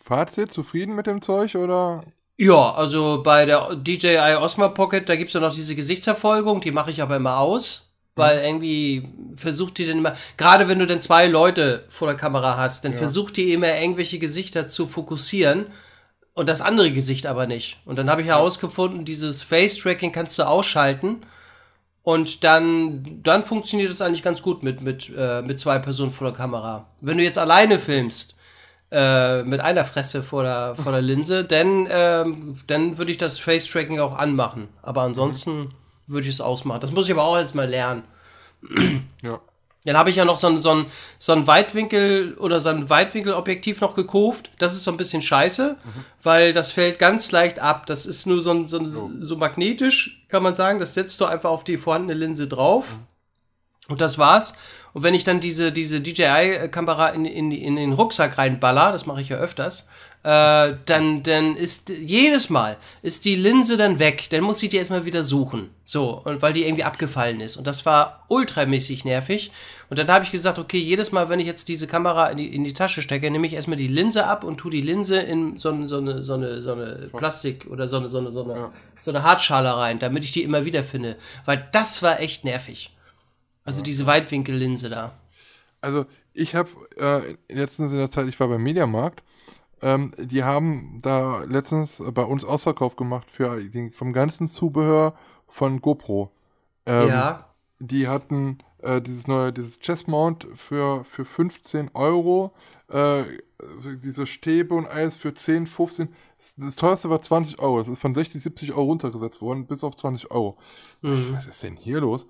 S2: Fazit, zufrieden mit dem Zeug oder?
S3: Ja, also bei der DJI Osmo Pocket, da gibt's ja noch diese Gesichtsverfolgung, die mache ich aber immer aus, weil irgendwie versucht die dann immer, gerade wenn du dann zwei Leute vor der Kamera hast, dann versucht die immer irgendwelche Gesichter zu fokussieren und das andere Gesicht aber nicht. Und dann habe ich herausgefunden, dieses Face-Tracking kannst du ausschalten und dann, dann funktioniert das eigentlich ganz gut mit, mit, äh, mit zwei Personen vor der Kamera. Wenn du jetzt alleine filmst, äh, mit einer Fresse vor der, vor der Linse, dann, ähm, dann würde ich das Face-Tracking auch anmachen. Aber ansonsten würde ich es ausmachen. Das muss ich aber auch erst mal lernen.
S2: Ja.
S3: Dann habe ich ja noch so ein, so ein, so ein Weitwinkel oder so ein Weitwinkelobjektiv noch gekauft. Das ist so ein bisschen scheiße, weil das fällt ganz leicht ab. Das ist nur so, ein, so, ein, so magnetisch, kann man sagen. Das setzt du einfach auf die vorhandene Linse drauf. Und das war's. Und wenn ich dann diese, diese DJI-Kamera in, in, in den Rucksack reinballer, das mache ich ja öfters, äh, dann, dann ist jedes Mal ist die Linse dann weg. Dann muss ich die erstmal wieder suchen. So, und weil die irgendwie abgefallen ist. Und das war ultramäßig nervig. Und dann habe ich gesagt, okay, jedes Mal, wenn ich jetzt diese Kamera in die, in die Tasche stecke, nehme ich erstmal die Linse ab und tue die Linse in so, eine- so eine, so eine, so eine Plastik oder so eine, so eine, so eine, so eine Hartschale rein, damit ich die immer wieder finde. Weil das war echt nervig. Also diese Weitwinkellinse da.
S2: Also ich habe äh, letztens in der Zeit, ich war beim Mediamarkt, ähm, die haben da letztens bei uns Ausverkauf gemacht für den, vom ganzen Zubehör von GoPro. Ähm,
S3: ja.
S2: Die hatten äh, dieses neue, dieses Chest Mount für, für 15 Euro, äh, diese Stäbe und alles für 10, 15. Das, das teuerste war 20 Euro. Das ist von 60, 70 Euro runtergesetzt worden, bis auf 20 Euro. Ich, was ist denn hier los?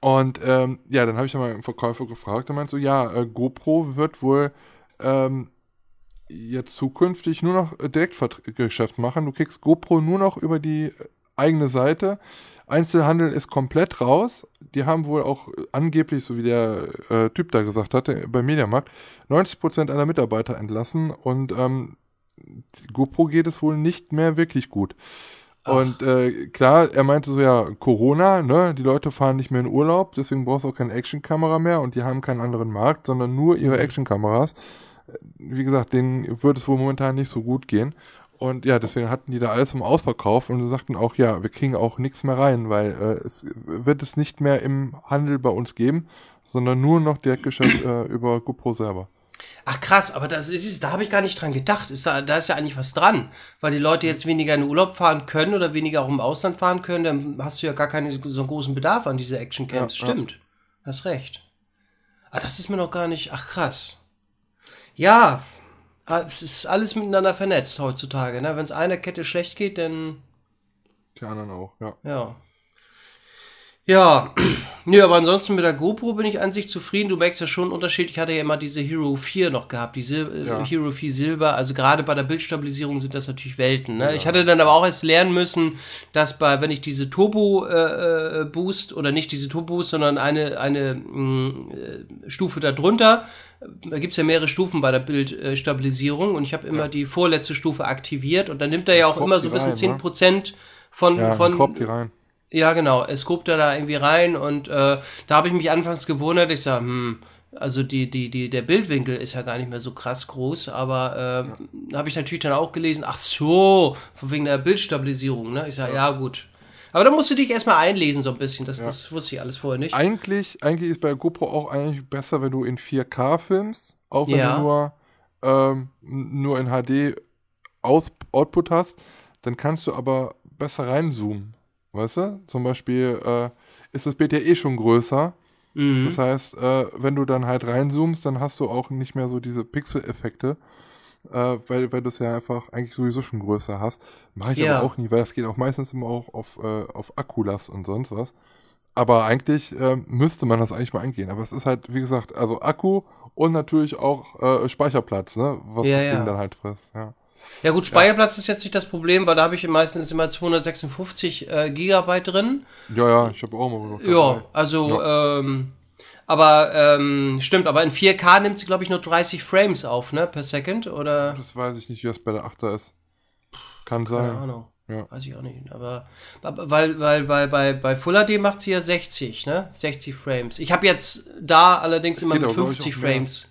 S2: Und ähm, ja, dann habe ich ja mal einen Verkäufer gefragt, der meint so, ja, äh, GoPro wird wohl ähm, jetzt zukünftig nur noch äh, Direktgeschäft machen. Du kriegst GoPro nur noch über die äh, eigene Seite. Einzelhandel ist komplett raus. Die haben wohl auch äh, angeblich, so wie der äh, Typ da gesagt hatte, beim Mediamarkt, 90% aller Mitarbeiter entlassen und ähm, GoPro geht es wohl nicht mehr wirklich gut. Und äh, klar, er meinte so, ja, Corona, ne, die Leute fahren nicht mehr in Urlaub, deswegen brauchst du auch keine Actionkamera mehr und die haben keinen anderen Markt, sondern nur ihre Actionkameras. Wie gesagt, denen wird es wohl momentan nicht so gut gehen. Und ja, deswegen hatten die da alles im Ausverkauf und sagten auch, ja, wir kriegen auch nichts mehr rein, weil äh, es wird es nicht mehr im Handel bei uns geben, sondern nur noch Direktgeschäft äh, über GoPro selber.
S3: Ach krass, aber das ist, da habe ich gar nicht dran gedacht. Ist da, da ist ja eigentlich was dran. Weil die Leute jetzt weniger in den Urlaub fahren können oder weniger auch im Ausland fahren können, dann hast du ja gar keinen so einen großen Bedarf an diese Actioncams.
S2: Ja, ja.
S3: Stimmt. Hast recht. Ah, das ist mir noch gar nicht. Ach, krass. Ja, ah, es ist alles miteinander vernetzt heutzutage. Ne? Wenn es einer Kette schlecht geht, dann.
S2: Die anderen auch, ja.
S3: Ja. Ja, nö, aber ansonsten mit der GoPro bin ich an sich zufrieden. Du merkst ja schon einen Unterschied. Ich hatte ja immer diese Hero 4 noch gehabt, diese äh,
S2: Ja.
S3: Hero 4 Silber. Also gerade bei der Bildstabilisierung sind das natürlich Welten. Ne? Ich hatte dann aber auch erst lernen müssen, dass bei, wenn ich diese Turbo äh, äh, Boost oder nicht diese Turbo Boost, sondern eine, eine mh, äh, Stufe darunter, da gibt's ja mehrere Stufen bei der Bildstabilisierung und ich habe immer die vorletzte Stufe aktiviert und dann nimmt er ja auch immer so ein bisschen
S2: rein, ne?
S3: 10% von,
S2: Ja,
S3: von,
S2: rein.
S3: Ja, genau. Es guckt er da irgendwie rein und äh, da habe ich mich anfangs gewundert. Ich sage, hm, also die, die, die, der Bildwinkel ist ja gar nicht mehr so krass groß, aber äh, habe ich natürlich dann auch gelesen, ach so, von wegen der Bildstabilisierung, ne? Ich sage, ja. gut. Aber da musst du dich erstmal einlesen, so ein bisschen. Das, das wusste ich alles vorher nicht.
S2: Eigentlich, eigentlich ist bei GoPro auch eigentlich besser, wenn du in 4K filmst, auch wenn
S3: Ja.
S2: du nur, ähm, nur in HD Aus Output hast, dann kannst du aber besser reinzoomen. Weißt du? Zum Beispiel äh, ist das Bild ja eh schon größer.
S3: Mhm.
S2: Das heißt, äh, wenn du dann halt reinzoomst, dann hast du auch nicht mehr so diese Pixel-Effekte, äh, weil, weil du es ja einfach eigentlich sowieso schon größer hast. Mache ich
S3: Ja.
S2: aber auch nie, weil das geht auch meistens immer auch auf, äh, auf Akkulast und sonst was. Aber eigentlich äh, müsste man das eigentlich mal eingehen. Aber es ist halt, wie gesagt, also Akku und natürlich auch äh, Speicherplatz, ne? was
S3: Ja,
S2: das
S3: ja.
S2: Ding dann halt frisst. Ja.
S3: Ja gut, Speicherplatz ist jetzt nicht das Problem, weil da habe ich meistens immer 256 äh, Gigabyte drin.
S2: ja, ja, ich habe auch mal noch
S3: Ja, also, ähm, aber ähm, stimmt, aber in 4K nimmt sie, glaube ich, nur 30 Frames auf, ne, per Second, oder?
S2: Das weiß ich nicht, wie das bei der 8er ist. Kann
S3: Keine
S2: sein.
S3: Ahnung.
S2: Ja.
S3: Weiß ich auch nicht. Aber weil, weil, weil bei, bei Full HD macht sie ja 60, ne? 60 Frames. Ich habe jetzt da allerdings immer mit
S2: aber, glaub ich,
S3: 50
S2: auch mehr.
S3: Frames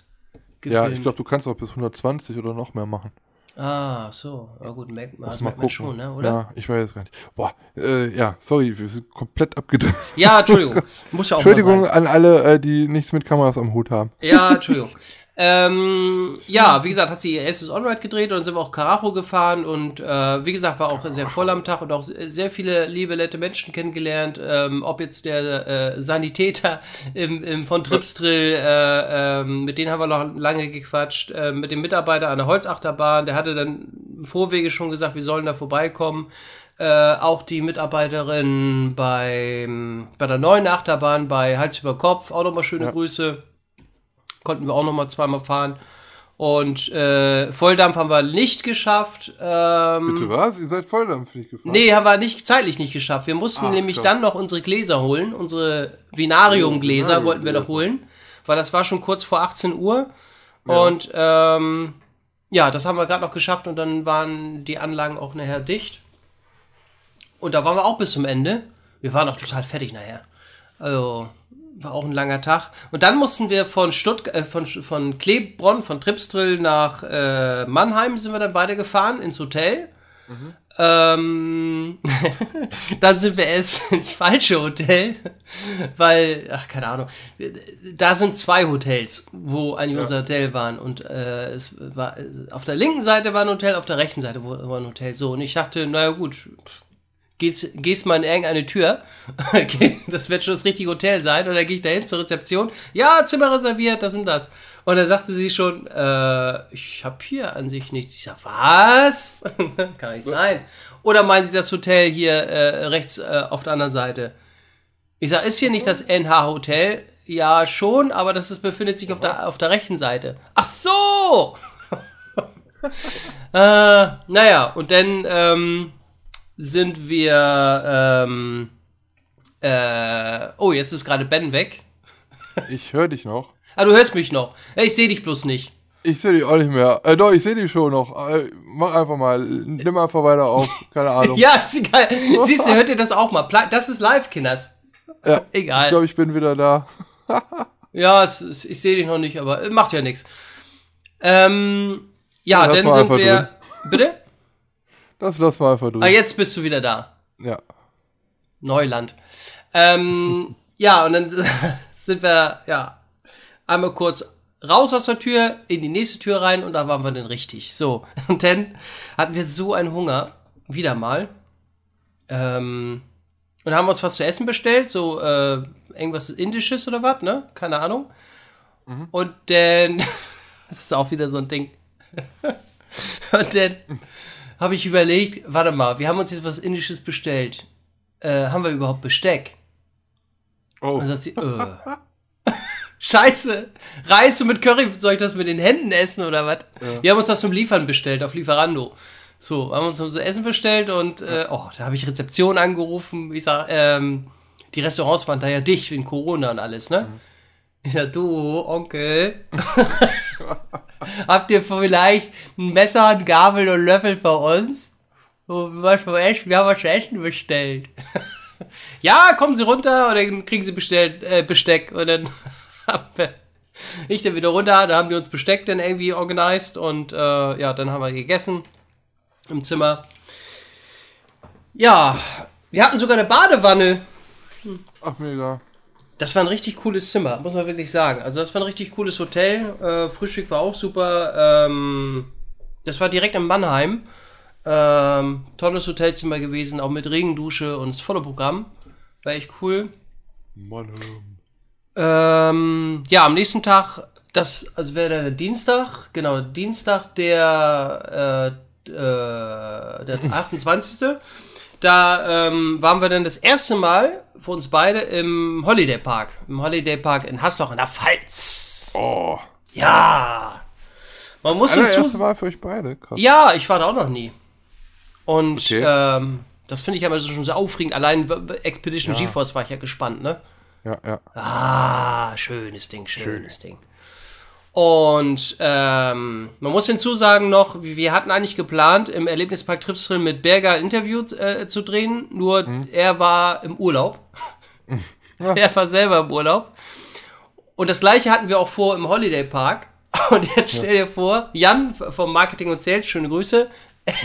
S2: Ja,
S3: gefilmt.
S2: ich glaube, du kannst auch bis 120 oder noch mehr machen.
S3: Ah, so. Ja gut, merkt, das merkt man schon, ne? Oder?
S2: Ja, ich weiß es gar nicht. Boah, äh, ja, sorry, wir sind komplett abgedrückt.
S3: Ja, Entschuldigung. Muss ja auch
S2: Entschuldigung an alle, äh, die nichts mit Kameras am Hut haben.
S3: Ja, Entschuldigung. ähm, ja, wie gesagt, hat sie ihr erstes On-Ride gedreht und dann sind wir auch Karacho gefahren und äh, wie gesagt, war auch sehr voll am Tag und auch se- sehr viele liebe, nette Menschen kennengelernt. Ähm, ob jetzt der äh, Sanitäter im, im, von Tripsdrill, äh, ähm, mit denen haben wir noch lange gequatscht, äh, mit dem Mitarbeiter an der Holzachterbahn, der hatte dann im Vorwege schon gesagt, wir sollen da vorbeikommen. Äh, auch die Mitarbeiterin beim, bei der neuen Achterbahn bei Hals über Kopf, auch nochmal schöne
S2: Ja.
S3: Grüße. Konnten wir auch nochmal zweimal fahren. Und äh, Volldampf haben wir nicht geschafft. Ähm,
S2: Bitte was? Ihr seid volldampfig gefahren?
S3: Nee, haben wir nicht zeitlich nicht geschafft. Wir mussten
S2: Ach,
S3: nämlich
S2: krass.
S3: dann noch unsere Gläser holen, unsere Vinarium-Gläser
S2: Oh,
S3: wollten wir noch holen, weil das war schon kurz vor 18 Uhr. Und ähm, ja, das haben wir gerade noch geschafft und dann waren die Anlagen auch nachher dicht. Und da waren wir auch bis zum Ende. Wir waren auch total fertig nachher. Also war auch ein langer Tag. Und dann mussten wir von Stutt äh, von, von Klebronn, von Tripsdrill nach äh, Mannheim sind wir dann beide gefahren ins Hotel. Ähm, dann sind wir erst ins falsche Hotel, weil, ach, keine Ahnung, da sind zwei Hotels, wo eigentlich unser Hotel waren. Und äh, es war auf der linken Seite war ein Hotel, auf der rechten Seite war war ein Hotel. So, und ich dachte, naja gut, gehst, gehst mal in irgendeine Tür, Okay, das wird schon das richtige Hotel sein, und dann gehe ich dahin zur Rezeption, ja, Zimmer reserviert, das und das. Und dann sagte sie schon, äh, ich habe hier an sich nichts. Ich sag, was? Kann nicht sein. Oder meinen Sie das Hotel hier äh, rechts äh, auf der anderen Seite? Ich sag, ist hier nicht das NH Hotel? Ja, schon, aber das ist, befindet sich auf der, auf der rechten Seite. Ach so! äh, naja, und dann ähm, sind wir. Ähm, äh, oh, jetzt ist gerade Ben weg.
S2: Ich höre dich noch.
S3: Ah, du hörst mich noch. Ich sehe dich bloß nicht.
S2: Ich sehe dich auch nicht mehr. Äh, doch, ich sehe dich schon noch. Äh, mach einfach mal. Nimm einfach weiter auf. Keine Ahnung.
S3: Ja, ist egal. Siehst du, hört ihr das auch mal? Das ist live, Kinders.
S2: Ja,
S3: Egal.
S2: Ich glaube, ich bin wieder da.
S3: Ja, es, es, ich sehe dich noch nicht, aber äh, macht ja nichts. Ähm, ja, dann sind wir. Bitte?
S2: Das lassen wir einfach durch.
S3: Ah, jetzt bist du wieder da.
S2: Ja.
S3: Neuland. Ähm, ja, und dann sind wir, ja, einmal kurz raus aus der Tür, in die nächste Tür rein und da waren wir dann richtig. So, und dann hatten wir so einen Hunger, wieder mal. Ähm, und haben uns was zu essen bestellt, so äh, irgendwas Indisches oder was, ne? Keine Ahnung. Und dann, das ist auch wieder so ein Ding. Und dann habe ich überlegt, warte mal, wir haben uns jetzt was Indisches bestellt. Äh, haben wir überhaupt Besteck?
S2: Oh,
S3: Und dann sagt sie, äh. Scheiße, Reis mit Curry, soll ich das mit den Händen essen oder was? Wir haben uns das zum Liefern bestellt, auf Lieferando. So, haben uns so Essen bestellt und äh, oh, da habe ich Rezeption angerufen. Ich sag, ähm, die Restaurants waren da ja dicht wegen Corona und alles, ne? Ich sag, du, Onkel, habt ihr vielleicht ein Messer, ein Gabel und Löffel für uns? Was Essen? Wir haben was zu essen bestellt. ja, kommen Sie runter und dann kriegen Sie bestellt, äh, Besteck. Und dann haben wir, ich dann wieder runter, da haben die uns Besteck dann irgendwie organisiert und äh, ja, dann haben wir gegessen im Zimmer. Ja, wir hatten sogar eine Badewanne.
S2: ach mega.
S3: Das war ein richtig cooles Zimmer, muss man wirklich sagen. Also das war ein richtig cooles Hotel. Äh, Frühstück war auch super. Ähm, das war direkt in Mannheim. Ähm, tolles Hotelzimmer gewesen, auch mit Regendusche und das volle Programm. War echt cool.
S2: Mann, ähm,
S3: Ähm, ja, am nächsten Tag, das also wäre der Dienstag, genau, Dienstag, der, äh, äh, der 28. Da ähm, waren wir dann das erste Mal für uns beide im Holiday Park. Im Holiday Park in Hasloch in der Pfalz.
S2: Oh.
S3: Ja. Man muss
S2: Allererste
S3: hinzu
S2: Mal für euch beide. Krass.
S3: ja, ich war da auch noch nie. Und
S2: Okay.
S3: ähm, das finde ich aber so schon so aufregend. Allein Expedition
S2: Ja.
S3: GeForce war ich ja gespannt, ne?
S2: Ja, ja.
S3: Ah, schönes Ding, schönes Ding. Und ähm, man muss hinzusagen noch, wir hatten eigentlich geplant, im Erlebnispark Tripsdrill mit Berger ein Interview äh, zu drehen, nur er war im Urlaub. er war selber im Urlaub. Und das gleiche hatten wir auch vor im Holiday Park. Und jetzt stell dir vor, Jan vom Marketing und Sales, schöne Grüße,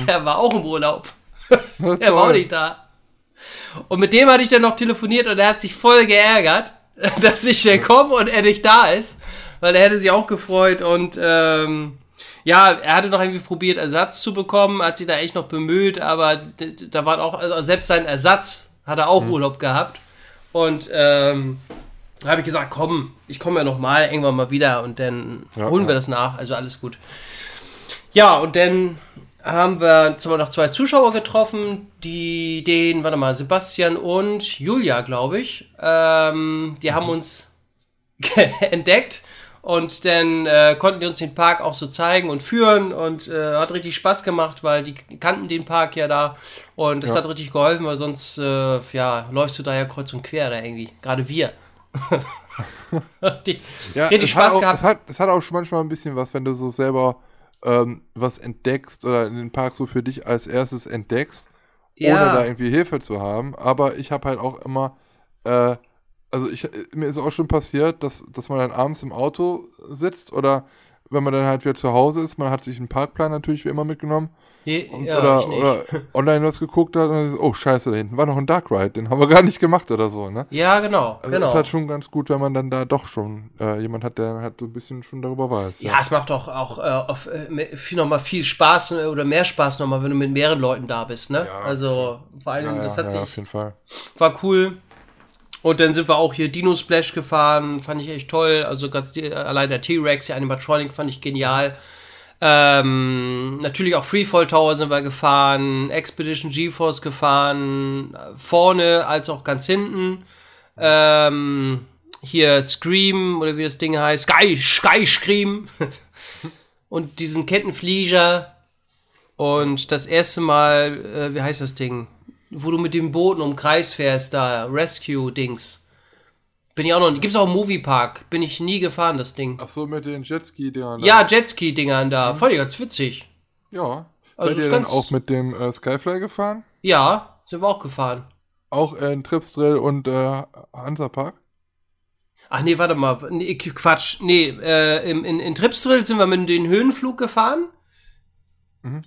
S3: er war auch im Urlaub. er war auch nicht da. Und mit dem hatte ich dann noch telefoniert und er hat sich voll geärgert, dass ich dann komme und er nicht da ist, weil er hätte sich auch gefreut und ähm, ja, er hatte noch irgendwie probiert, Ersatz zu bekommen, hat sich da echt noch bemüht, aber da war auch, also selbst sein Ersatz hat er auch Urlaub gehabt. Und ähm, da habe ich gesagt, komm, ich komme ja noch mal irgendwann mal wieder und dann
S2: Ja,
S3: holen wir
S2: ja.
S3: das nach, also alles gut. Ja, und dann haben wir zwar noch zwei Zuschauer getroffen, die den, warte mal, Sebastian und Julia, glaube ich, ähm, die haben uns entdeckt und dann äh, konnten die uns den Park auch so zeigen und führen und äh, hat richtig Spaß gemacht, weil die kannten den Park ja da und das
S2: Ja.
S3: hat richtig geholfen, weil sonst äh, ja läufst du da ja kreuz und quer da irgendwie, gerade wir. richtig
S2: Ja,
S3: richtig
S2: es hat
S3: Spaß
S2: auch,
S3: gehabt.
S2: Es hat, es hat auch manchmal ein bisschen was, wenn du so selber ähm, was entdeckst oder in den Park so für dich als erstes entdeckst, ohne da irgendwie Hilfe zu haben. Aber ich habe halt auch immer, äh, also ich, mir ist auch schon passiert, dass, dass man dann abends im Auto sitzt oder wenn man dann halt wieder zu Hause ist, man hat sich einen Parkplan natürlich wie immer mitgenommen
S3: Je-
S2: und,
S3: ja,
S2: oder, oder online was geguckt hat und dann ist, oh scheiße, da hinten war noch ein Dark Ride, den haben wir gar nicht gemacht oder so, ne?
S3: Ja, genau,
S2: Also
S3: genau.
S2: ist halt schon ganz gut, wenn man dann da doch schon äh, jemand hat, der halt so ein bisschen schon darüber weiß.
S3: Ja, es macht auch, auch äh, auf, äh, viel, nochmal viel Spaß äh, oder mehr Spaß nochmal, wenn du mit mehreren Leuten da bist, ne?
S2: Ja.
S3: also vor allem,
S2: ja, ja,
S3: das hat
S2: ja, auf
S3: sich,
S2: jeden Fall.
S3: war cool. Und dann sind wir auch hier Dino Splash gefahren, fand ich echt toll. Also ganz die, allein der T-Rex, der Animatronic fand ich genial. Ähm, natürlich auch Freefall Tower sind wir gefahren, Expedition GeForce gefahren, vorne als auch ganz hinten. Ähm, hier Scream oder wie das Ding heißt, Sky, Sky Scream und diesen Kettenflieger und das erste Mal, äh, wie heißt das Ding, wo du mit dem Booten um Kreis fährst, da Rescue Dings. Bin ich auch noch, gibt's auch im Moviepark, bin ich nie gefahren das Ding.
S2: Ach so, mit den Jetski-Dingern.
S3: Ja, Jetski-Dingern da. Voll ganz witzig.
S2: Ja.
S3: Also
S2: Seid ihr dann auch mit dem äh, Skyfly gefahren?
S3: Ja, sind wir auch gefahren.
S2: Auch äh, in Tripsdrill und äh, Hansapark?
S3: Ach nee, warte mal. Nee, Quatsch. Nee, äh, in, in, in Tripsdrill sind wir mit dem Höhenflug gefahren.
S2: Mhm.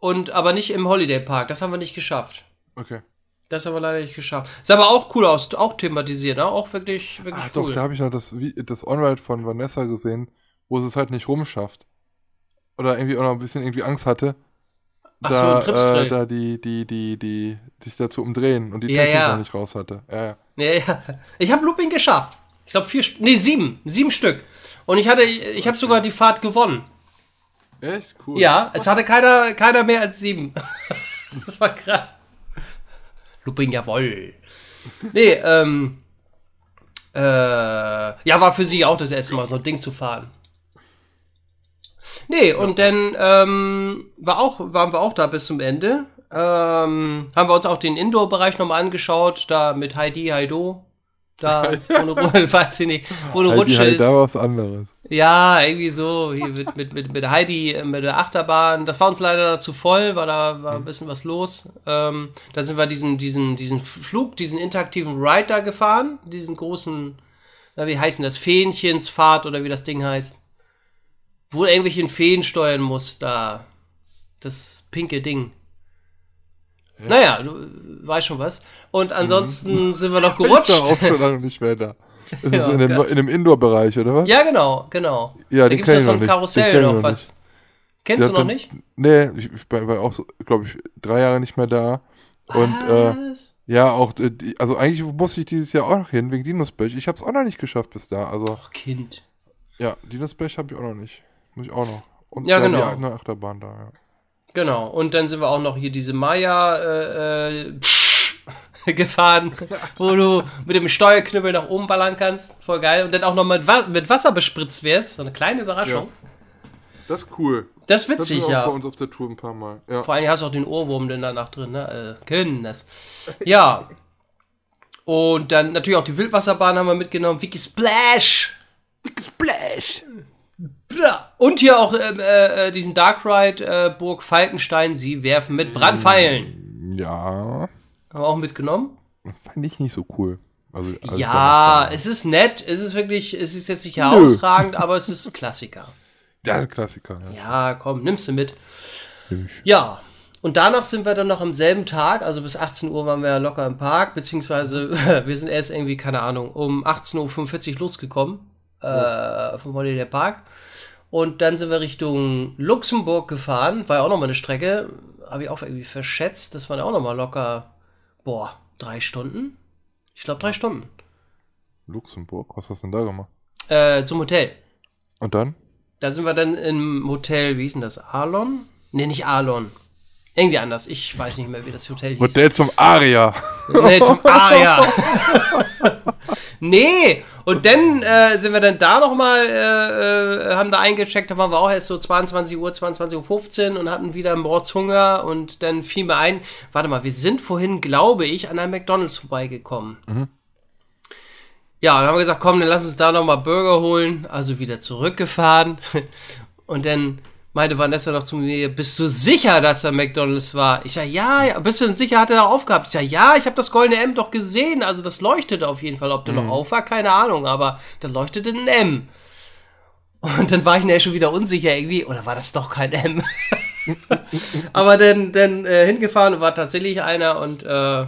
S3: Und aber nicht im Holiday Park. Das haben wir nicht geschafft.
S2: Okay.
S3: Das haben wir leider nicht geschafft. Sah aber auch cool aus, auch thematisiert, ne? Auch wirklich, wirklich
S2: Ah,
S3: cool.
S2: doch, da habe ich noch das, das On-Ride von Vanessa gesehen, wo sie es halt nicht rumschafft. Oder irgendwie auch noch ein bisschen irgendwie Angst hatte.
S3: Ach so,
S2: da,
S3: ein Tripsdrill.
S2: äh, da die, die, die, die sich dazu umdrehen und die
S3: Ja,
S2: Technik
S3: ja.
S2: noch nicht raus hatte. Ja, ja.
S3: Nee, ja. Ich habe Looping geschafft. Ich glaube vier, nee sieben, sieben Stück. Und ich hatte, ich, ich habe sogar die Fahrt gewonnen.
S2: Echt? Cool.
S3: Ja, es hatte keiner, keiner mehr als sieben. das war krass. Looping, jawoll. Nee, ähm, äh, ja, war für sie auch das erste Mal so ein Ding zu fahren. Nee, und dann ähm, war auch, waren wir auch da bis zum Ende. Ähm, haben wir uns auch den Indoor-Bereich nochmal angeschaut, da mit Heidi, Heido. Da, wo eine, weiß ich nicht, wo eine
S2: Halt, die
S3: Rutsche
S2: halt
S3: ist.
S2: da was anderes.
S3: Ja, irgendwie so, hier mit, mit, mit, mit Heidi, äh, mit der Achterbahn. Das war uns leider zu voll, weil da war ein bisschen was los. Ähm, da sind wir diesen, diesen, diesen Flug, diesen interaktiven Ride da gefahren, diesen großen, na, wie heißen das, Fähnchensfahrt oder wie das Ding heißt. Wo du irgendwelchen Feen steuern musst, da. Das pinke Ding. Naja, du äh, weißt schon was. Und ansonsten sind wir noch
S2: Ich war
S3: gerutscht.
S2: auch schon lange nicht mehr da. Das ist
S3: Ja,
S2: in, dem, in dem Indoor-Bereich, oder was?
S3: Ja, genau, genau.
S2: Ja,
S3: da gibt es ja so ein Karussell noch,
S2: noch
S3: was. Kennst
S2: Ja,
S3: du noch
S2: dann-
S3: nicht?
S2: Nee, ich, ich war auch, glaube ich, drei Jahre nicht mehr da. Und äh,
S3: Was?
S2: ja, auch, äh, also eigentlich muss ich dieses Jahr auch noch hin, wegen Dinosbech. Ich habe es auch noch nicht geschafft bis da. Also,
S3: Ach, Kind.
S2: ja, Dinosbech habe ich auch noch nicht. Muss ich auch noch. Und
S3: Ja,
S2: dann
S3: genau.
S2: Die eine Achterbahn da, ja.
S3: Genau. Und dann sind wir auch noch hier diese Maya äh, äh, gefahren, wo du mit dem Steuerknüppel nach oben ballern kannst. Voll geil. Und dann auch noch mit, Wa mit Wasser bespritzt wärst. So eine kleine Überraschung.
S2: Das ist cool.
S3: Das ist
S2: Das
S3: witzig,
S2: ist auch
S3: ja.
S2: bei uns auf der Tour ein paar Mal. Ja.
S3: Vor allem hast du auch den Ohrwurm denn danach drin, ne? Äh, können das. Ja. Und dann natürlich auch die Wildwasserbahn haben wir mitgenommen. Wiki Splash.
S2: Splash!
S3: Und hier auch ähm, äh, äh, diesen Dark Ride äh, Burg Falkenstein. Sie werfen mit Brandpfeilen.
S2: Ja,
S3: Haben wir auch mitgenommen.
S2: fand ich nicht so cool. Also, als ich
S3: Ja, es ist nett. Es ist wirklich, es ist jetzt nicht
S2: Nö.
S3: herausragend, aber es ist Klassiker.
S2: Ja, Klassiker. Ja.
S3: Ja, komm, nimmst du mit. Ja. Und danach sind wir dann noch am selben Tag, also bis 18 Uhr waren wir ja locker im Park, beziehungsweise wir sind erst irgendwie, keine Ahnung, um 18.45 Uhr losgekommen äh, vom Holiday Park. Und dann sind wir Richtung Luxemburg gefahren, war ja auch nochmal eine Strecke, habe ich auch irgendwie verschätzt, das waren ja auch nochmal locker, boah, drei Stunden? Ich glaube drei Stunden.
S2: Luxemburg, was hast du denn da gemacht?
S3: Äh, zum Hotel.
S2: Und dann?
S3: Da sind wir dann im Hotel, wie hieß denn das? Arlon? Nee, nicht Arlon. Irgendwie anders. Ich weiß nicht mehr, wie das Hotel hieß.
S2: Hotel zum Aria.
S3: Nee, zum Aria. nee, und dann äh, sind wir dann da nochmal, äh, äh, haben da eingecheckt, da waren wir auch erst so 22 Uhr, 22.15 Uhr und hatten wieder Mordshunger und dann fiel mir ein, warte mal, wir sind vorhin, glaube ich, an einem McDonalds vorbeigekommen. Ja, dann haben wir gesagt, komm, dann lass uns da nochmal Burger holen, also wieder zurückgefahren und dann meinte Vanessa noch zu mir, bist du sicher, dass da McDonalds war? Ich sag, ja, ja, bist du denn sicher, hat er da aufgehabt? Ich sag, ja, ich habe das goldene M doch gesehen, also das leuchtete auf jeden Fall. Ob der noch auf war, keine Ahnung, aber da leuchtete ein M. Und dann war ich nachher schon wieder unsicher irgendwie, oder war das doch kein M? aber dann, dann äh, hingefahren war tatsächlich einer und äh,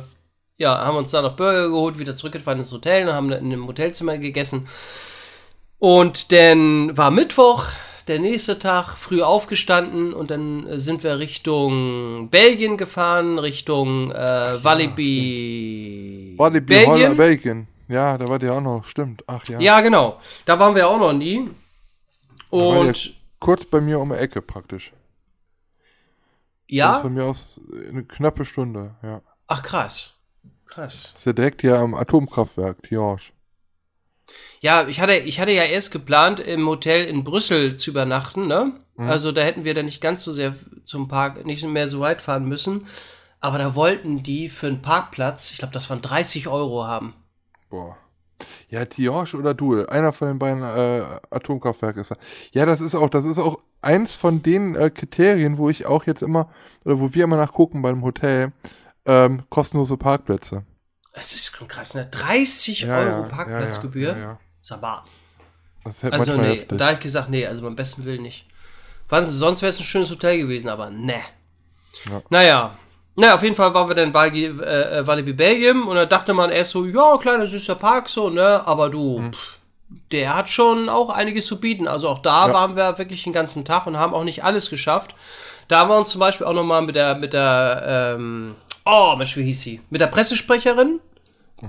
S3: ja, haben uns da noch Burger geholt, wieder zurückgefahren ins Hotel und haben in einem Hotelzimmer gegessen. Und dann war Mittwoch, der nächste Tag, früh aufgestanden und dann äh, sind wir Richtung Belgien gefahren, Richtung äh, Walibi.
S2: Walibi, Holla, Belgien. Ja, da war der auch noch, stimmt. Ach ja.
S3: Ja, genau. Da waren wir auch noch nie.
S2: war
S3: Und
S2: Kurz bei mir um die Ecke praktisch. Das ist
S3: ja,
S2: von mir aus eine knappe Stunde, ja.
S3: ach krass. Krass.
S2: Das ist ja direkt hier am Atomkraftwerk, Tiange.
S3: Ja, ich hatte, ich hatte ja erst geplant, im Hotel in Brüssel zu übernachten, ne? Also da hätten wir dann nicht ganz so sehr zum Park, nicht mehr so weit fahren müssen. Aber da wollten die für einen Parkplatz, ich glaube, das waren 30 Euro haben.
S2: Boah. Ja, Tiange oder Duel. Einer von den beiden äh, Atomkraftwerken ist da. Ja, das ist auch, das ist auch eins von den äh, Kriterien, wo ich auch jetzt immer, oder wo wir immer nachgucken beim Hotel, ähm, kostenlose Parkplätze.
S3: Das ist schon krass, ne? 30
S2: Ja,
S3: Euro
S2: ja,
S3: Parkplatzgebühr?
S2: Ja, Das ist
S3: Also nee,
S2: heftig.
S3: da habe ich gesagt, nee, also beim besten Willen nicht. Wann- Sonst wäre es ein schönes Hotel gewesen, aber ne.
S2: Ja.
S3: Naja. Naja, auf jeden Fall waren wir dann in Walibi, äh, äh, Walibi Belgien und da dachte man erst so, ja, kleiner süßer Park so, ne, aber du,
S2: Mhm.
S3: pff, der hat schon auch einiges zu bieten. Also auch da
S2: Ja.
S3: waren wir wirklich den ganzen Tag und haben auch nicht alles geschafft. Da haben wir uns zum Beispiel auch nochmal mit der, mit der, ähm, oh, Mensch, wie hieß sie? Mit der Pressesprecherin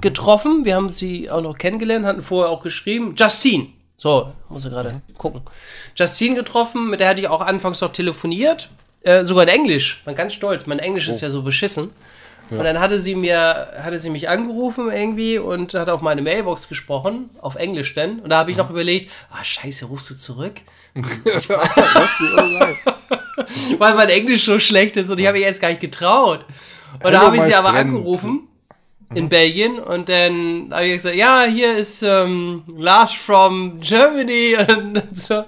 S3: getroffen. Wir haben sie auch noch kennengelernt, hatten vorher auch geschrieben. Justine. So, muss ich gerade gucken. Justine getroffen, mit der hatte ich auch anfangs noch telefoniert. Äh, sogar in Englisch. War ganz stolz. Mein Englisch ist ja so beschissen. Und dann hatte sie mir, hatte sie mich angerufen irgendwie und hat auf meine Mailbox gesprochen, auf Englisch denn. Und da habe ich noch überlegt, ah scheiße, rufst du zurück? Weil mein Englisch so schlecht ist und ich habe mich erst gar nicht getraut. Und da habe ich sie aber
S2: friend.
S3: angerufen in Belgien und dann habe ich gesagt, ja, hier ist ähm, Lars from Germany und, so.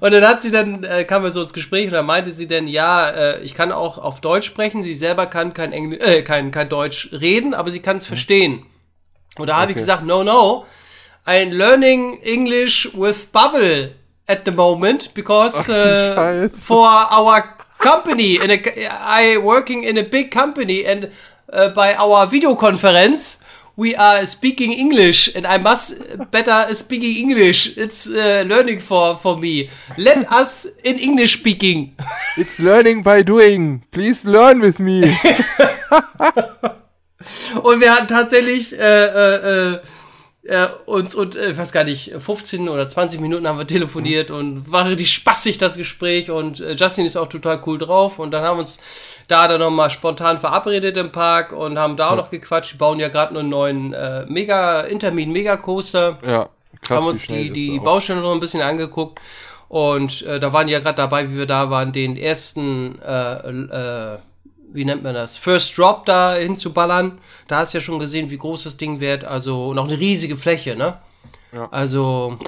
S3: und dann hat sie dann, äh, kam wir so ins Gespräch und dann meinte sie dann, ja, äh, ich kann auch auf Deutsch sprechen, sie selber kann kein, Engl äh, kein, kein Deutsch reden, aber sie kann es verstehen. Und da habe ich
S2: Okay.
S3: gesagt, no, no, I'm learning English with Bubble at the moment because
S2: Ach
S3: uh, for our company, in a, I working in a big company and by our videoconference we are speaking English and I must better speaking English. It's uh, learning for for me. Let us in English speaking.
S2: It's learning by doing. Please learn with me.
S3: Und wir hatten tatsächlich äh, äh, äh, uns und äh, ich weiß gar nicht 15 oder 20 Minuten haben wir telefoniert und war richtig spaßig das Gespräch. Und äh, Justin ist auch total cool drauf. Und dann haben wir uns da dann nochmal spontan verabredet im Park und haben da auch noch gequatscht. Die bauen ja gerade einen neuen äh, Mega Intermin Mega Coaster
S2: Ja, krass.
S3: haben uns die, die Baustelle noch ein bisschen angeguckt. Und äh, da waren die ja gerade dabei, wie wir da waren, den ersten, äh, äh, wie nennt man das, First Drop da hinzuballern. Da hast du ja schon gesehen, wie groß das Ding wird, also noch eine riesige Fläche, ne?
S2: Ja.
S3: Also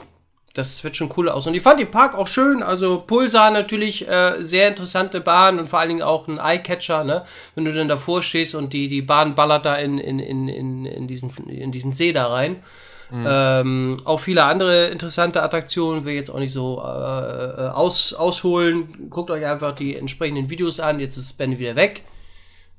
S3: das wird schon cool aus. Und ich fand den Park auch schön. Also Pulsar natürlich äh, sehr interessante Bahn und vor allen Dingen auch ein Eyecatcher, ne? Wenn du dann davor stehst und die, die Bahn ballert da in, in, in, in, in, diesen, in diesen See da rein. Ähm, auch viele andere interessante Attraktionen will ich jetzt auch nicht so äh, äh, aus, ausholen. Guckt euch einfach die entsprechenden Videos an. Jetzt ist Ben wieder weg.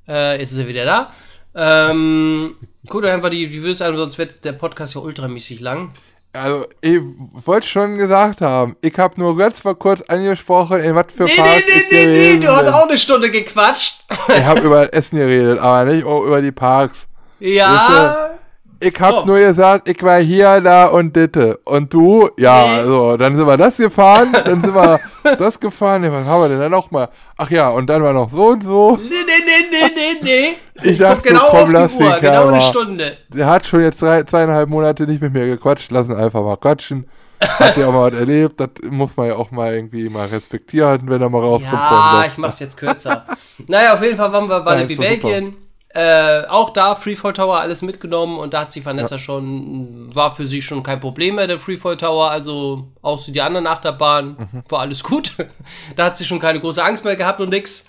S3: Äh, jetzt ist er wieder da. Ähm, guckt euch einfach die, die Videos an, sonst wird der Podcast ja ultramäßig lang.
S2: Also, ich wollte schon gesagt haben, ich habe nur ganz mal kurz angesprochen, in was für
S3: Nee,
S2: Parks
S3: nee, nee, nee, nee, du hast auch eine Stunde gequatscht.
S2: Ich habe über Essen geredet, aber nicht über die Parks.
S3: Ja.
S2: Ich habe
S3: Komm.
S2: nur gesagt, ich war hier, da und ditte. Und du, ja, so, dann sind wir das gefahren, dann sind wir das gefahren. Ja, was haben wir denn da noch mal? Ach ja, und dann war noch so und so.
S3: Nee, nee, nee, nee, nee, nee.
S2: Ich dachte,
S3: guck genau
S2: komm,
S3: auf die Uhr,
S2: Kerl
S3: genau eine. Stunde.
S2: Der hat schon jetzt drei, zweieinhalb Monate nicht mit mir gequatscht. Lassen einfach mal quatschen. Hat ja auch mal was erlebt. Das muss man ja auch mal irgendwie mal respektieren, wenn er mal rauskommt.
S3: Ja, ich mach's jetzt kürzer. naja, auf jeden Fall waren wir bei
S2: Ja,
S3: der Belgien. Äh, auch da Freefall Tower alles mitgenommen und da hat sich Vanessa schon, war für sie schon kein Problem mehr, der Freefall Tower, also auch so die anderen Achterbahnen,
S2: Mhm.
S3: war alles gut. da hat sie schon keine große Angst mehr gehabt und nix.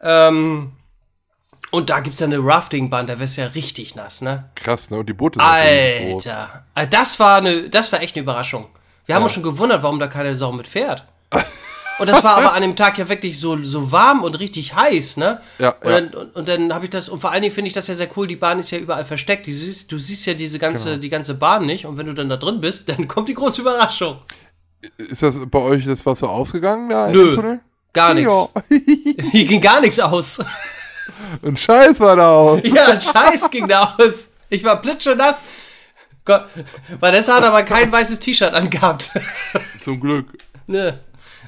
S3: Ähm, und da gibt's ja eine Raftingbahn, da wär's ja richtig nass, ne?
S2: Krass, ne? Und die Boote sind natürlich groß.
S3: Alter, Äh, das war eine, das war echt eine Überraschung. Wir haben
S2: Ja.
S3: uns schon gewundert, warum da keine Sau mit fährt. Und das war aber an dem Tag ja wirklich so, so warm und richtig heiß, ne?
S2: Ja,
S3: und
S2: ja.
S3: dann, und, und dann habe ich das, und vor allen Dingen finde ich das ja sehr cool, die Bahn ist ja überall versteckt. Du siehst, du siehst ja diese ganze,
S2: Genau.
S3: die ganze Bahn nicht. Und wenn du dann da drin bist, dann kommt die große Überraschung.
S2: Ist das bei euch das Wasser ausgegangen da
S3: Nö. Gar nichts. Hier ging gar nichts aus.
S2: Ein Scheiß war da aus.
S3: Ja, ein Scheiß ging da aus. Ich war plitschenass. Gott, Vanessa hat aber kein weißes T-Shirt angehabt.
S2: Zum Glück.
S3: Ne.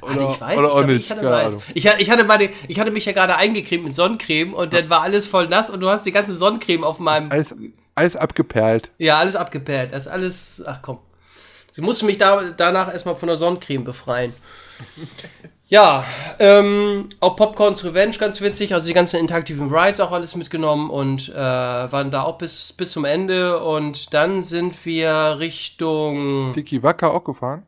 S2: Oder-
S3: hatte ich weiß,
S2: oder
S3: ich
S2: auch
S3: glaub,
S2: nicht,
S3: ich hatte weiß. Ich, ich, hatte meine, ich hatte mich ja gerade eingecremt mit Sonnencreme und dann war alles voll nass und du hast die ganze Sonnencreme auf meinem.
S2: Alles, alles abgeperlt.
S3: Ja, alles abgeperlt. Das ist alles. Ach komm. Sie musste mich da, danach erstmal von der Sonnencreme befreien. Ja, ähm, auch Popcorns Revenge, ganz witzig. Also die ganzen interaktiven Rides auch alles mitgenommen und äh, waren da auch bis, bis zum Ende. Und dann sind wir Richtung.
S2: Tiki Wacker auch gefahren.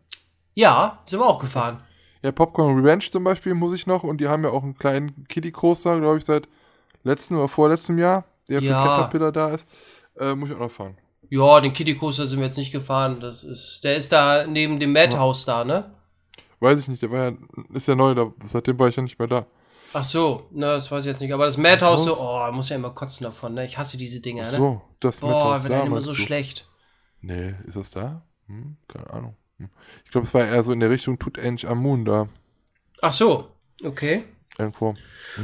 S3: Ja, sind wir auch gefahren.
S2: Ja, Popcorn Revenge zum Beispiel muss ich noch. Und die haben ja auch einen kleinen Kiddie Coaster, glaube ich, seit letztem oder vorletztem Jahr, der für
S3: Ja.
S2: Caterpillar da ist. Äh, muss ich auch noch fahren.
S3: Ja, den Kitty Coaster sind wir jetzt nicht gefahren. Das ist, der ist da neben dem Madhouse da, ne?
S2: Weiß ich nicht, der war ja, ist ja neu, da, seitdem war ich ja nicht mehr da.
S3: Ach so, ne, das weiß ich jetzt nicht. Aber das Madhouse, so, oh, muss ja immer kotzen davon, ne? Ich hasse diese Dinger, ne?
S2: So, das
S3: Boah,
S2: Madhouse
S3: wird
S2: da,
S3: einem immer so
S2: du?
S3: schlecht.
S2: Nee, ist das da? Hm, keine Ahnung. Ich glaube, es war eher so in der Richtung Tutanchamun da.
S3: Ach so, okay.
S2: Irgendwo.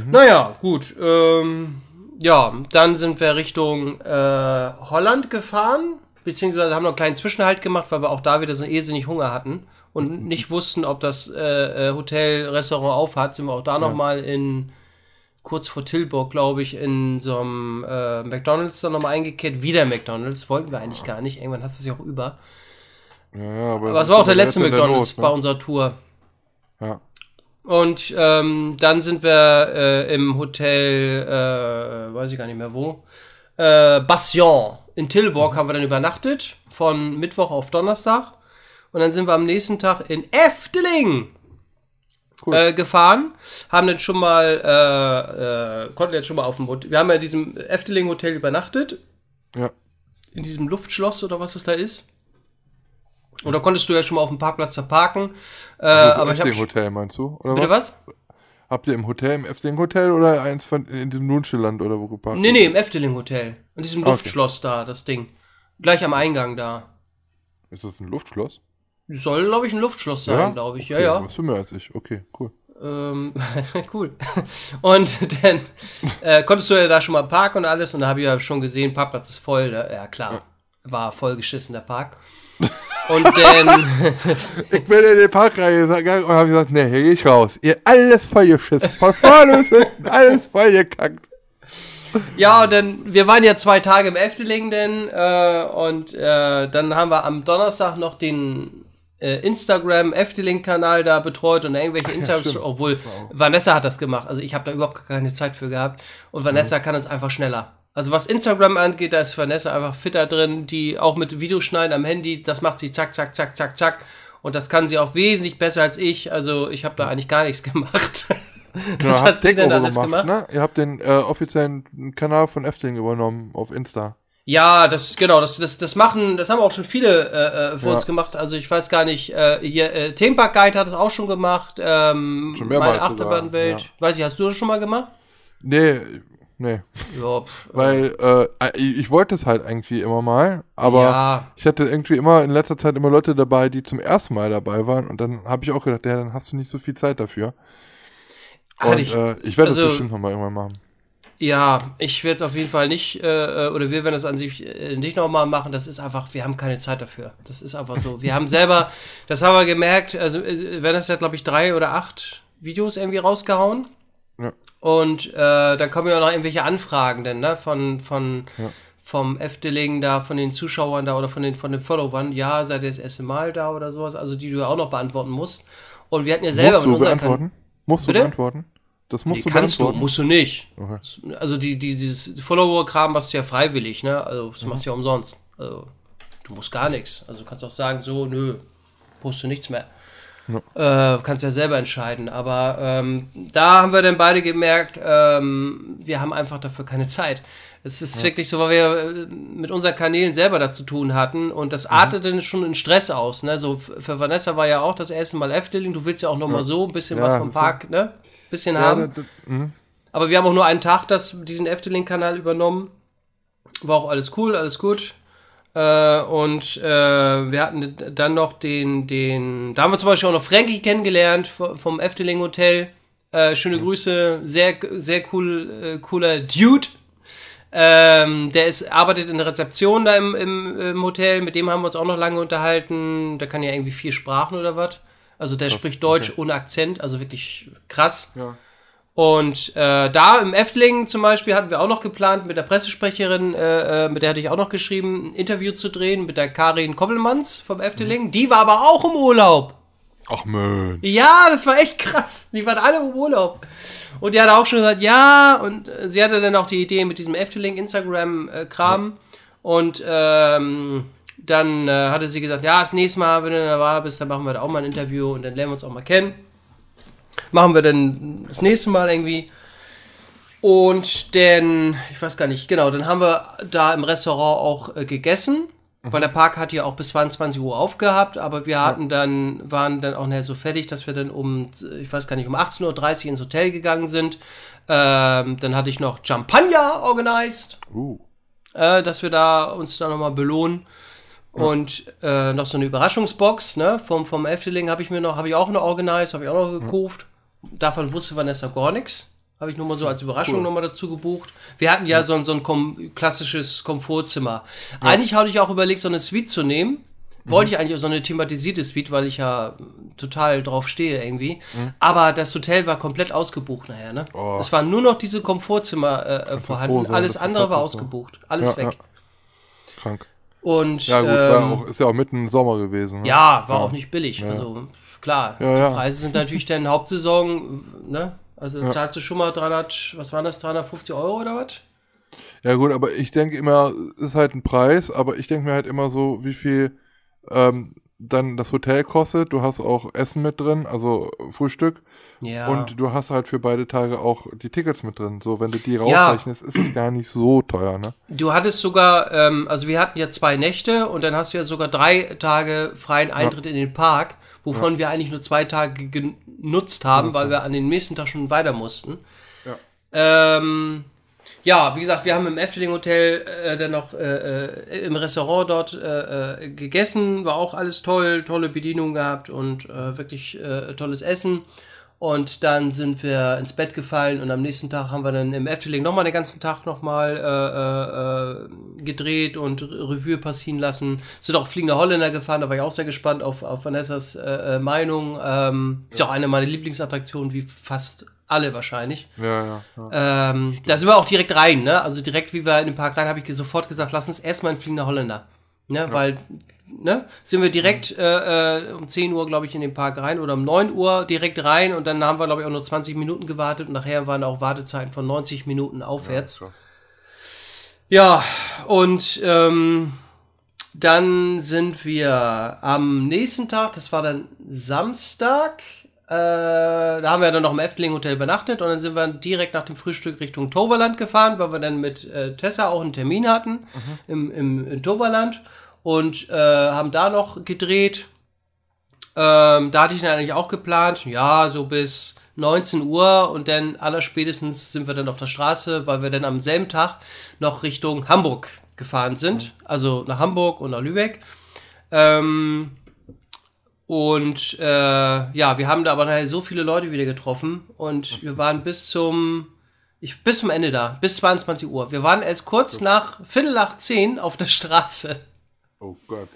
S3: Naja, gut. Ähm, ja, dann sind wir Richtung äh, Holland gefahren, beziehungsweise haben noch einen kleinen Zwischenhalt gemacht, weil wir auch da wieder so irrsinnig Hunger hatten und nicht wussten, ob das äh, äh, Hotel, Restaurant auf hat, sind wir auch da noch mal in kurz vor Tilburg, glaube ich, in so einem äh, McDonalds dann nochmal eingekehrt. Wieder McDonalds, wollten wir eigentlich gar nicht. Irgendwann hast du es ja auch über.
S2: Ja,
S3: Aber
S2: das
S3: es war auch der letzte McDonalds
S2: Not, ne?
S3: bei unserer Tour.
S2: Ja.
S3: Und ähm, dann sind wir äh, im Hotel, äh, weiß ich gar nicht mehr wo, äh, Bastion in Tilburg haben wir dann übernachtet, von Mittwoch auf Donnerstag. Und dann sind wir am nächsten Tag in Efteling
S2: Cool.
S3: äh, gefahren, haben dann schon mal, äh, äh, konnten jetzt schon mal auf dem Hotel, wir haben ja in diesem Efteling Hotel übernachtet,
S2: Ja.
S3: in diesem Luftschloss oder was es da ist. Und da konntest du ja schon mal auf dem Parkplatz da parken. Äh,
S2: Das
S3: aber ich habe
S2: Efteling-Hotel meinst du? Oder
S3: Bitte
S2: was?
S3: was?
S2: Habt ihr im Hotel, im Efteling-Hotel oder eins von in diesem Nuncheland oder wo geparkt?
S3: Nee, nee, im Efteling Hotel. In diesem
S2: Okay.
S3: Luftschloss da, das Ding. Gleich am Eingang da.
S2: Ist das ein Luftschloss?
S3: Soll, glaube ich, ein Luftschloss sein, glaube ich. Ja,
S2: Okay,
S3: ja.
S2: Weißt du mehr als ich? Okay, cool.
S3: Ähm, cool. Und dann äh, konntest du ja da schon mal parken und alles. Und da habe ich ja schon gesehen, Parkplatz ist voll. Ne? Ja, klar. War voll geschissen, der Park. Und dann,
S2: Ich bin in die Parkreihe gegangen und habe gesagt, nee, hier geh ich raus. Ihr alles vollgeschissen. Von vorne bis hinten, alles vollgekackt.
S3: ja, und dann, wir waren ja zwei Tage im Efteling denn, äh, und äh, dann haben wir am Donnerstag noch den äh, Instagram Efteling-Kanal da betreut und irgendwelche Instagram,
S2: stimmt.
S3: obwohl Vanessa hat das gemacht. Also ich habe da überhaupt keine Zeit für gehabt. Und Vanessa kann es einfach schneller. Also was Instagram angeht, da ist Vanessa einfach fitter drin, die auch mit Videoschneiden am Handy, das macht sie zack, zack, zack, zack, zack. Und das kann sie auch wesentlich besser als ich. Also ich habe da eigentlich gar nichts gemacht. Was hat sie denn alles gemacht?
S2: Ne? Ihr habt den äh, offiziellen Kanal von Efteling übernommen auf Insta.
S3: Ja, das genau, das, das, das machen, das haben auch schon viele äh, äh, für
S2: Ja.
S3: uns gemacht. Also ich weiß gar nicht, äh, hier äh, Themenpark Guide hat das auch schon gemacht. Ähm,
S2: Schon mehrmals
S3: meine Achterbahnwelt.
S2: sogar,
S3: Weiß ich, hast du das schon mal gemacht?
S2: Nee, nee.
S3: Ja, pf,
S2: Weil äh, ich, ich wollte es halt irgendwie immer mal, aber
S3: ja,
S2: ich hatte irgendwie immer in letzter Zeit immer Leute dabei, die zum ersten Mal dabei waren und dann habe ich auch gedacht, ja, dann hast du nicht so viel Zeit dafür. Und
S3: ich.
S2: äh, ich werde
S3: also-
S2: das bestimmt nochmal irgendwann machen.
S3: Ja, ich werde es auf jeden Fall nicht, äh, oder wir werden das an sich äh, nicht nochmal machen. Das ist einfach, wir haben keine Zeit dafür. Das ist einfach so. Wir haben selber, das haben wir gemerkt, also äh, wenn das ja, glaube ich, drei oder acht Videos irgendwie rausgehauen.
S2: Ja.
S3: Und äh, dann kommen ja auch noch irgendwelche Anfragen denn, ne? Von, von
S2: Ja.
S3: vom Efteling da, von den Zuschauern da oder von den, von den Followern, ja, seid ihr das erste Mal da oder sowas, also die du ja auch noch beantworten musst. Und wir hatten ja selber
S2: musst du
S3: mit unseren
S2: beantworten? Musst du
S3: Bitte?
S2: beantworten? Das musst
S3: Nee,
S2: du
S3: kannst du, musst du nicht.
S2: Okay.
S3: Also die, die, dieses Follower-Kram machst du ja freiwillig, ne? Also
S2: Mhm.
S3: das machst du ja umsonst. Also du musst gar nichts. Also du kannst auch sagen, so, nö, poste nichts mehr. Äh, kannst ja selber entscheiden. Aber ähm, da haben wir dann beide gemerkt, ähm, wir haben einfach dafür keine Zeit. Es ist wirklich so, weil wir äh, mit unseren Kanälen selber da zu tun hatten und das
S2: Mhm.
S3: artete dann schon in Stress aus. Ne? So für Vanessa war ja auch das erste Mal Efteling. Du willst ja auch noch mal so ein bisschen
S2: Ja,
S3: was vom Park, ne? Bisschen
S2: Ja,
S3: haben.
S2: das, das, mh.
S3: Aber wir haben auch nur einen Tag das, diesen Efteling-Kanal übernommen. War auch alles cool, alles gut. Äh, und äh, wir hatten dann noch den, den, da haben wir zum Beispiel auch noch Frankie kennengelernt vom Efteling Hotel. Äh, schöne Grüße, sehr, sehr cool, äh, cooler Dude. Ähm, der ist, arbeitet in der Rezeption da im, im, im Hotel, mit dem haben wir uns auch noch lange unterhalten. Der kann ja irgendwie vier Sprachen oder was. Also der spricht Deutsch
S2: okay.
S3: ohne Akzent, also wirklich krass.
S2: ja.
S3: Und äh, da im Efteling zum Beispiel hatten wir auch noch geplant, mit der Pressesprecherin, äh, äh, mit der hatte ich auch noch geschrieben, ein Interview zu drehen mit der Karin Koppelmanns vom Efteling. Die war aber auch im Urlaub.
S2: Ach Mensch.
S3: Ja, das war echt krass. Die waren alle im Urlaub. Und die hat auch schon gesagt, ja, und äh, sie hatte dann auch die Idee mit diesem Efteling Instagram-Kram. Und ähm, dann äh, hatte sie gesagt, ja, das nächste Mal, wenn du da war bist, dann machen wir da auch mal ein Interview und dann lernen wir uns auch mal kennen. Machen wir dann das nächste Mal irgendwie. Und dann, ich weiß gar nicht, genau, dann haben wir da im Restaurant auch äh, gegessen, weil der Park hat ja auch bis 22 Uhr aufgehabt, aber wir hatten dann, waren dann auch nachher so fertig, dass wir dann um, ich weiß gar nicht, um 18.30 Uhr ins Hotel gegangen sind. Ähm, dann hatte ich noch Champagner organisiert
S2: Uh.
S3: äh, dass wir da uns da nochmal belohnen. Und äh, noch so eine Überraschungsbox, ne? Vom, vom Efteling habe ich mir noch, habe ich auch noch organisiert, habe ich auch noch gekauft. Davon wusste Vanessa gar nichts. Habe ich nur mal so als Überraschung cool. nochmal dazu gebucht. Wir hatten ja, ja. so ein, so ein kom klassisches Komfortzimmer. Ja. Eigentlich hatte ich auch überlegt, so eine Suite zu nehmen. Wollte mhm. ich eigentlich auch so eine thematisierte Suite, weil ich ja total drauf stehe irgendwie. Mhm. Aber das Hotel war komplett ausgebucht nachher, ne? Oh. Es waren nur noch diese Komfortzimmer äh, vorhanden. Alles andere war ausgebucht. Alles ja, weg.
S2: Krank.
S3: Und,
S2: ja, gut, ähm, auch, ist ja auch mitten im Sommer gewesen.
S3: Ne? Ja, war ja. auch nicht billig. Ja. Also, klar, ja, die Preise sind natürlich dann Hauptsaison, ne? Also, da zahlst du schon mal 300, was waren das, 350 Euro oder was?
S2: Ja, gut, aber ich denke immer, ist halt ein Preis, aber ich denke mir halt immer so, wie viel ähm, dann das Hotel kostet. Du hast auch Essen mit drin, also Frühstück. Ja. Und du hast halt für beide Tage auch die Tickets mit drin. So, wenn du die rausrechnest, ja. ist es gar nicht so teuer, ne?
S3: Du hattest sogar, ähm, also wir hatten ja zwei Nächte und dann hast du ja sogar drei Tage freien Eintritt ja. in den Park, wovon wir eigentlich nur zwei Tage genutzt haben, weil wir an den nächsten Tag schon weiter mussten. Ja. Ähm, ja, wie gesagt, wir haben im Efteling Hotel äh, dann noch äh, äh, im Restaurant dort äh, äh, gegessen, war auch alles toll, tolle Bedienung gehabt und äh, wirklich äh, tolles Essen. Und dann sind wir ins Bett gefallen und am nächsten Tag haben wir dann im Efteling nochmal den ganzen Tag nochmal äh, äh, gedreht und Revue passieren lassen. Sind auch fliegende Holländer gefahren, da war ich auch sehr gespannt auf, auf Vanessas äh, Meinung. Ähm. Ist ja auch eine meiner Lieblingsattraktionen, wie fast alle wahrscheinlich.
S2: Ja, ja.
S3: ja. Ähm, da sind wir auch direkt rein, ne? Also direkt wie wir in den Park rein, habe ich sofort gesagt, lass uns erstmal ein fliegender Holländer. Ne? Ja. Weil, ne, sind wir direkt mhm. äh, um 10 Uhr, glaube ich, in den Park rein oder um 9 Uhr direkt rein und dann haben wir, glaube ich, auch nur 20 Minuten gewartet und nachher waren auch Wartezeiten von 90 Minuten aufwärts. Ja, ja und ähm, dann sind wir am nächsten Tag, das war dann Samstag, da haben wir dann noch im Efteling Hotel übernachtet und dann sind wir direkt nach dem Frühstück Richtung Toverland gefahren, weil wir dann mit äh, Tessa auch einen Termin hatten mhm. im, im, im Toverland und äh, haben da noch gedreht. Ähm, da hatte ich dann eigentlich auch geplant, ja, so bis 19 Uhr und dann allerspätestens sind wir dann auf der Straße, weil wir dann am selben Tag noch Richtung Hamburg gefahren sind, mhm. also nach Hamburg und nach Lübeck. Ähm, und äh, ja, wir haben da aber nachher so viele Leute wieder getroffen und wir waren bis zum ich, bis zum Ende da, bis 22 Uhr. Wir waren erst kurz nach Viertel nach zehn auf der Straße.
S2: Oh Gott.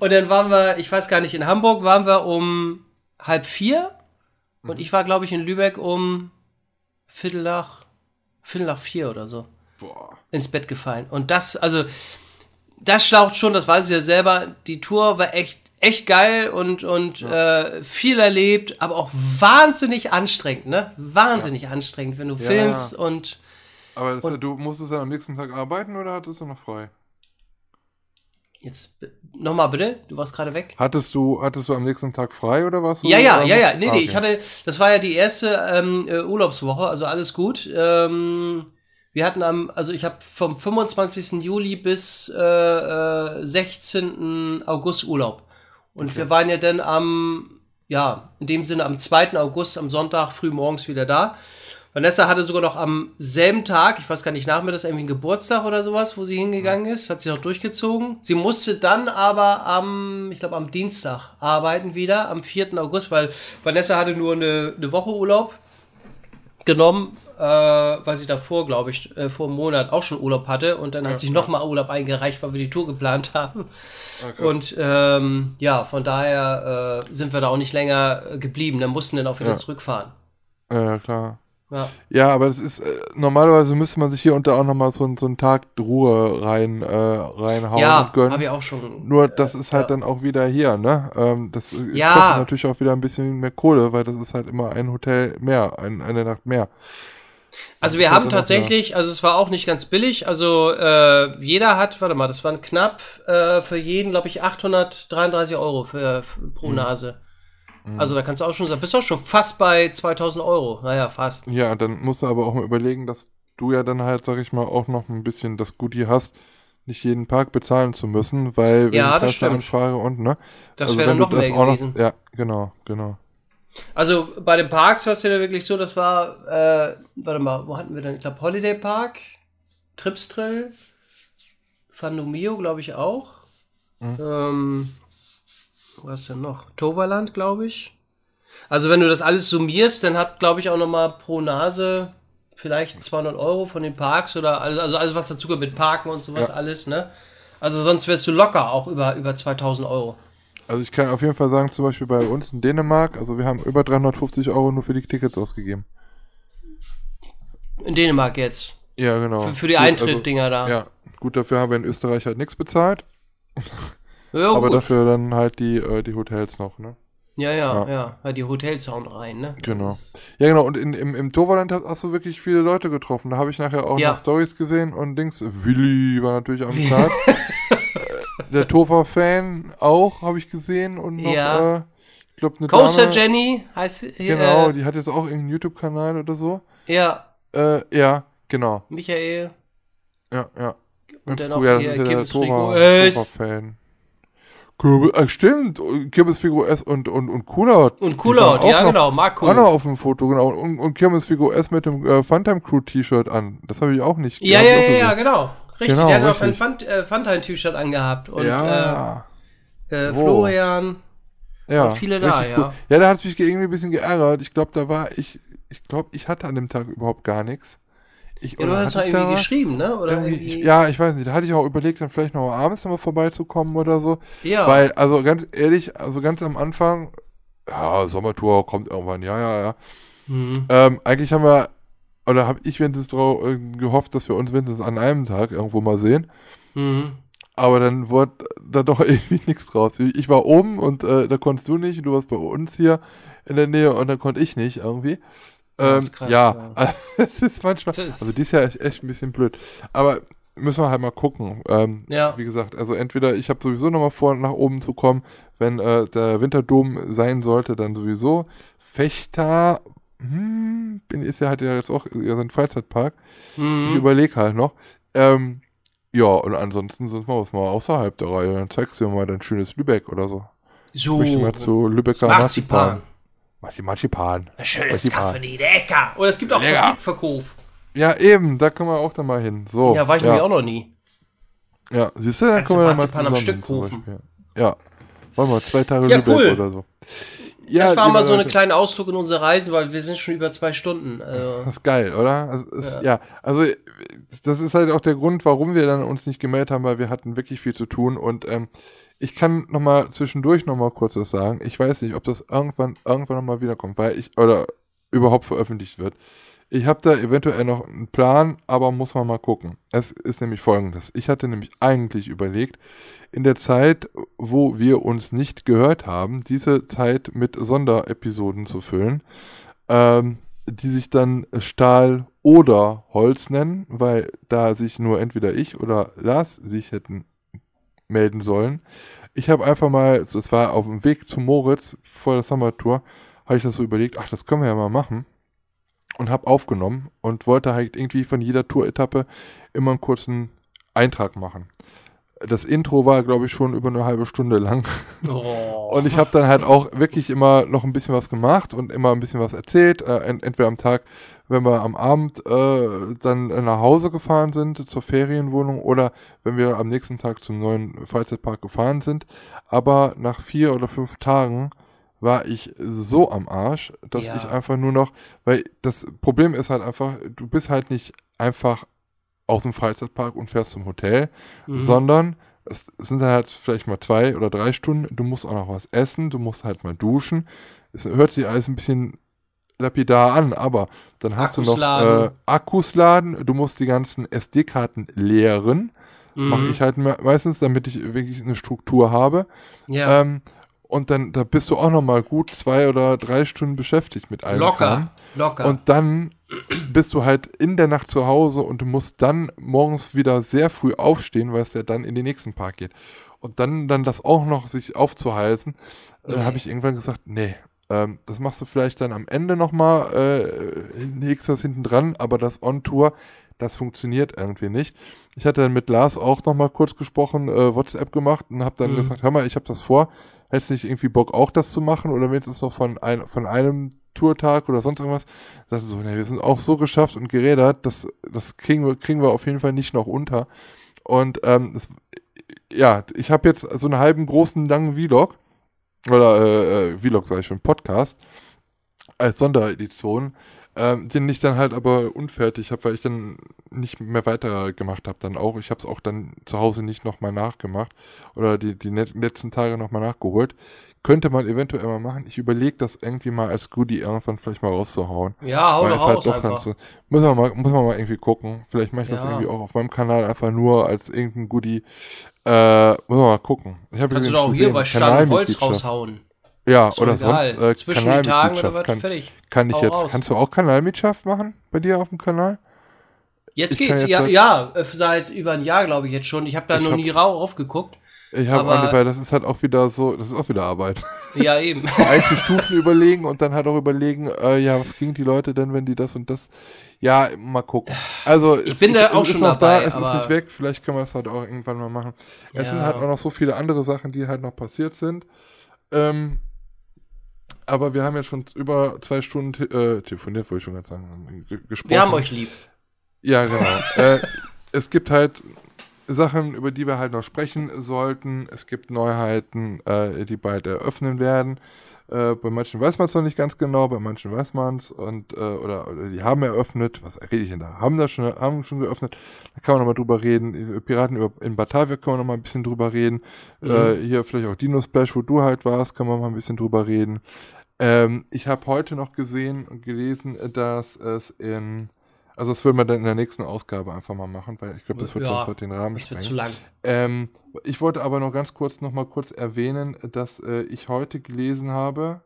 S3: Und dann waren wir, ich weiß gar nicht, in Hamburg waren wir um halb vier mhm. und ich war, glaube ich, in Lübeck um Viertel nach, Viertel nach vier oder so. Boah. Ins Bett gefallen. Und das, also, das schlaucht schon, das weiß ich ja selber. Die Tour war echt echt geil und, und ja. äh, viel erlebt, aber auch wahnsinnig anstrengend, ne? Wahnsinnig ja. anstrengend, wenn du ja, filmst und.
S2: Aber das,
S3: und,
S2: du musstest dann am nächsten Tag arbeiten oder hattest du noch frei?
S3: Jetzt nochmal bitte, du warst gerade weg.
S2: Hattest du, hattest du am nächsten Tag frei oder was?
S3: Ja, ja, ja, ja. Nee, ah, okay. nee, ich hatte, das war ja die erste ähm, äh, Urlaubswoche, also alles gut. Ähm, wir hatten am, also ich habe vom 25. Juli bis äh, äh, 16. August Urlaub. Und okay. wir waren ja dann am, ja, in dem Sinne am 2. August, am Sonntag früh morgens wieder da. Vanessa hatte sogar noch am selben Tag, ich weiß gar nicht, nachmittags irgendwie einen Geburtstag oder sowas, wo sie hingegangen ist, hat sie noch durchgezogen. Sie musste dann aber am, ich glaube am Dienstag arbeiten wieder, am 4. August, weil Vanessa hatte nur eine, eine Woche Urlaub genommen, äh, weil sie davor, glaube ich, äh, vor einem Monat auch schon Urlaub hatte und dann ja, hat sie nochmal Urlaub eingereicht, weil wir die Tour geplant haben. Okay. Und ähm, ja, von daher äh, sind wir da auch nicht länger äh, geblieben. Dann mussten dann auch wieder
S2: ja.
S3: zurückfahren.
S2: Ja, klar. Ja. ja, aber das ist, äh, normalerweise müsste man sich hier unter auch nochmal so, so einen Tag Ruhe rein, äh, reinhauen ja, und gönnen.
S3: habe ich auch schon.
S2: Nur das ist halt ja. dann auch wieder hier, ne? Ähm, das ja. kostet natürlich auch wieder ein bisschen mehr Kohle, weil das ist halt immer ein Hotel mehr, ein, eine Nacht mehr.
S3: Also wir haben tatsächlich, also es war auch nicht ganz billig, also äh, jeder hat, warte mal, das waren knapp äh, für jeden, glaube ich, 833 Euro für, für pro mhm. Nase. Mhm. Also da kannst du auch schon sagen, bist du auch schon fast bei 2000 Euro. Naja, fast.
S2: Ja, dann musst du aber auch mal überlegen, dass du ja dann halt, sag ich mal, auch noch ein bisschen das Goodie hast, nicht jeden Park bezahlen zu müssen, weil wenn
S3: ja,
S2: ich
S3: das, das dann
S2: frage und, ne?
S3: Das also wäre dann noch mehr gewesen.
S2: Noch, ja, genau, genau.
S3: Also bei den Parks war es ja wirklich so, das war, äh, warte mal, wo hatten wir denn? Ich glaube Holiday Park, Tripstrill, Fandomio, glaube ich auch. Mhm. Ähm, was denn noch? Toverland, glaube ich. Also wenn du das alles summierst, dann hat, glaube ich, auch noch mal pro Nase vielleicht 200 Euro von den Parks oder also, also alles, was dazu gehört mit Parken und sowas
S2: Ja.
S3: alles, ne? Also sonst wärst du locker auch über, über 2000 Euro.
S2: Also ich kann auf jeden Fall sagen, zum Beispiel bei uns in Dänemark, also wir haben über 350 Euro nur für die Tickets ausgegeben.
S3: In Dänemark jetzt.
S2: Ja, genau.
S3: Für, für die
S2: Gut,
S3: Eintrittdinger da.
S2: Also, ja, gut, dafür haben wir in Österreich halt nichts bezahlt,
S3: Ja,
S2: aber
S3: gut.
S2: dafür dann halt die, äh, die Hotels noch, ne?
S3: Ja, ja,
S2: Ja.
S3: ja, die Hotels hauen rein, ne?
S2: Genau. Ja, genau, und in, im, im Toverland hast, hast du wirklich viele Leute getroffen. Da habe ich nachher auch
S3: Ja.
S2: noch Stories gesehen und Dings. Willi war natürlich am Start. Äh, Der Tover-Fan auch, habe ich gesehen. Und noch,
S3: Ja.
S2: äh, ich glaube, eine
S3: Coaster
S2: Dame.
S3: Jenny heißt sie.
S2: Genau,
S3: Äh,
S2: die hat jetzt auch irgendeinen YouTube-Kanal oder so.
S3: ja,
S2: Äh, ja, genau.
S3: Michael.
S2: Ja, ja.
S3: Und dann
S2: cool.
S3: auch
S2: Ja,
S3: hier
S2: ist ja der
S3: Kirmes
S2: Tover-
S3: Frigo S.
S2: Tover-Fan. Kürbis, äh, stimmt, Kirmes Figo S und, und, und Coolout.
S3: Und
S2: waren
S3: ja
S2: noch-
S3: genau, Marco.
S2: Auch noch auf dem Foto, genau. Und, und Kirmes Figo S mit dem äh, Funtime Crew T-Shirt an. Das habe ich auch nicht.
S3: Ja, ja, ja, ja, genau. Richtig,
S2: Genau,
S3: der hat auch ein
S2: richtig.
S3: Fun- äh, Funtime-T-Shirt angehabt. Und
S2: ja,
S3: äh, äh,
S2: So.
S3: Florian.
S2: ja.
S3: und viele da,
S2: richtig
S3: ja.
S2: Ja, da hat es mich irgendwie ein bisschen geärgert. Ich glaube, da war ich, ich glaube, ich hatte an dem Tag überhaupt gar nichts. Ich,
S3: Ja, du hast
S2: da
S3: irgendwie geschrieben, ne? Oder
S2: Irgendwie,
S3: irgendwie.
S2: ich, ja, ich weiß nicht. Da hatte ich auch überlegt, dann vielleicht noch abends nochmal vorbeizukommen oder so.
S3: ja.
S2: Weil, also ganz ehrlich, also ganz am Anfang, ja, Sommertour kommt irgendwann, ja, ja, ja.
S3: Mhm.
S2: Ähm, eigentlich haben wir, oder habe ich wenigstens drauf, äh, gehofft, dass wir uns wenigstens an einem Tag irgendwo mal sehen.
S3: Mhm.
S2: Aber dann wurde da doch irgendwie nichts draus. Ich war oben und äh, da konntest du nicht, du warst bei uns hier in der Nähe und dann konnte ich nicht irgendwie.
S3: Ja,
S2: Ähm,
S3: ist krass,
S2: ja,
S3: ja.
S2: es ist manchmal,
S3: ist-
S2: also dieses Jahr echt, echt ein bisschen blöd. Aber müssen wir halt mal gucken. Ähm,
S3: Ja.
S2: Wie gesagt, also entweder ich habe sowieso nochmal vor, nach oben zu kommen, wenn äh, der Winterdom sein sollte, dann sowieso. Fechter, hm, bin, ist ja halt ja jetzt auch ja, so ein Freizeitpark. Ich
S3: Mhm.
S2: überlege halt noch. Ähm, ja, und ansonsten sonst mal was mal außerhalb der Reihe. Dann zeigst du mir mal dein schönes Lübeck oder so.
S3: So.
S2: Ich möchte mal zu Lübecker
S3: Marzipan.
S2: Marzipan. Marzipan.
S3: Ein schönes. Kaffee, lecker. Oder es gibt auch. Fabrikverkauf.
S2: Ja, eben, da können wir auch dann mal hin. So.
S3: Ja, war ich nämlich auch noch nie.
S2: Ja, siehst du,
S3: Kannst
S2: können wir mal
S3: Marzipan am
S2: zusammen
S3: Stück kaufen.
S2: Ja. Wollen wir zwei Tage
S3: Ja,
S2: Lübeck
S3: cool.
S2: oder so. Ja,
S3: das war mal so eine
S2: Leute,
S3: kleine Ausflug in unsere Reisen, weil wir sind schon über zwei Stunden. Also,
S2: Das ist geil, oder? Also, es,
S3: Ja.
S2: ja. also das ist halt auch der Grund, warum wir dann uns nicht gemeldet haben, weil wir hatten wirklich viel zu tun und ähm, ich kann noch mal zwischendurch noch mal kurz was sagen. Ich weiß nicht, ob das irgendwann irgendwann noch mal wiederkommt, weil ich oder überhaupt veröffentlicht wird. Ich habe da eventuell noch einen Plan, aber muss man mal gucken. Es ist nämlich folgendes. Ich hatte nämlich eigentlich überlegt, in der Zeit, wo wir uns nicht gehört haben, diese Zeit mit Sonderepisoden zu füllen, ähm, die sich dann Stahl oder Holz nennen, weil da sich nur entweder ich oder Lars sich hätten melden sollen. Ich habe einfach mal, es war auf dem Weg zu Moritz vor der Summertour, habe ich das so überlegt, ach, das können wir ja mal machen. Und habe aufgenommen und wollte halt irgendwie von jeder Tour-Etappe immer einen kurzen Eintrag machen. Das Intro war, glaube ich, schon über eine halbe Stunde lang.
S3: oh.
S2: Und ich habe dann halt auch wirklich immer noch ein bisschen was gemacht und immer ein bisschen was erzählt. Äh, ent entweder am Tag, wenn wir am Abend äh, dann nach Hause gefahren sind zur Ferienwohnung oder wenn wir am nächsten Tag zum neuen Freizeitpark gefahren sind. Aber nach vier oder fünf Tagen war ich so am Arsch, dass
S3: Ja.
S2: ich einfach nur noch, weil das Problem ist halt einfach, du bist halt nicht einfach aus dem Freizeitpark und fährst zum Hotel,
S3: Mhm.
S2: sondern es sind dann halt vielleicht mal zwei oder drei Stunden. Du musst auch noch was essen, du musst halt mal duschen. Es hört sich alles ein bisschen lapidar an, aber dann hast
S3: Akkus
S2: du noch
S3: laden.
S2: äh, Akkus laden, du musst die ganzen SD-Karten leeren.
S3: Mhm.
S2: Mache ich halt me meistens, damit ich wirklich eine Struktur habe.
S3: Ja,
S2: Ähm, und dann da bist du auch noch mal gut zwei oder drei Stunden beschäftigt mit allem. Kram.
S3: locker, locker.
S2: Und dann bist du halt in der Nacht zu Hause und du musst dann morgens wieder sehr früh aufstehen, weil es ja dann in den nächsten Park geht. Und dann, dann das auch noch sich aufzuhalsen, äh,
S3: Nee.
S2: habe ich irgendwann gesagt, nee, ähm, das machst du vielleicht dann am Ende nochmal, äh, legst das hinten dran, aber das On-Tour, das funktioniert irgendwie nicht. Ich hatte dann mit Lars auch nochmal kurz gesprochen, äh, WhatsApp gemacht und habe dann
S3: Mhm.
S2: gesagt, hör mal, ich habe das vor, hättest du nicht irgendwie Bock auch das zu machen oder wenigstens noch von, ein, von einem Tourtag oder sonst irgendwas. Das ist so, ne, wir sind auch so geschafft und gerädert, das, das kriegen wir, kriegen wir auf jeden Fall nicht noch unter. Und ähm, das, ja, ich habe jetzt so einen halben großen langen Vlog, oder äh, äh, Vlog sage ich schon, Podcast, als Sonderedition, ähm, den ich dann halt aber unfertig habe, weil ich dann nicht mehr weitergemacht habe dann auch. Ich habe es auch dann zu Hause nicht nochmal nachgemacht oder die, die letzten Tage nochmal nachgeholt. Könnte man eventuell mal machen. Ich überlege das irgendwie mal als Goodie irgendwann vielleicht mal rauszuhauen.
S3: Ja, hau
S2: Weil
S3: doch
S2: halt doch so, muss, man mal, muss man mal irgendwie gucken. Vielleicht mache ich das
S3: Ja.
S2: irgendwie auch auf meinem Kanal einfach nur als irgendein Goodie. Äh, muss man mal gucken. Ich
S3: Kannst du doch auch hier bei Stand Holz raushauen.
S2: Ja, oder
S3: egal.
S2: sonst äh,
S3: Zwischen den Tagen oder was?
S2: Kann,
S3: Fertig.
S2: kann ich
S3: Hau
S2: jetzt,
S3: raus.
S2: kannst du auch Kanalmitgliedschaft machen bei dir auf dem Kanal?
S3: Jetzt
S2: Ich
S3: geht's.
S2: jetzt
S3: Ja, ja, äh, seit über ein Jahr, glaube ich, jetzt schon. Ich habe da
S2: Ich
S3: noch nie rau aufgeguckt.
S2: Ich habe nicht, weil das ist halt auch wieder so, das ist auch wieder Arbeit.
S3: Ja, eben.
S2: Einzelstufen überlegen und dann halt auch überlegen, äh, ja, was kriegen die Leute denn, wenn die das und das. Ja, mal gucken. Also
S3: Ich bin da auch
S2: es
S3: schon dabei,
S2: da, es ist nicht weg. Vielleicht können wir es halt auch irgendwann mal machen. Es
S3: Ja.
S2: sind halt auch noch so viele andere Sachen, die halt noch passiert sind. Ähm, aber wir haben jetzt schon über zwei Stunden te äh, telefoniert, wollte ich schon ganz sagen, ge- gesprochen.
S3: Wir haben euch lieb.
S2: Ja, genau. äh, es gibt halt Sachen, über die wir halt noch sprechen sollten. Es gibt Neuheiten, äh, die bald eröffnen werden. Äh, bei manchen weiß man es noch nicht ganz genau, bei manchen weiß man es und äh, oder, oder die haben eröffnet. Was rede ich denn da? Haben das schon, haben schon geöffnet. Da kann man nochmal drüber reden. Piraten über, in Batavia können wir nochmal ein bisschen drüber reden. Äh, hier vielleicht auch Dino Splash, wo du halt warst, kann man mal ein bisschen drüber reden. Ähm, ich habe heute noch gesehen und gelesen, dass es in also das würden wir dann in der nächsten Ausgabe einfach mal machen, weil ich glaube, das wird
S3: Ja,
S2: sonst heute den Rahmen
S3: Das wird zu
S2: sprengen.
S3: lang.
S2: Ähm, ich wollte aber noch ganz kurz noch mal kurz erwähnen, dass äh, ich heute gelesen habe.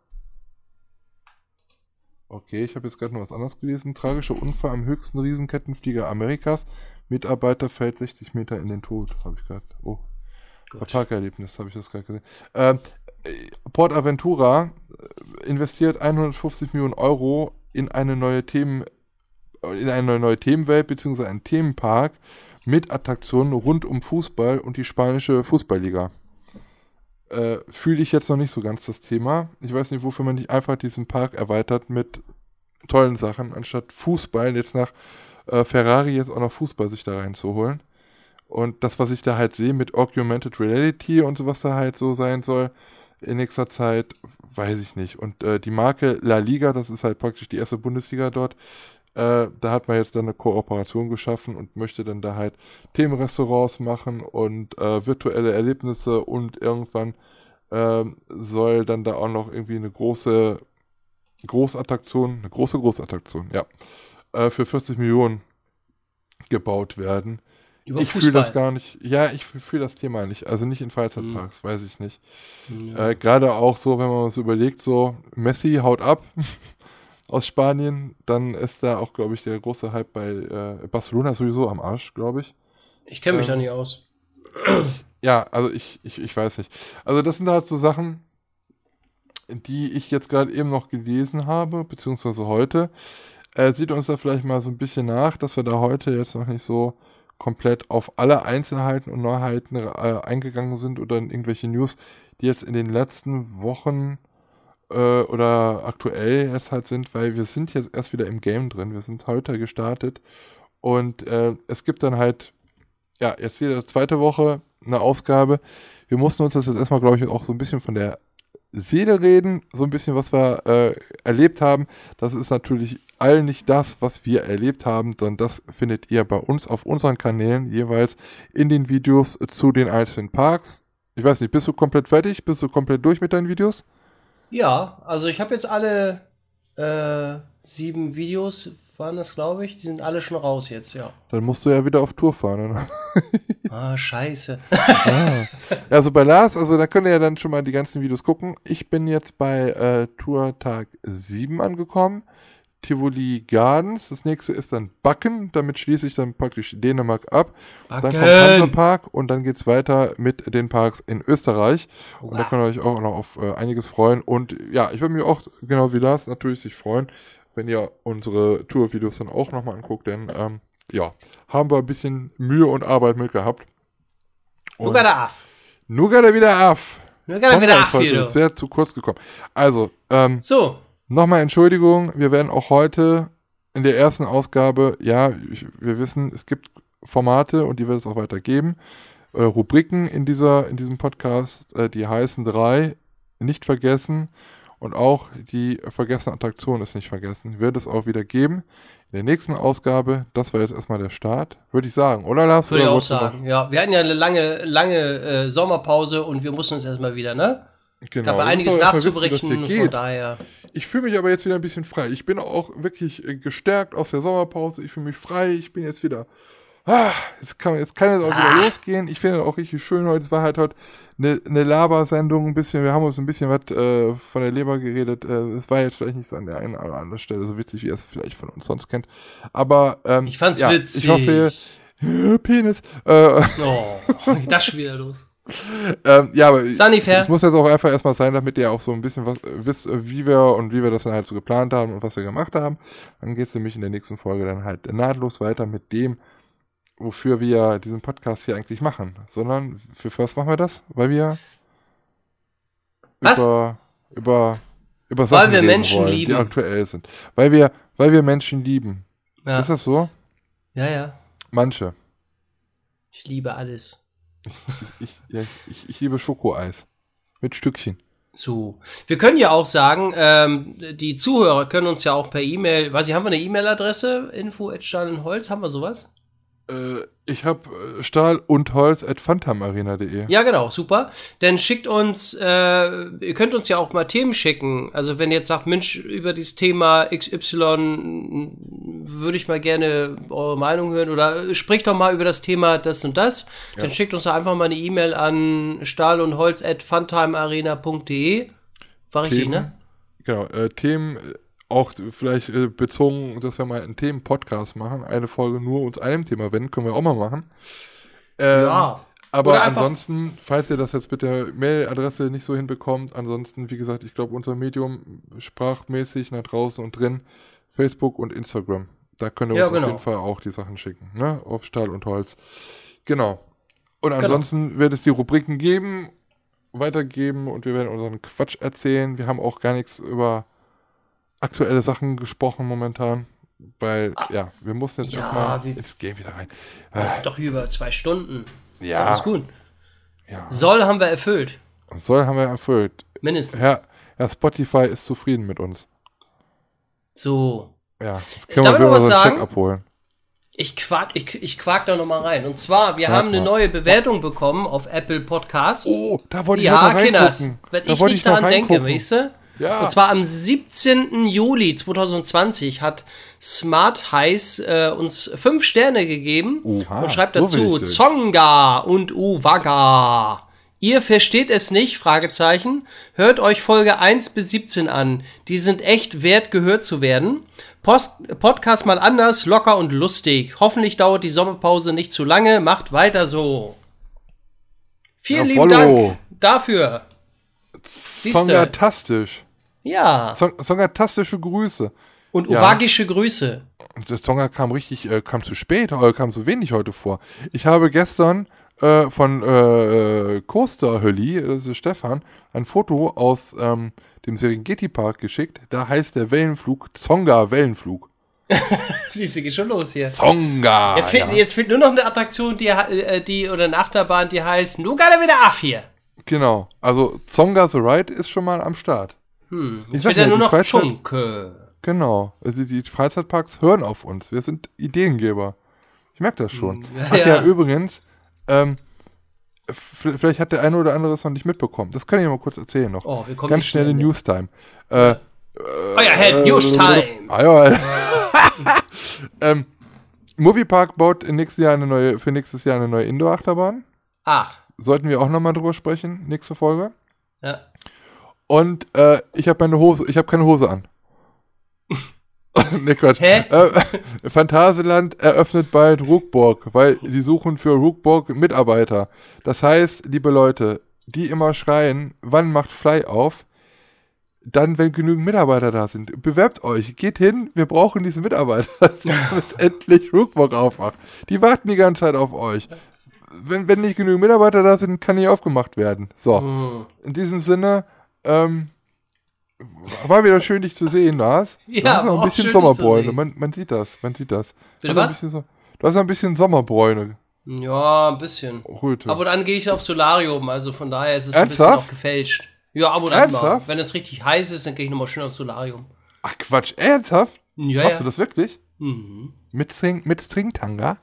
S2: Okay, ich habe jetzt gerade noch was anderes gelesen. Tragischer Unfall am höchsten Riesenkettenflieger Amerikas. Mitarbeiter fällt 60 Meter in den Tod. Habe ich gerade. Oh,
S3: Gut.
S2: Parkerlebnis habe ich das gerade gesehen. Ähm, äh, Port Aventura äh, investiert 150 Millionen Euro in eine neue Themen in eine neue Themenwelt beziehungsweise einen Themenpark mit Attraktionen rund um Fußball und die spanische Fußballliga. Äh, Fühle ich jetzt noch nicht so ganz das Thema. Ich weiß nicht, wofür man nicht einfach diesen Park erweitert mit tollen Sachen, anstatt Fußball jetzt nach äh, Ferrari jetzt auch noch Fußball sich da reinzuholen. Und das, was ich da halt sehe mit Augmented Reality und so, was da halt so sein soll in nächster Zeit, weiß ich nicht. Und äh, die Marke La Liga, das ist halt praktisch die erste Bundesliga dort, äh, da hat man jetzt dann eine Kooperation geschaffen und möchte dann da halt Themenrestaurants machen und äh, virtuelle Erlebnisse und irgendwann ähm, soll dann da auch noch irgendwie eine große Großattraktion, eine große Großattraktion, ja, äh, für 40 Millionen gebaut werden.
S3: Über
S2: ich fühle das gar nicht. Ja, ich fühle das Thema nicht. Also nicht in Freizeitparks, weiß ich nicht.
S3: Ja.
S2: Äh, Gerade auch so, wenn man was überlegt, so Messi haut ab aus Spanien, dann ist da auch, glaube ich, der große Hype bei äh, Barcelona sowieso am Arsch, glaube ich.
S3: Ich kenne mich
S2: ähm,
S3: da nicht aus.
S2: Ja, also ich, ich, ich weiß nicht. Also das sind halt so Sachen, die ich jetzt gerade eben noch gelesen habe, beziehungsweise heute. Äh, sieht uns da vielleicht mal so ein bisschen nach, dass wir da heute jetzt noch nicht so komplett auf alle Einzelheiten und Neuheiten äh, eingegangen sind oder in irgendwelche News, die jetzt in den letzten Wochen äh, oder aktuell jetzt halt sind, weil wir sind jetzt erst wieder im Game drin. Wir sind heute gestartet und äh, es gibt dann halt, ja, jetzt jede zweite Woche eine Ausgabe. Wir mussten uns das jetzt erstmal, glaube ich, auch so ein bisschen von der Seele reden, so ein bisschen, was wir äh, erlebt haben. Das ist natürlich all nicht das, was wir erlebt haben, sondern das findet ihr bei uns auf unseren Kanälen jeweils in den Videos zu den einzelnen Parks. Ich weiß nicht, bist du komplett fertig? Bist du komplett durch mit deinen Videos?
S3: Ja, also ich habe jetzt alle äh, sieben Videos, waren das, glaube ich. Die sind alle schon raus jetzt, ja.
S2: Dann musst du ja wieder auf Tour fahren. Oder?
S3: Ah, scheiße.
S2: Ah. Also bei Lars, also da könnt ihr ja dann schon mal die ganzen Videos gucken. Ich bin jetzt bei äh, Tour Tag 7 angekommen. Tivoli Gardens. Das nächste ist dann Backen. Damit schließe ich dann praktisch Dänemark ab. Dann kommt Hansapark und dann geht's weiter mit den Parks in Österreich. Und da
S3: Wow.
S2: könnt ihr euch auch noch auf äh, einiges freuen. Und ja, ich würde mich auch, genau wie Lars, natürlich sich freuen, wenn ihr unsere Tour-Videos dann auch nochmal anguckt. Denn ähm, ja, haben wir ein bisschen Mühe und Arbeit mit gehabt.
S3: At af.
S2: Nur gerade wieder af.
S3: At wieder af hier,
S2: ist sehr zu kurz gekommen. Also, ähm,
S3: So,
S2: nochmal Entschuldigung, wir werden auch heute in der ersten Ausgabe, ja, ich, wir wissen, es gibt Formate und die wird es auch weiter geben. Äh, Rubriken in, dieser, in diesem Podcast, äh, die heißen drei, nicht vergessen. Und auch die vergessene Attraktion ist nicht vergessen. Wird es auch wieder geben. In der nächsten Ausgabe, das war jetzt erstmal der Start, würde ich sagen. Oder Lars?
S3: Würde ich auch sagen. Ja, wir hatten ja eine lange, lange äh, Sommerpause und wir mussten uns erstmal wieder, ne?
S2: Genau.
S3: Ja
S2: ihr
S3: einiges nachzuberichten,
S2: wissen,
S3: von daher.
S2: Ich fühle mich aber jetzt wieder ein bisschen frei. Ich bin auch wirklich äh, gestärkt aus der Sommerpause. Ich fühle mich frei. Ich bin jetzt wieder. Ah, jetzt kann, jetzt kann es auch wieder
S3: Ah.
S2: losgehen. Ich finde auch richtig schön heute. Es war halt heute eine, eine Labersendung. Ein bisschen, wir haben uns ein bisschen was äh, von der Leber geredet. Äh, Es war jetzt vielleicht nicht so an der einen oder anderen Stelle so witzig, wie ihr es vielleicht von uns sonst kennt. Aber ähm,
S3: Ich fand's
S2: ja,
S3: witzig.
S2: Ich hoffe, ihr, Penis. Äh,
S3: Oh, das schon wieder los.
S2: ähm, ja, aber
S3: Sunnyfair.
S2: es muss jetzt auch einfach erstmal sein, damit ihr auch so ein bisschen was äh, wisst, äh, wie wir und wie wir das dann halt so geplant haben und was wir gemacht haben. Dann geht es nämlich in der nächsten Folge dann halt nahtlos weiter mit dem, wofür wir diesen Podcast hier eigentlich machen. Sondern für was machen wir das? Weil wir
S3: Was?
S2: über über über
S3: Weil
S2: Sachen
S3: wir
S2: reden
S3: Menschen
S2: wollen,
S3: lieben.
S2: die aktuell sind. Weil wir weil wir Menschen lieben.
S3: Ja,
S2: Ist das so?
S3: ja, ja.
S2: Manche.
S3: Ich liebe alles.
S2: Ich, ja, ich, ich liebe Schokoeis mit Stückchen.
S3: So. Wir können ja auch sagen, ähm, die Zuhörer können uns ja auch per E-Mail, weiß ich, haben wir eine E-Mail-Adresse? Info at Holz, haben wir sowas?
S2: Äh, ich habe äh, Stahl und Holz at phantomarena.de.
S3: Ja, genau, super. Dann schickt uns, äh, ihr könnt uns ja auch mal Themen schicken. Also wenn ihr jetzt sagt, Mensch, über dieses Thema XY würde ich mal gerne eure Meinung hören oder spricht doch mal über das Thema das und das, dann schickt uns einfach mal eine E-Mail an stahl und holz at funtimearena.de. War richtig,
S2: Themen.
S3: ne?
S2: Genau, äh, Themen auch vielleicht äh, bezogen, dass wir mal einen Themen-Podcast machen, eine Folge nur uns einem Thema wenden, können wir auch mal machen. Ähm,
S3: Ja.
S2: Aber ansonsten, falls ihr das jetzt mit der Mailadresse nicht so hinbekommt, ansonsten, wie gesagt, ich glaube, unser Medium sprachmäßig nach draußen und drin, Facebook und Instagram. Da könnt ihr
S3: Ja,
S2: uns
S3: genau.
S2: auf jeden Fall auch die Sachen schicken, ne? Auf Stahl und Holz. Genau. Und ansonsten wird es die Rubriken geben, weitergeben und wir werden unseren Quatsch erzählen. Wir haben auch gar nichts über aktuelle Sachen gesprochen momentan, weil, ja, wir mussten jetzt
S3: Ja,
S2: erstmal ins Game wieder rein.
S3: Das sind doch über zwei Stunden. Ist
S2: Ja.
S3: alles gut.
S2: Ja.
S3: Soll haben wir erfüllt.
S2: Soll haben wir erfüllt.
S3: Mindestens.
S2: Herr, Herr Spotify ist zufrieden mit uns.
S3: So.
S2: Ja, das können
S3: Darf
S2: wir
S3: ich noch was
S2: unseren Check
S3: sagen?
S2: abholen.
S3: Ich quak, ich, ich quak da noch mal rein. Und zwar, wir
S2: Quak
S3: haben eine
S2: mal.
S3: neue Bewertung bekommen auf Apple Podcast.
S2: Oh, da wollte ich
S3: ja,
S2: noch mal
S3: Kinders.
S2: reingucken.
S3: Wenn
S2: Da
S3: ich nicht daran denke, weißt du?
S2: Ja.
S3: Und zwar am 17. Juli 2020 hat Smart Heiß äh, uns fünf Sterne gegeben
S2: Oha,
S3: und schreibt
S2: so
S3: dazu
S2: sehen.
S3: Zonga und Uwaga. Ihr versteht es nicht? Fragezeichen. Hört euch Folge 1 bis 17 an. Die sind echt wert, gehört zu werden. Post Podcast mal anders, locker und lustig. Hoffentlich dauert die Sommerpause nicht zu lange. Macht weiter so. Vielen lieben
S2: Jawollo.
S3: Dank dafür. Siehste. Ja.
S2: Song, songatastische Grüße.
S3: Und
S2: Ja.
S3: uwagische Grüße.
S2: Der Songer kam richtig, äh, kam zu spät, äh, kam zu wenig heute vor. Ich habe gestern äh, von äh, Coaster Hölli, das ist Stefan, ein Foto aus ähm, dem Serengeti Park geschickt. Da heißt der Wellenflug Zonga Wellenflug.
S3: Siehst du, geht schon los hier.
S2: Zonga!
S3: Jetzt fehlt,
S2: ja.
S3: jetzt fehlt nur noch eine Attraktion, die, äh, die oder eine Achterbahn, die heißt Nu gerade wieder af hier.
S2: Genau. Also Zonga the Ride ist schon mal am Start.
S3: Hm,
S2: Ich
S3: wird ja nur noch
S2: Freizeit-
S3: Chunke.
S2: Genau. Also die Freizeitparks hören auf uns. Wir sind Ideengeber. Ich merke das schon.
S3: Ja,
S2: Ach ja,
S3: ja.
S2: übrigens, ähm, vielleicht hat der eine oder andere es noch nicht mitbekommen. Das kann ich mal kurz erzählen noch.
S3: Oh, wir kommen
S2: Ganz
S3: nicht
S2: schnell in
S3: mehr.
S2: Newstime. Äh,
S3: Euer Head, News Time.
S2: Ah, ja. ähm, Moviepark baut in nächstes Jahr eine neue, für nächstes Jahr eine neue Indoor-Achterbahn.
S3: Ach,
S2: Sollten wir auch nochmal drüber sprechen, nächste Folge.
S3: ja.
S2: Und äh, ich habe meine Hose, ich habe keine Hose an. ne, Quatsch.
S3: Hä?
S2: Äh, Phantasialand eröffnet bald Rookborg, weil die suchen für Rookborg Mitarbeiter. Das heißt, liebe Leute, die immer schreien, wann macht Fly auf? Dann, wenn genügend Mitarbeiter da sind. Bewerbt euch, geht hin, wir brauchen diese Mitarbeiter, damit endlich Rookborg aufmacht. Die warten die ganze Zeit auf euch. Wenn, wenn nicht genügend Mitarbeiter da sind, kann nicht aufgemacht werden. So.
S3: Hm.
S2: In diesem Sinne, ähm, war wieder schön, dich zu sehen, Lars. Du
S3: Ja,
S2: hast noch ein bisschen Sommerbräune. Man, man sieht das, man sieht das.
S3: Bitte
S2: Du
S3: was?
S2: bisschen so- Du hast ein bisschen Sommerbräune.
S3: Ja, ein bisschen.
S2: Röte.
S3: Aber dann gehe ich auf Solarium, also von daher ist es ein bisschen
S2: Ernsthaft?
S3: auch gefälscht. Ja, ab und an mal.
S2: Ernsthaft?
S3: Wenn es richtig heiß ist, dann gehe ich nochmal schön aufs Solarium.
S2: Ach Quatsch, ernsthaft?
S3: Ja,
S2: Machst
S3: ja.
S2: du das wirklich?
S3: Mhm.
S2: Mit, String, mit Stringtanga?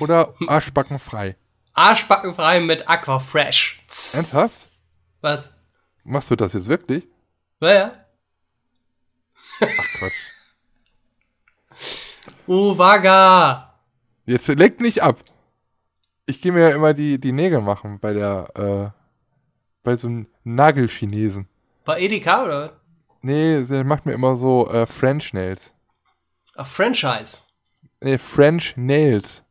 S2: Oder arschbackenfrei?
S3: Arschbackenfrei mit Aquafresh.
S2: Ernsthaft?
S3: Was?
S2: Machst du das jetzt wirklich?
S3: Ja, ja.
S2: Ach Quatsch.
S3: Oh, Vaga.
S2: Jetzt lenkt nicht ab. Ich gehe mir ja immer die, die Nägel machen bei der, äh, bei so einem Nagelchinesen.
S3: Bei Edeka oder? was?
S2: Nee, der macht mir immer so äh, French Nails.
S3: Ach, Franchise.
S2: Nee, French Nails.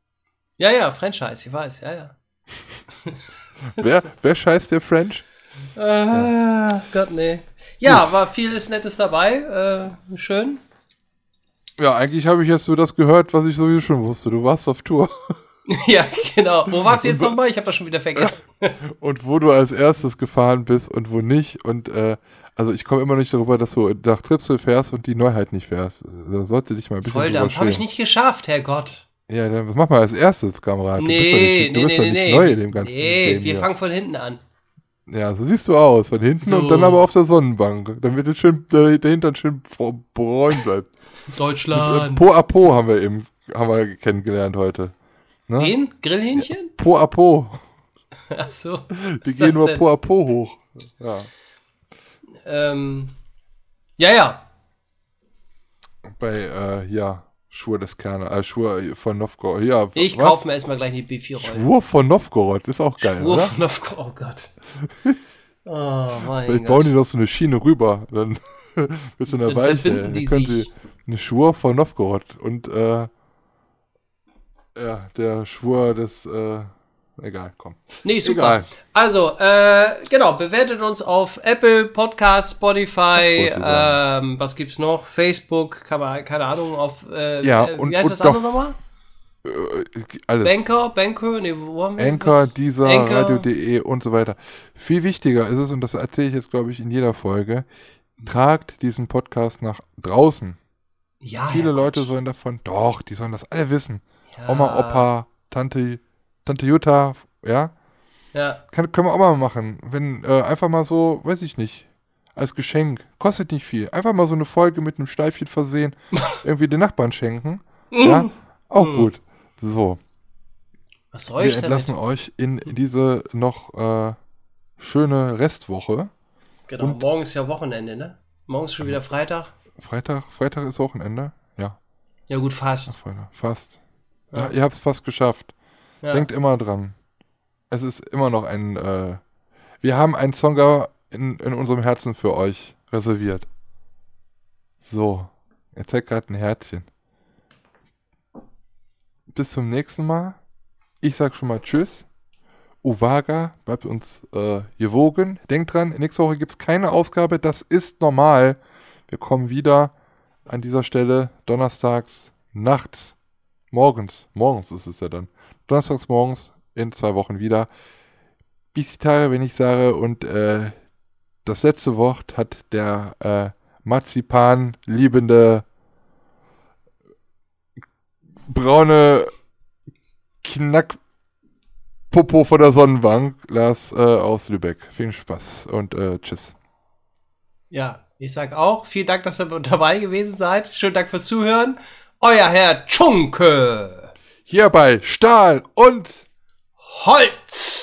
S3: Ja, ja, Franchise, ich weiß, ja, ja.
S2: Wer, wer scheißt der French?
S3: Ah, Gott, nee. Ja, war vieles Nettes dabei. Äh, schön.
S2: Ja, eigentlich habe ich jetzt so das gehört, was ich sowieso schon wusste. Du warst auf Tour.
S3: ja, genau. Wo warst du jetzt nochmal? Ich habe das schon wieder vergessen.
S2: Und wo du als erstes gefahren bist und wo nicht. Und äh, also ich komme immer nicht darüber, dass du nach Tripsel fährst und die Neuheit nicht fährst. Da sollst du dich mal ein bisschen drüber
S3: Volldampf habe ich nicht geschafft, Herrgott.
S2: Ja, dann was mach mal als erstes, Kamerad. du bist doch
S3: Nee,
S2: nicht, du
S3: nee,
S2: bist
S3: nee,
S2: doch
S3: nee,
S2: nicht
S3: nee.
S2: neu in dem ganzen
S3: Nee,
S2: Game
S3: wir
S2: hier.
S3: fangen von hinten an.
S2: Ja, so siehst du aus, von hinten
S3: So.
S2: und dann aber auf der Sonnenbank, damit es schön der Hintern schön br- braun bleibt.
S3: Deutschland.
S2: Po a Po haben wir eben haben wir kennengelernt heute. Ne?
S3: Wen? Grillhähnchen?
S2: Po a Po.
S3: Ach so.
S2: Die gehen nur
S3: denn?
S2: Po a Po hoch. Ja.
S3: Ähm, ja, ja.
S2: Bei, äh, ja, Schwur des Kerner, äh, Schwur von Novgorod. Ja,
S3: Ich
S2: was?
S3: kaufe mir erstmal gleich die B4-Rollen.
S2: Schwur von Novgorod, ist auch geil,
S3: Schwur
S2: oder?
S3: von Novgorod. Oh Gott. Oh mein
S2: Vielleicht bauen die
S3: Gott.
S2: noch so eine Schiene rüber, dann bist du in der Weiche. Dann
S3: die
S2: können
S3: sich.
S2: sie eine Schwur von Novgorod und, äh, ja, der Schwur des, äh, egal, komm.
S3: Nee, super.
S2: Egal.
S3: Also, äh, genau, bewertet uns auf Apple, Podcast, Spotify, ähm, was gibt's noch? Facebook, kann man, keine Ahnung, auf, äh,
S2: Ja,
S3: äh,
S2: und-
S3: wie heißt
S2: und
S3: das andere
S2: noch-
S3: nochmal?
S2: Äh, alles.
S3: Banker, Banker, nee, wo haben wir
S2: Anchor, dieser. Radio.de und so weiter. Viel wichtiger ist es, und das erzähle ich jetzt, glaube ich, in jeder Folge, tragt diesen Podcast nach draußen.
S3: Ja,
S2: Viele
S3: Herrgott.
S2: Leute sollen davon, doch, die sollen das alle wissen.
S3: ja,
S2: Oma, Opa, Tante, Tante Jutta, ja,
S3: Ja,
S2: Kann, können wir auch mal machen. Wenn, äh, einfach mal so, weiß ich nicht, als Geschenk, kostet nicht viel. Einfach mal so eine Folge mit einem Steifchen versehen, irgendwie den Nachbarn schenken. Ja, auch
S3: Mhm.
S2: gut. So,
S3: was soll
S2: wir
S3: ich damit?
S2: entlassen euch in diese noch äh, schöne Restwoche.
S3: Genau,
S2: und-
S3: morgen ist ja Wochenende, ne? Morgen ist schon wieder Freitag.
S2: Freitag, Freitag ist Wochenende. Ja,
S3: Ja gut, fast.
S2: Freitag, fast.
S3: Ja.
S2: ihr habt es fast geschafft.
S3: Ja.
S2: Denkt immer dran. Es ist immer noch ein. Äh, wir haben einen Songer in, in unserem Herzen für euch reserviert. So, er zeigt gerade ein Herzchen. Bis zum nächsten Mal. Ich sag schon mal Tschüss. Uwaga, bleibt uns äh, gewogen. Denkt dran, nächste Woche gibt es keine Ausgabe. Das ist normal. Wir kommen wieder an dieser Stelle donnerstags nachts. Morgens. Morgens ist es ja dann. Donnerstags morgens in zwei Wochen wieder. Bis die Tage, wenn ich sage, und äh, das letzte Wort hat der äh, Marzipan liebende braune Knackpopo von der Sonnenbank, Lars äh, aus Lübeck. Viel Spaß und äh, tschüss.
S3: Ja, ich sag auch, vielen Dank, dass ihr dabei gewesen seid. Schönen Dank fürs Zuhören. Euer Herr Tschunke.
S2: Hier bei Stahl und
S3: Holz.